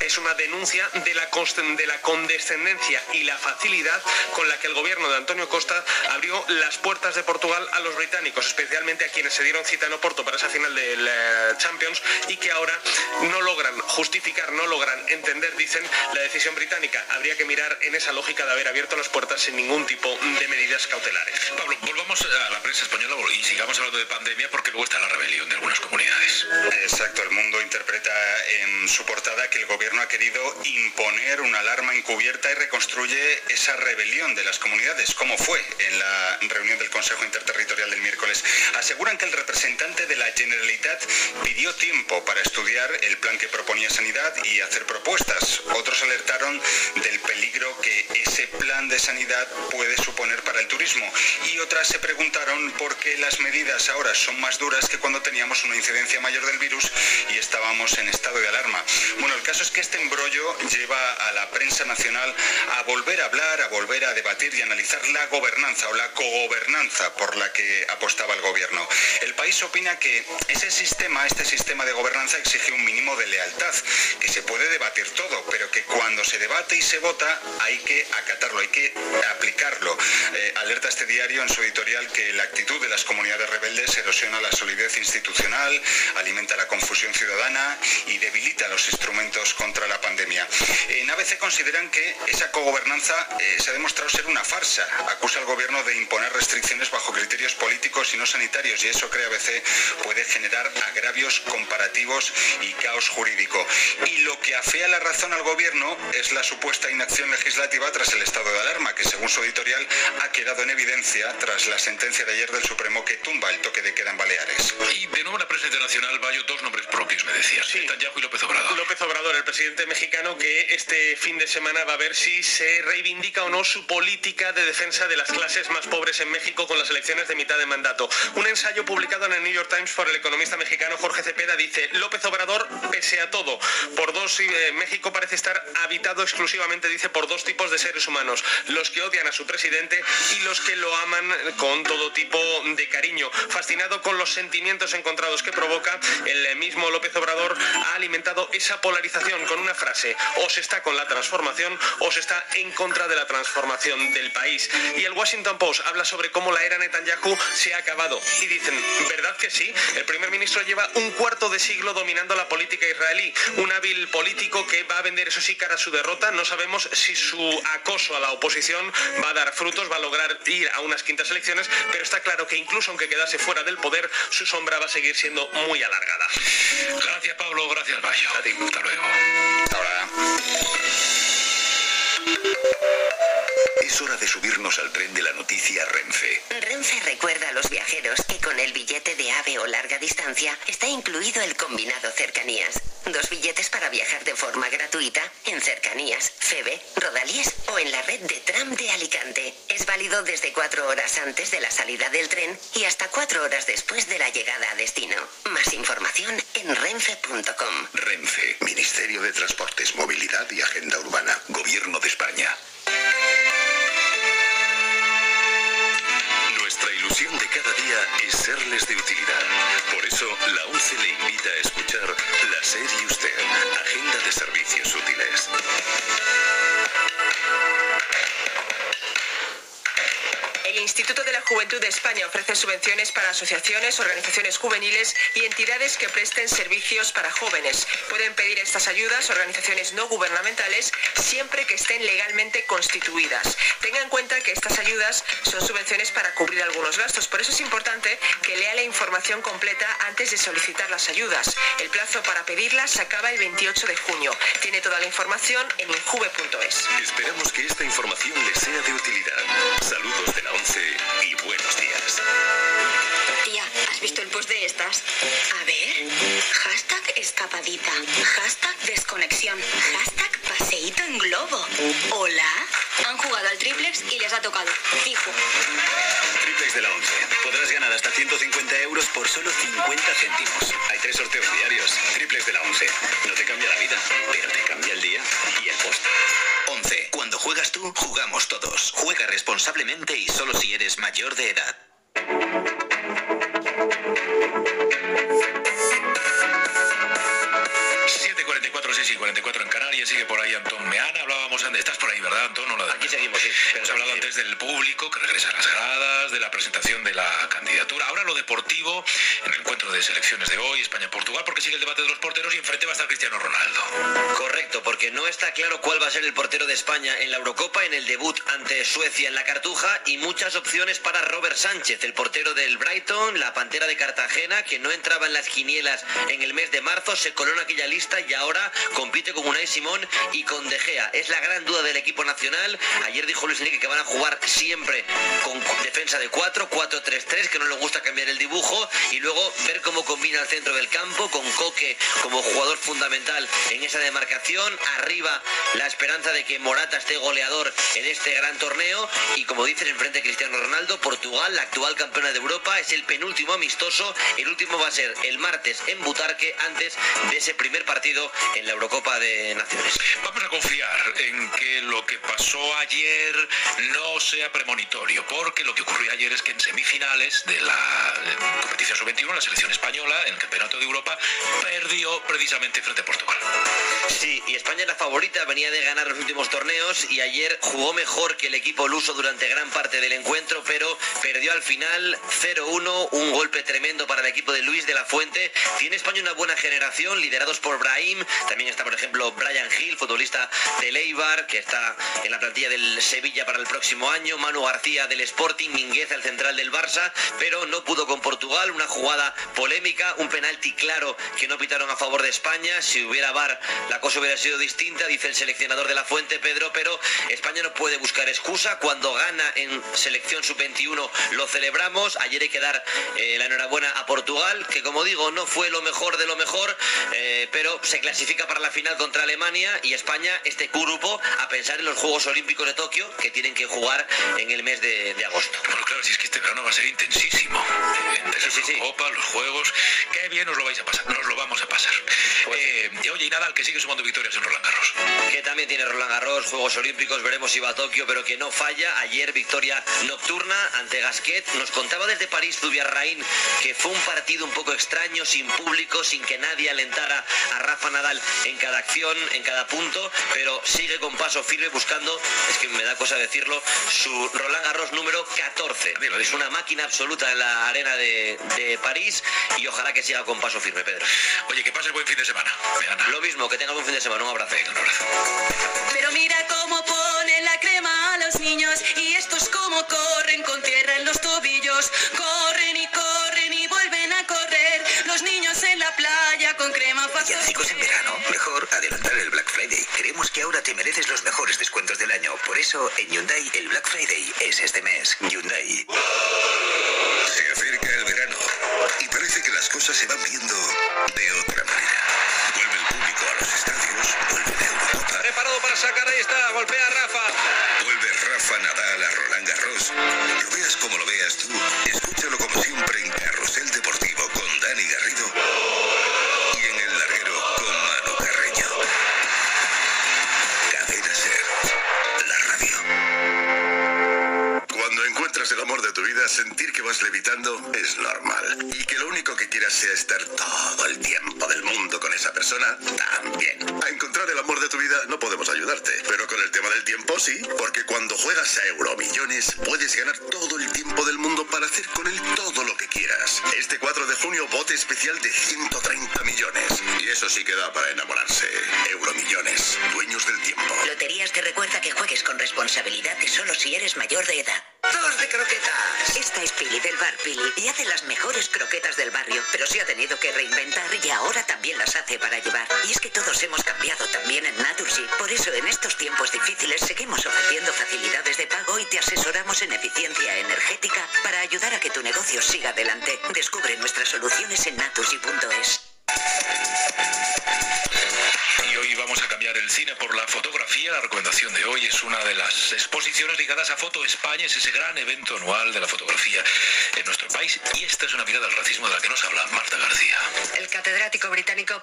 es una denuncia de la, de la condescendencia y la facilidad con la que el gobierno de Antonio Costa abrió las puertas de Portugal a los británicos, especialmente a quienes se dieron cita en Oporto para esa final del eh, Champions y que ahora no logran justificar, no logran entender, dicen, la decisión británica. Habría que mirar en esa lógica de haber abierto las puertas sin ningún tipo de medidas cautelares.
Pablo, volvamos a la prensa española y sigamos hablando de pandemia porque luego está la rebelión de algunas comunidades.
Exacto, el mundo interpreta en su portada que el gobierno ha querido imponer una alarma encubierta y reconstruye esa rebelión de las comunidades, como fue en la reunión del Consejo Interterritorial del miércoles. Aseguran que el representante de la Generalitat pidió tiempo para estudiar el plan que proponía Sanidad y hacer propuestas. Otros alertaron del peligro que ese plan de sanidad puede suponer para el turismo y otras se preguntaron por qué las medidas ahora son más duras que cuando teníamos una incidencia mayor del virus y estábamos en estado de alarma. Bueno, el caso es que este embrollo lleva a la prensa nacional a volver a hablar, a volver a debatir y analizar la gobernanza o la cogobernanza por la que apostaba gobierno. El país opina que ese sistema, este sistema de gobernanza exige un mínimo de lealtad, que se puede debatir todo, pero que cuando se debate y se vota hay que acatarlo, hay que aplicarlo. Eh, alerta este diario en su editorial que la actitud de las comunidades rebeldes erosiona la solidez institucional, alimenta la confusión ciudadana y debilita los instrumentos contra la pandemia. En ABC consideran que esa cogobernanza eh, se ha demostrado ser una farsa. Acusa al gobierno de imponer restricciones bajo criterios políticos y no sanitarios y eso cree ABC puede generar agravios comparativos y caos jurídico. Y lo que afea la razón al gobierno es la supuesta inacción legislativa tras el estado de alarma, que según su editorial ha quedado en evidencia tras la sentencia de ayer del Supremo que tumba el toque de queda en Baleares.
Y de nuevo en la prensa internacional, Bayo, dos nombres propios, me decías, sí. Netanyahu y López Obrador.
López Obrador, el presidente mexicano, que este fin de semana va a ver si se reivindica o no su política de defensa de las clases más pobres en México con las elecciones de mitad de mandato. Un ensayo publicado en el New York Times por el economista mexicano Jorge Cepeda dice, López Obrador, pese a todo, por dos, eh, México parece estar habitado exclusivamente, dice, por dos tipos de seres humanos, los que odian a su presidente y los que lo aman con todo tipo de cariño. Fascinado con los sentimientos encontrados que provoca, el mismo López Obrador ha alimentado esa polarización con una frase, o se está con la transformación o se está en contra de la transformación del país. Y el Washington Post habla sobre cómo la era Netanyahu se ha acabado. Y dicen, ¿verdad que sí? El primer ministro lleva un cuarto de siglo dominando la política israelí, un hábil político que va a vender eso sí cara a su derrota. No sabemos si su acoso a la oposición va a dar frutos, va a lograr ir a unas quintas elecciones, pero está claro que incluso aunque quedase fuera del poder, su sombra va a seguir siendo muy alargada.
Gracias Pablo, gracias
ti.
Hasta luego.
Hasta ahora.
Es hora de subirnos al tren de la noticia Renfe.
Renfe recuerda a los viajeros que con el billete de AVE o larga distancia está incluido el combinado cercanías. Dos billetes para viajar de forma gratuita en cercanías, FEBE, Rodalíes o en la red de tram de Alicante. Es válido desde cuatro horas antes de la salida del tren y hasta cuatro horas después de la llegada a destino. Más información en renfe.com.
Renfe, Ministerio de Transportes, Movilidad y Agenda Urbana, Gobierno de España. Nuestra ilusión de cada día es serles de utilidad. Por eso, la ONCE le invita a escuchar La SER y Usted, Agenda de Servicios Útiles.
El Instituto de la Juventud de España ofrece subvenciones para asociaciones, organizaciones juveniles y entidades que presten servicios para jóvenes. Pueden pedir estas ayudas organizaciones no gubernamentales siempre que estén legalmente constituidas. Tenga en cuenta que estas ayudas son subvenciones para cubrir algunos gastos, por eso es importante que lea la información completa antes de solicitar las ayudas. El plazo para pedirlas acaba el 28 de junio. Tiene toda la información en injuve.es.
Esperamos que esta información les sea de utilidad. Saludos de la ONCE y buenos días.
Tía, ¿has visto el post de estas? A ver. Hashtag escapadita. Hashtag desconexión. Hashtag paseíto en globo. Hola. Han jugado al triplex y les ha tocado. Fijo.
Triplex de la ONCE. Podrás ganar hasta 150 euros por solo 50 céntimos. Hay tres sorteos diarios. Triplex de la ONCE. No te cambia la vida, pero te cambia el día y el post.
11. Cuando juegas tú, jugamos todos. Juega responsablemente solo si eres mayor de edad.
7.44, 6 y 44 en Canarias, sigue por ahí Antón Meana, hablábamos antes, estás por ahí, ¿verdad, Antón? No, Aquí
seguimos, sí.
Hemos hablado antes del público que regresa a las gradas, de la presentación de la candidatura, ahora lo deportivo, en el encuentro de selecciones de hoy, España-Portugal, porque sigue el debate de los porteros y enfrente va a estar Cristiano Ronaldo.
Está claro cuál va a ser el portero de España en la Eurocopa, en el debut ante Suecia en la Cartuja y muchas opciones para Robert Sánchez, el portero del Brighton, la Pantera de Cartagena, que no entraba en las quinielas en el mes de marzo, se coló en aquella lista y ahora compite con Unai Simón y con De Gea. Es la gran duda del equipo nacional. Ayer dijo Luis Enrique que van a jugar siempre con defensa de 4, 4-3-3, que no le gusta cambiar el dibujo y luego ver cómo combina el centro del campo con Coque como jugador fundamental en esa demarcación. Arriba la esperanza de que Morata esté goleador en este gran torneo y como dices enfrente Cristiano Ronaldo, Portugal, la actual campeona de Europa, es el penúltimo amistoso. El último va a ser el martes en Butarque antes de ese primer partido en la Eurocopa de Naciones.
Vamos a confiar en que lo que pasó ayer no sea premonitorio, porque lo que ocurrió ayer es que en semifinales de la competición sub-21, la selección española, en el Campeonato de Europa, perdió precisamente frente a Portugal.
Sí, y España era favorita, venía de ganar los últimos torneos y ayer jugó mejor que el equipo luso durante gran parte del encuentro, pero perdió al final 0-1, un golpe tremendo para el equipo de Luis de la Fuente. Tiene España una buena generación, liderados por Brahim, también está por ejemplo Brian Hill, futbolista del Eibar, que está en la plantilla del Sevilla para el próximo año, Manu García del Sporting, Mingueza el central del Barça, pero no pudo con Portugal, una jugada polémica, un penalti claro que no pitaron a favor de España, si hubiera VAR la cosa hubiera sido distinta, dice el seleccionador de la Fuente, Pedro, pero España no puede buscar excusa, cuando gana en selección sub-21 lo celebramos, ayer hay que dar eh, la enhorabuena a Portugal, que como digo no fue lo mejor de lo mejor, eh, pero se clasifica para la final contra Alemania y España, este grupo, a pensar en los Juegos Olímpicos de Tokio, que tienen que jugar en el mes de, de agosto.
Bueno, claro, si es que este verano va a ser intensísimo. Entre la Copa, los Juegos, qué bien os lo vais a pasar, nos lo vamos a pasar. Eh, y oye, y Nadal, que sigue sumando victorias en Roland Garros.
Que también tiene Roland Garros, Juegos Olímpicos, veremos si va a Tokio, pero que no falla. Ayer victoria nocturna ante Gasquet. Nos contaba desde París Zubiarraín que fue un partido un poco extraño, sin público, sin que nadie alentara a Rafa Nadal en cada acción, en cada punto, pero sigue con paso firme buscando, es que me da cosa decirlo, su Roland Garros número 14. Es una máquina absoluta en la arena de, de París y ojalá que siga con paso firme, Pedro.
Oye, que pases buen fin de semana.
Lo mismo, que tengas buen fin de semana. Un abrazo.
Pero mira cómo pone la crema a los niños y estos como corren con tierra en los tobillos. Corren y corren y vuelven a correr. Los niños en la playa con crema
Villancicos en verano. Mejor adelantar el Black Friday.
Sabemos que ahora te mereces los mejores descuentos del año. Por eso, en Hyundai, el Black Friday es este mes. Hyundai.
Se acerca el verano y parece que las cosas se van viendo de otra manera. Vuelve el público a los estadios, vuelve.
Preparado para sacar, ahí está, golpea a Rafa.
Vuelve Rafa Nadal a Roland Garros. Lo veas como lo veas tú, escúchalo como siempre en juegas a Euromillones puedes ganar todo el tiempo del mundo para hacer con él todo lo que quieras. Este 4 de junio bote especial de 130 millones. Y eso sí que da para enamorarse.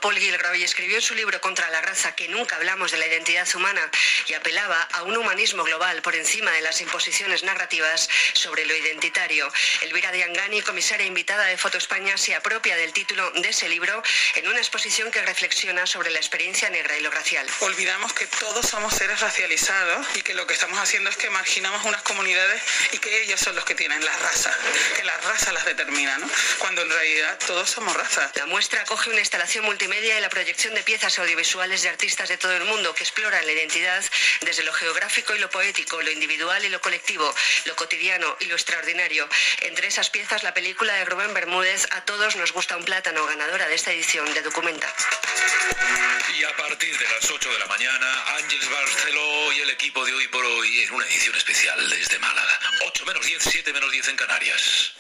Paul Gilroy escribió en su libro Contra la raza que nunca hablamos de la identidad humana y apelaba a un humanismo global por encima de las imposiciones narrativas sobre lo identitario. Elvira Diangani, comisaria invitada de Foto España, se apropia del título de ese libro en una exposición que reflexiona sobre la experiencia negra y lo racial.
Olvidamos que todos somos seres racializados y que lo que estamos haciendo es que marginamos unas comunidades y que ellos son los que tienen la raza, que la raza las determina, ¿no? Cuando en realidad todos somos raza.
La muestra acoge una instalación multimedia y la proyección de piezas audiovisuales de artistas de todo el mundo que exploran la identidad desde lo geográfico y lo poético, lo individual y lo colectivo, lo cotidiano y lo extraordinario. Entre esas piezas, la película de Rubén Bermúdez, A todos nos gusta un plátano, ganadora de esta edición de Documenta.
Y a partir de las 8 de la mañana, Ángeles Barceló y el equipo de Hoy por Hoy en una edición especial desde Málaga. 8 menos 10, 7 menos 10 en Canarias.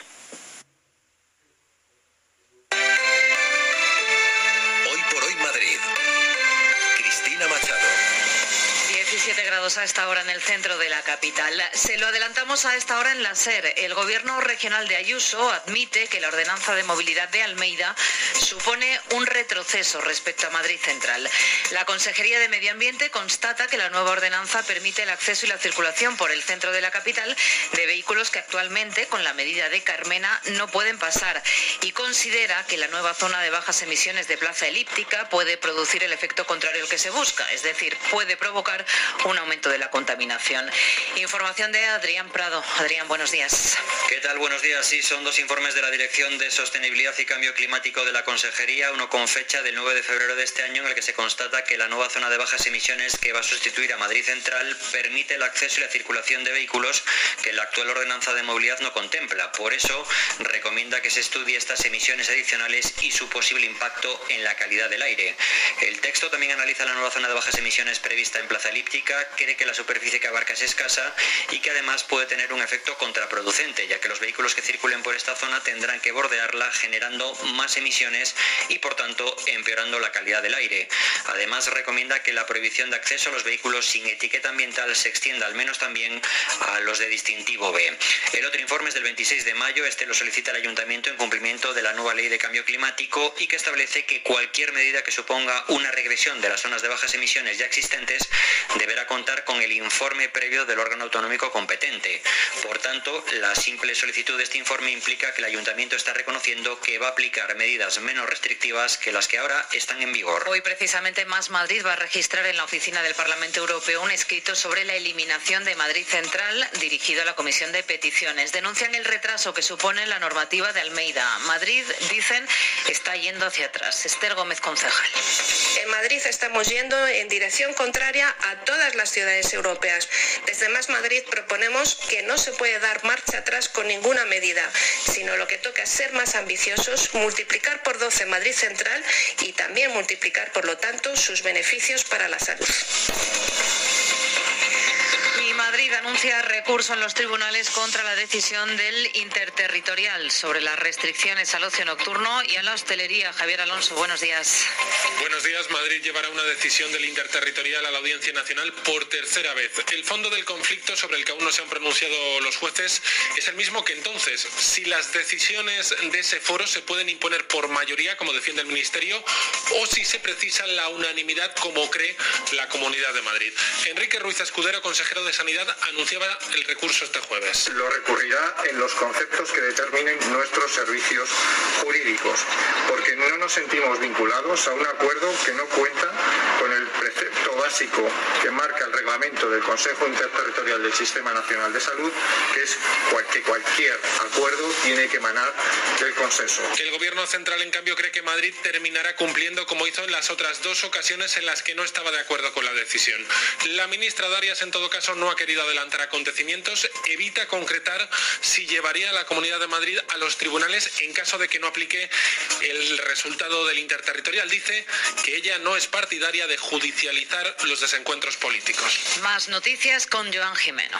A esta hora en el centro de la capital. Se lo adelantamos a esta hora en la SER. El gobierno regional de Ayuso admite que la ordenanza de movilidad de Almeida supone un retroceso respecto a Madrid Central. La Consejería de Medio Ambiente constata que la nueva ordenanza permite el acceso y la circulación por el centro de la capital de vehículos que actualmente, con la medida de Carmena, no pueden pasar y considera que la nueva zona de bajas emisiones de Plaza Elíptica puede producir el efecto contrario al que se busca, es decir, puede provocar un aumento de la contaminación. Información de Adrián Prado. Adrián, buenos días.
¿Qué tal? Buenos días. Sí, son dos informes de la Dirección de Sostenibilidad y Cambio Climático de la Consejería, uno con fecha del 9 de febrero de este año en el que se constata que la nueva zona de bajas emisiones que va a sustituir a Madrid Central permite el acceso y la circulación de vehículos que la actual ordenanza de movilidad no contempla. Por eso recomienda que se estudie estas emisiones adicionales y su posible impacto en la calidad del aire. El texto también analiza la nueva zona de bajas emisiones prevista en Plaza Elíptica, cree que la superficie que abarca es escasa y que además puede tener un efecto contraproducente, ya que los vehículos que circulen por esta zona tendrán que bordearla generando más emisiones y por tanto empeorando la calidad del aire. Además recomienda que la prohibición de acceso a los vehículos sin etiqueta ambiental se extienda al menos también a los de distintivo B. El otro informe es del 26 de mayo, este lo solicita el ayuntamiento en cumplimiento de la nueva ley de cambio climático y que establece que cualquier medida que suponga una regresión de las zonas de bajas emisiones ya existentes deberá contar con el informe previo del órgano autonómico competente. Por tanto, la simple solicitud de este informe implica que el ayuntamiento está reconociendo que va a aplicar medidas menos restrictivas que las que ahora están en vigor.
Hoy precisamente Más Madrid va a registrar en la oficina del Parlamento Europeo un escrito sobre la eliminación de Madrid Central dirigido a la Comisión de Peticiones. Denuncian el retraso que supone la normativa de Almeida. Madrid, dicen, está yendo hacia atrás. Esther Gómez, concejal.
En Madrid estamos yendo en dirección contraria a todas las
europeas. Desde Más Madrid proponemos que no se puede dar marcha atrás con ninguna medida, sino lo que toca es ser más ambiciosos, multiplicar por 12 Madrid Central y también multiplicar, por lo tanto, sus beneficios para la salud.
Madrid anuncia recurso en los tribunales contra la decisión del interterritorial sobre las restricciones al ocio nocturno y a la hostelería. Javier Alonso, buenos días.
Buenos días. Madrid llevará una decisión del interterritorial a la Audiencia Nacional por tercera vez. El fondo del conflicto sobre el que aún no se han pronunciado los jueces es el mismo que entonces. Si las decisiones de ese foro se pueden imponer por mayoría, como defiende el Ministerio, o si se precisa la unanimidad, como cree la Comunidad de Madrid. Enrique Ruiz Escudero, consejero de Sanidad anunciaba el recurso este jueves.
Lo recurrirá en los conceptos que determinen nuestros servicios jurídicos, porque no nos sentimos vinculados a un acuerdo que no cuenta con el precepto básico que marca el reglamento del Consejo Interterritorial del Sistema Nacional de Salud, que es que cualquier acuerdo tiene que emanar del consenso.
El Gobierno central, en cambio, cree que Madrid terminará cumpliendo como hizo en las otras dos ocasiones en las que no estaba de acuerdo con la decisión. La ministra Darias, en todo caso, no ha querido adelantar acontecimientos, evita concretar si llevaría a la Comunidad de Madrid a los tribunales en caso de que no aplique el resultado del interterritorial. Dice que ella no es partidaria de judicializar los desencuentros políticos.
Más noticias con Joan Jimeno.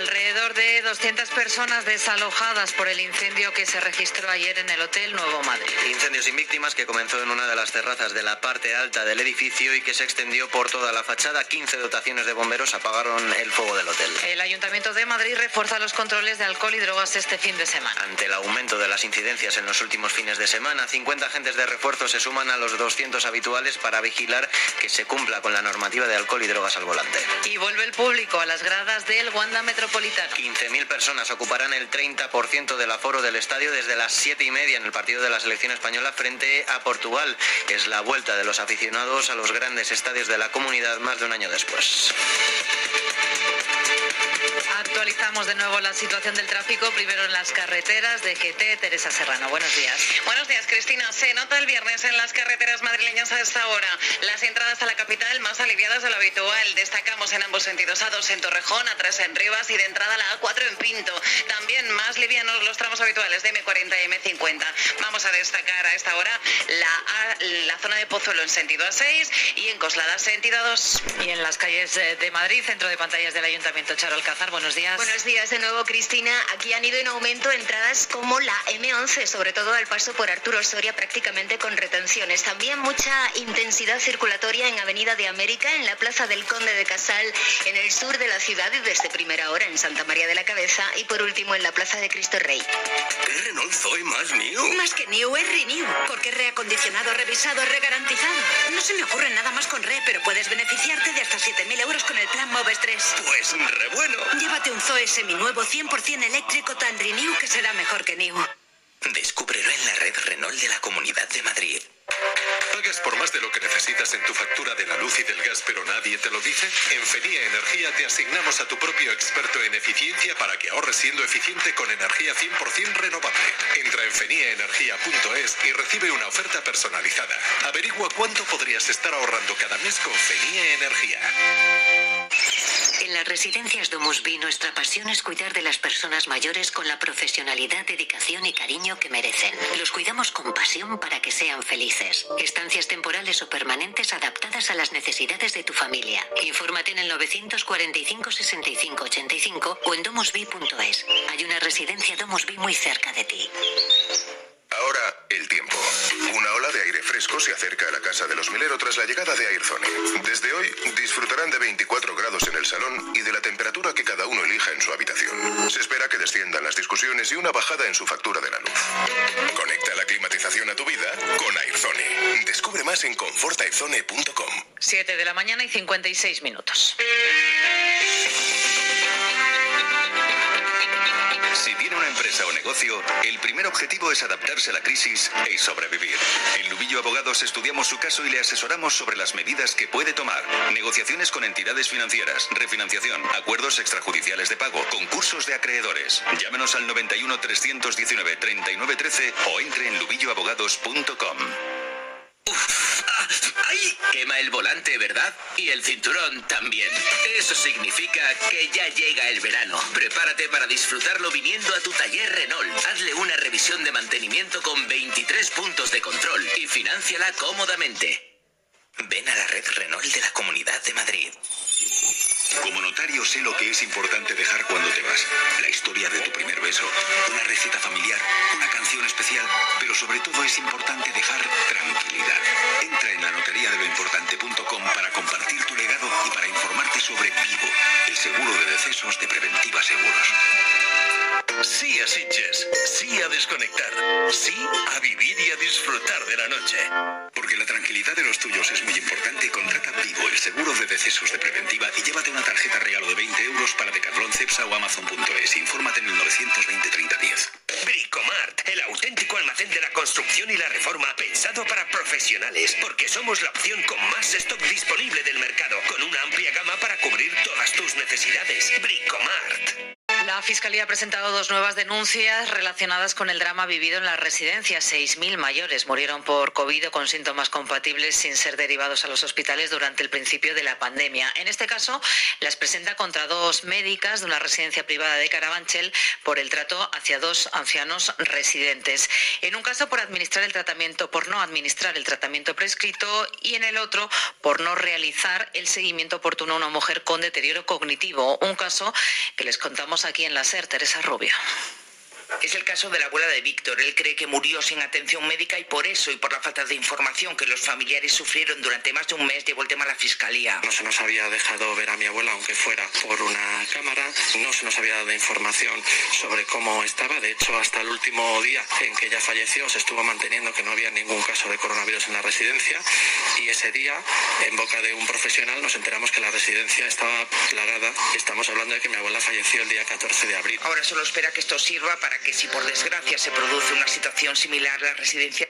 Alrededor de 200 personas desalojadas por el incendio que se registró ayer en el Hotel Nuevo Madrid.
Incendio sin víctimas que comenzó en una de las terrazas de la parte alta del edificio y que se extendió por toda la fachada. 15 dotaciones de bomberos apagaron el fuego del hotel.
El Ayuntamiento de Madrid refuerza los controles de alcohol y drogas este fin de semana.
Ante el aumento de las incidencias en los últimos fines de semana, 50 agentes de refuerzo se suman a los 200 habituales para vigilar que se cumpla con la normativa de alcohol y drogas al volante.
Y vuelve el público a las gradas del Wanda Metropolitano.
15.000 personas ocuparán el 30% del aforo del estadio desde las 7 y media en el partido de la selección española frente a Portugal. Es la vuelta de los aficionados a los grandes estadios de la comunidad más de un año después.
Actualizamos de nuevo la situación del tráfico, primero en las carreteras de GT. Teresa Serrano, buenos días.
Buenos días, Cristina. Se nota el viernes en las carreteras madrileñas a esta hora. Las entradas a la capital más aliviadas de lo habitual. Destacamos en ambos sentidos, a 2 en Torrejón, a 3 en Rivas y de entrada a la A4 en Pinto. También más livianos los tramos habituales de M40 y M50. Vamos a destacar a esta hora la, la zona de Pozuelo en sentido A6 y en Coslada sentido A2.
Y en las calles de Madrid, centro de pantallas del Ayuntamiento Charo Alcázar, buenos días.
Buenos días de nuevo, Cristina. Aquí han ido en aumento entradas como la M11, sobre todo al paso por Arturo Soria, prácticamente con retenciones. También mucha intensidad circulatoria en Avenida de América, en la Plaza del Conde de Casal, en el sur de la ciudad y desde primera hora en Santa María de la Cabeza y por último en la Plaza de Cristo Rey.
¿Qué Renault Zoe más New?
Más que New es Renew, porque es reacondicionado, revisado, regarantizado. No se me ocurre nada más con Re, pero puedes beneficiarte de hasta 7.000 euros con el plan Moves 3.
Pues re bueno.
Llévate un Zoe seminuevo 100% eléctrico tan Renew que será mejor que New.
Descúbrelo en la red Renault de la Comunidad de Madrid.
¿Pagas por más de lo que necesitas en tu factura de la luz y del gas, pero nadie te lo dice? En Fenía Energía te asignamos a tu propio experto en eficiencia para que ahorres siendo eficiente con energía 100% renovable. Entra en feniaenergia.es y recibe una oferta personalizada. Averigua cuánto podrías estar ahorrando cada mes con Fenía Energía.
En las residencias Domus Vi nuestra pasión es cuidar de las personas mayores con la profesionalidad, dedicación y cariño que merecen. Los cuidamos con pasión para que sean felices. Estancias temporales o permanentes adaptadas a las necesidades de tu familia. Infórmate en el 945 65 85 o en domusvi.es. Hay una residencia Domus Vi muy cerca de ti.
Ahora, el tiempo. Una ola de aire fresco se acerca a la casa de los Milero tras la llegada de Airzone. Desde hoy disfrutarán de 24 grados en el salón y de la temperatura que cada uno elija en su habitación. Se espera que desciendan las discusiones y una bajada en su factura de la luz. Conecta la climatización a tu vida con Airzone. Descubre más en confortairzone.com.
7 de la mañana y 56 minutos.
Si tiene una empresa o negocio, el primer objetivo es adaptarse a la crisis y sobrevivir. En Lubillo Abogados estudiamos su caso y le asesoramos sobre las medidas que puede tomar. Negociaciones con entidades financieras, refinanciación, acuerdos extrajudiciales de pago, concursos de acreedores. Llámenos al 91 319 3913 o entre en lubilloabogados.com.
¡Ay! Quema el volante, ¿verdad? Y el cinturón también. Eso significa que ya llega el verano. Prepárate para disfrutarlo viniendo a tu taller Renault. Hazle una revisión de mantenimiento con 23 puntos de control y financiala cómodamente. Ven a la red Renault de la Comunidad de Madrid.
Como notario sé lo que es importante dejar cuando te vas. La historia de tu primer beso, una receta familiar, una canción especial, pero sobre todo es importante dejar tranquilidad. Entra en la notaría de lo importante.com para compartir tu legado y para informarte sobre Vivo, el seguro de decesos de Preventiva Seguros.
Sí a Sitges, sí a desconectar, sí a vivir y a disfrutar de la noche.
Porque la tranquilidad de los tuyos es muy importante, contrata Vivo, el seguro de decesos de preventiva y llévate una tarjeta regalo de 20 euros para Decathlon, Cepsa o Amazon.es. Infórmate en el 920 3010.
Bricomart, el auténtico almacén de la construcción y la reforma pensado para profesionales, porque somos la opción con más stock disponible del mercado, con una amplia gama para cubrir todas tus necesidades. Bricomart.
La Fiscalía ha presentado dos nuevas denuncias relacionadas con el drama vivido en las residencias. 6.000 mayores murieron por COVID con síntomas compatibles sin ser derivados a los hospitales durante el principio de la pandemia. En este caso, las presenta contra dos médicas de una residencia privada de Carabanchel por el trato hacia dos ancianos residentes. En un caso por administrar el tratamiento, por no administrar el tratamiento prescrito y en el otro por no realizar el seguimiento oportuno a una mujer con deterioro cognitivo. Un caso que les contamos aquí en la SER, Teresa Rubio.
Es el caso de la abuela de Víctor. Él cree que murió sin atención médica y por eso y por la falta de información que los familiares sufrieron durante más de un mes llevó el tema a la fiscalía.
No se nos había dejado ver a mi abuela, aunque fuera por una cámara. No se nos había dado información sobre cómo estaba. De hecho, hasta el último día en que ella falleció se estuvo manteniendo que no había ningún caso de coronavirus en la residencia. Y ese día, en boca de un profesional, nos enteramos que la residencia estaba plagada. Estamos hablando de que mi abuela falleció el día 14 de abril.
Ahora solo espera que esto sirva para que si por desgracia se produce una situación similar, la residencia...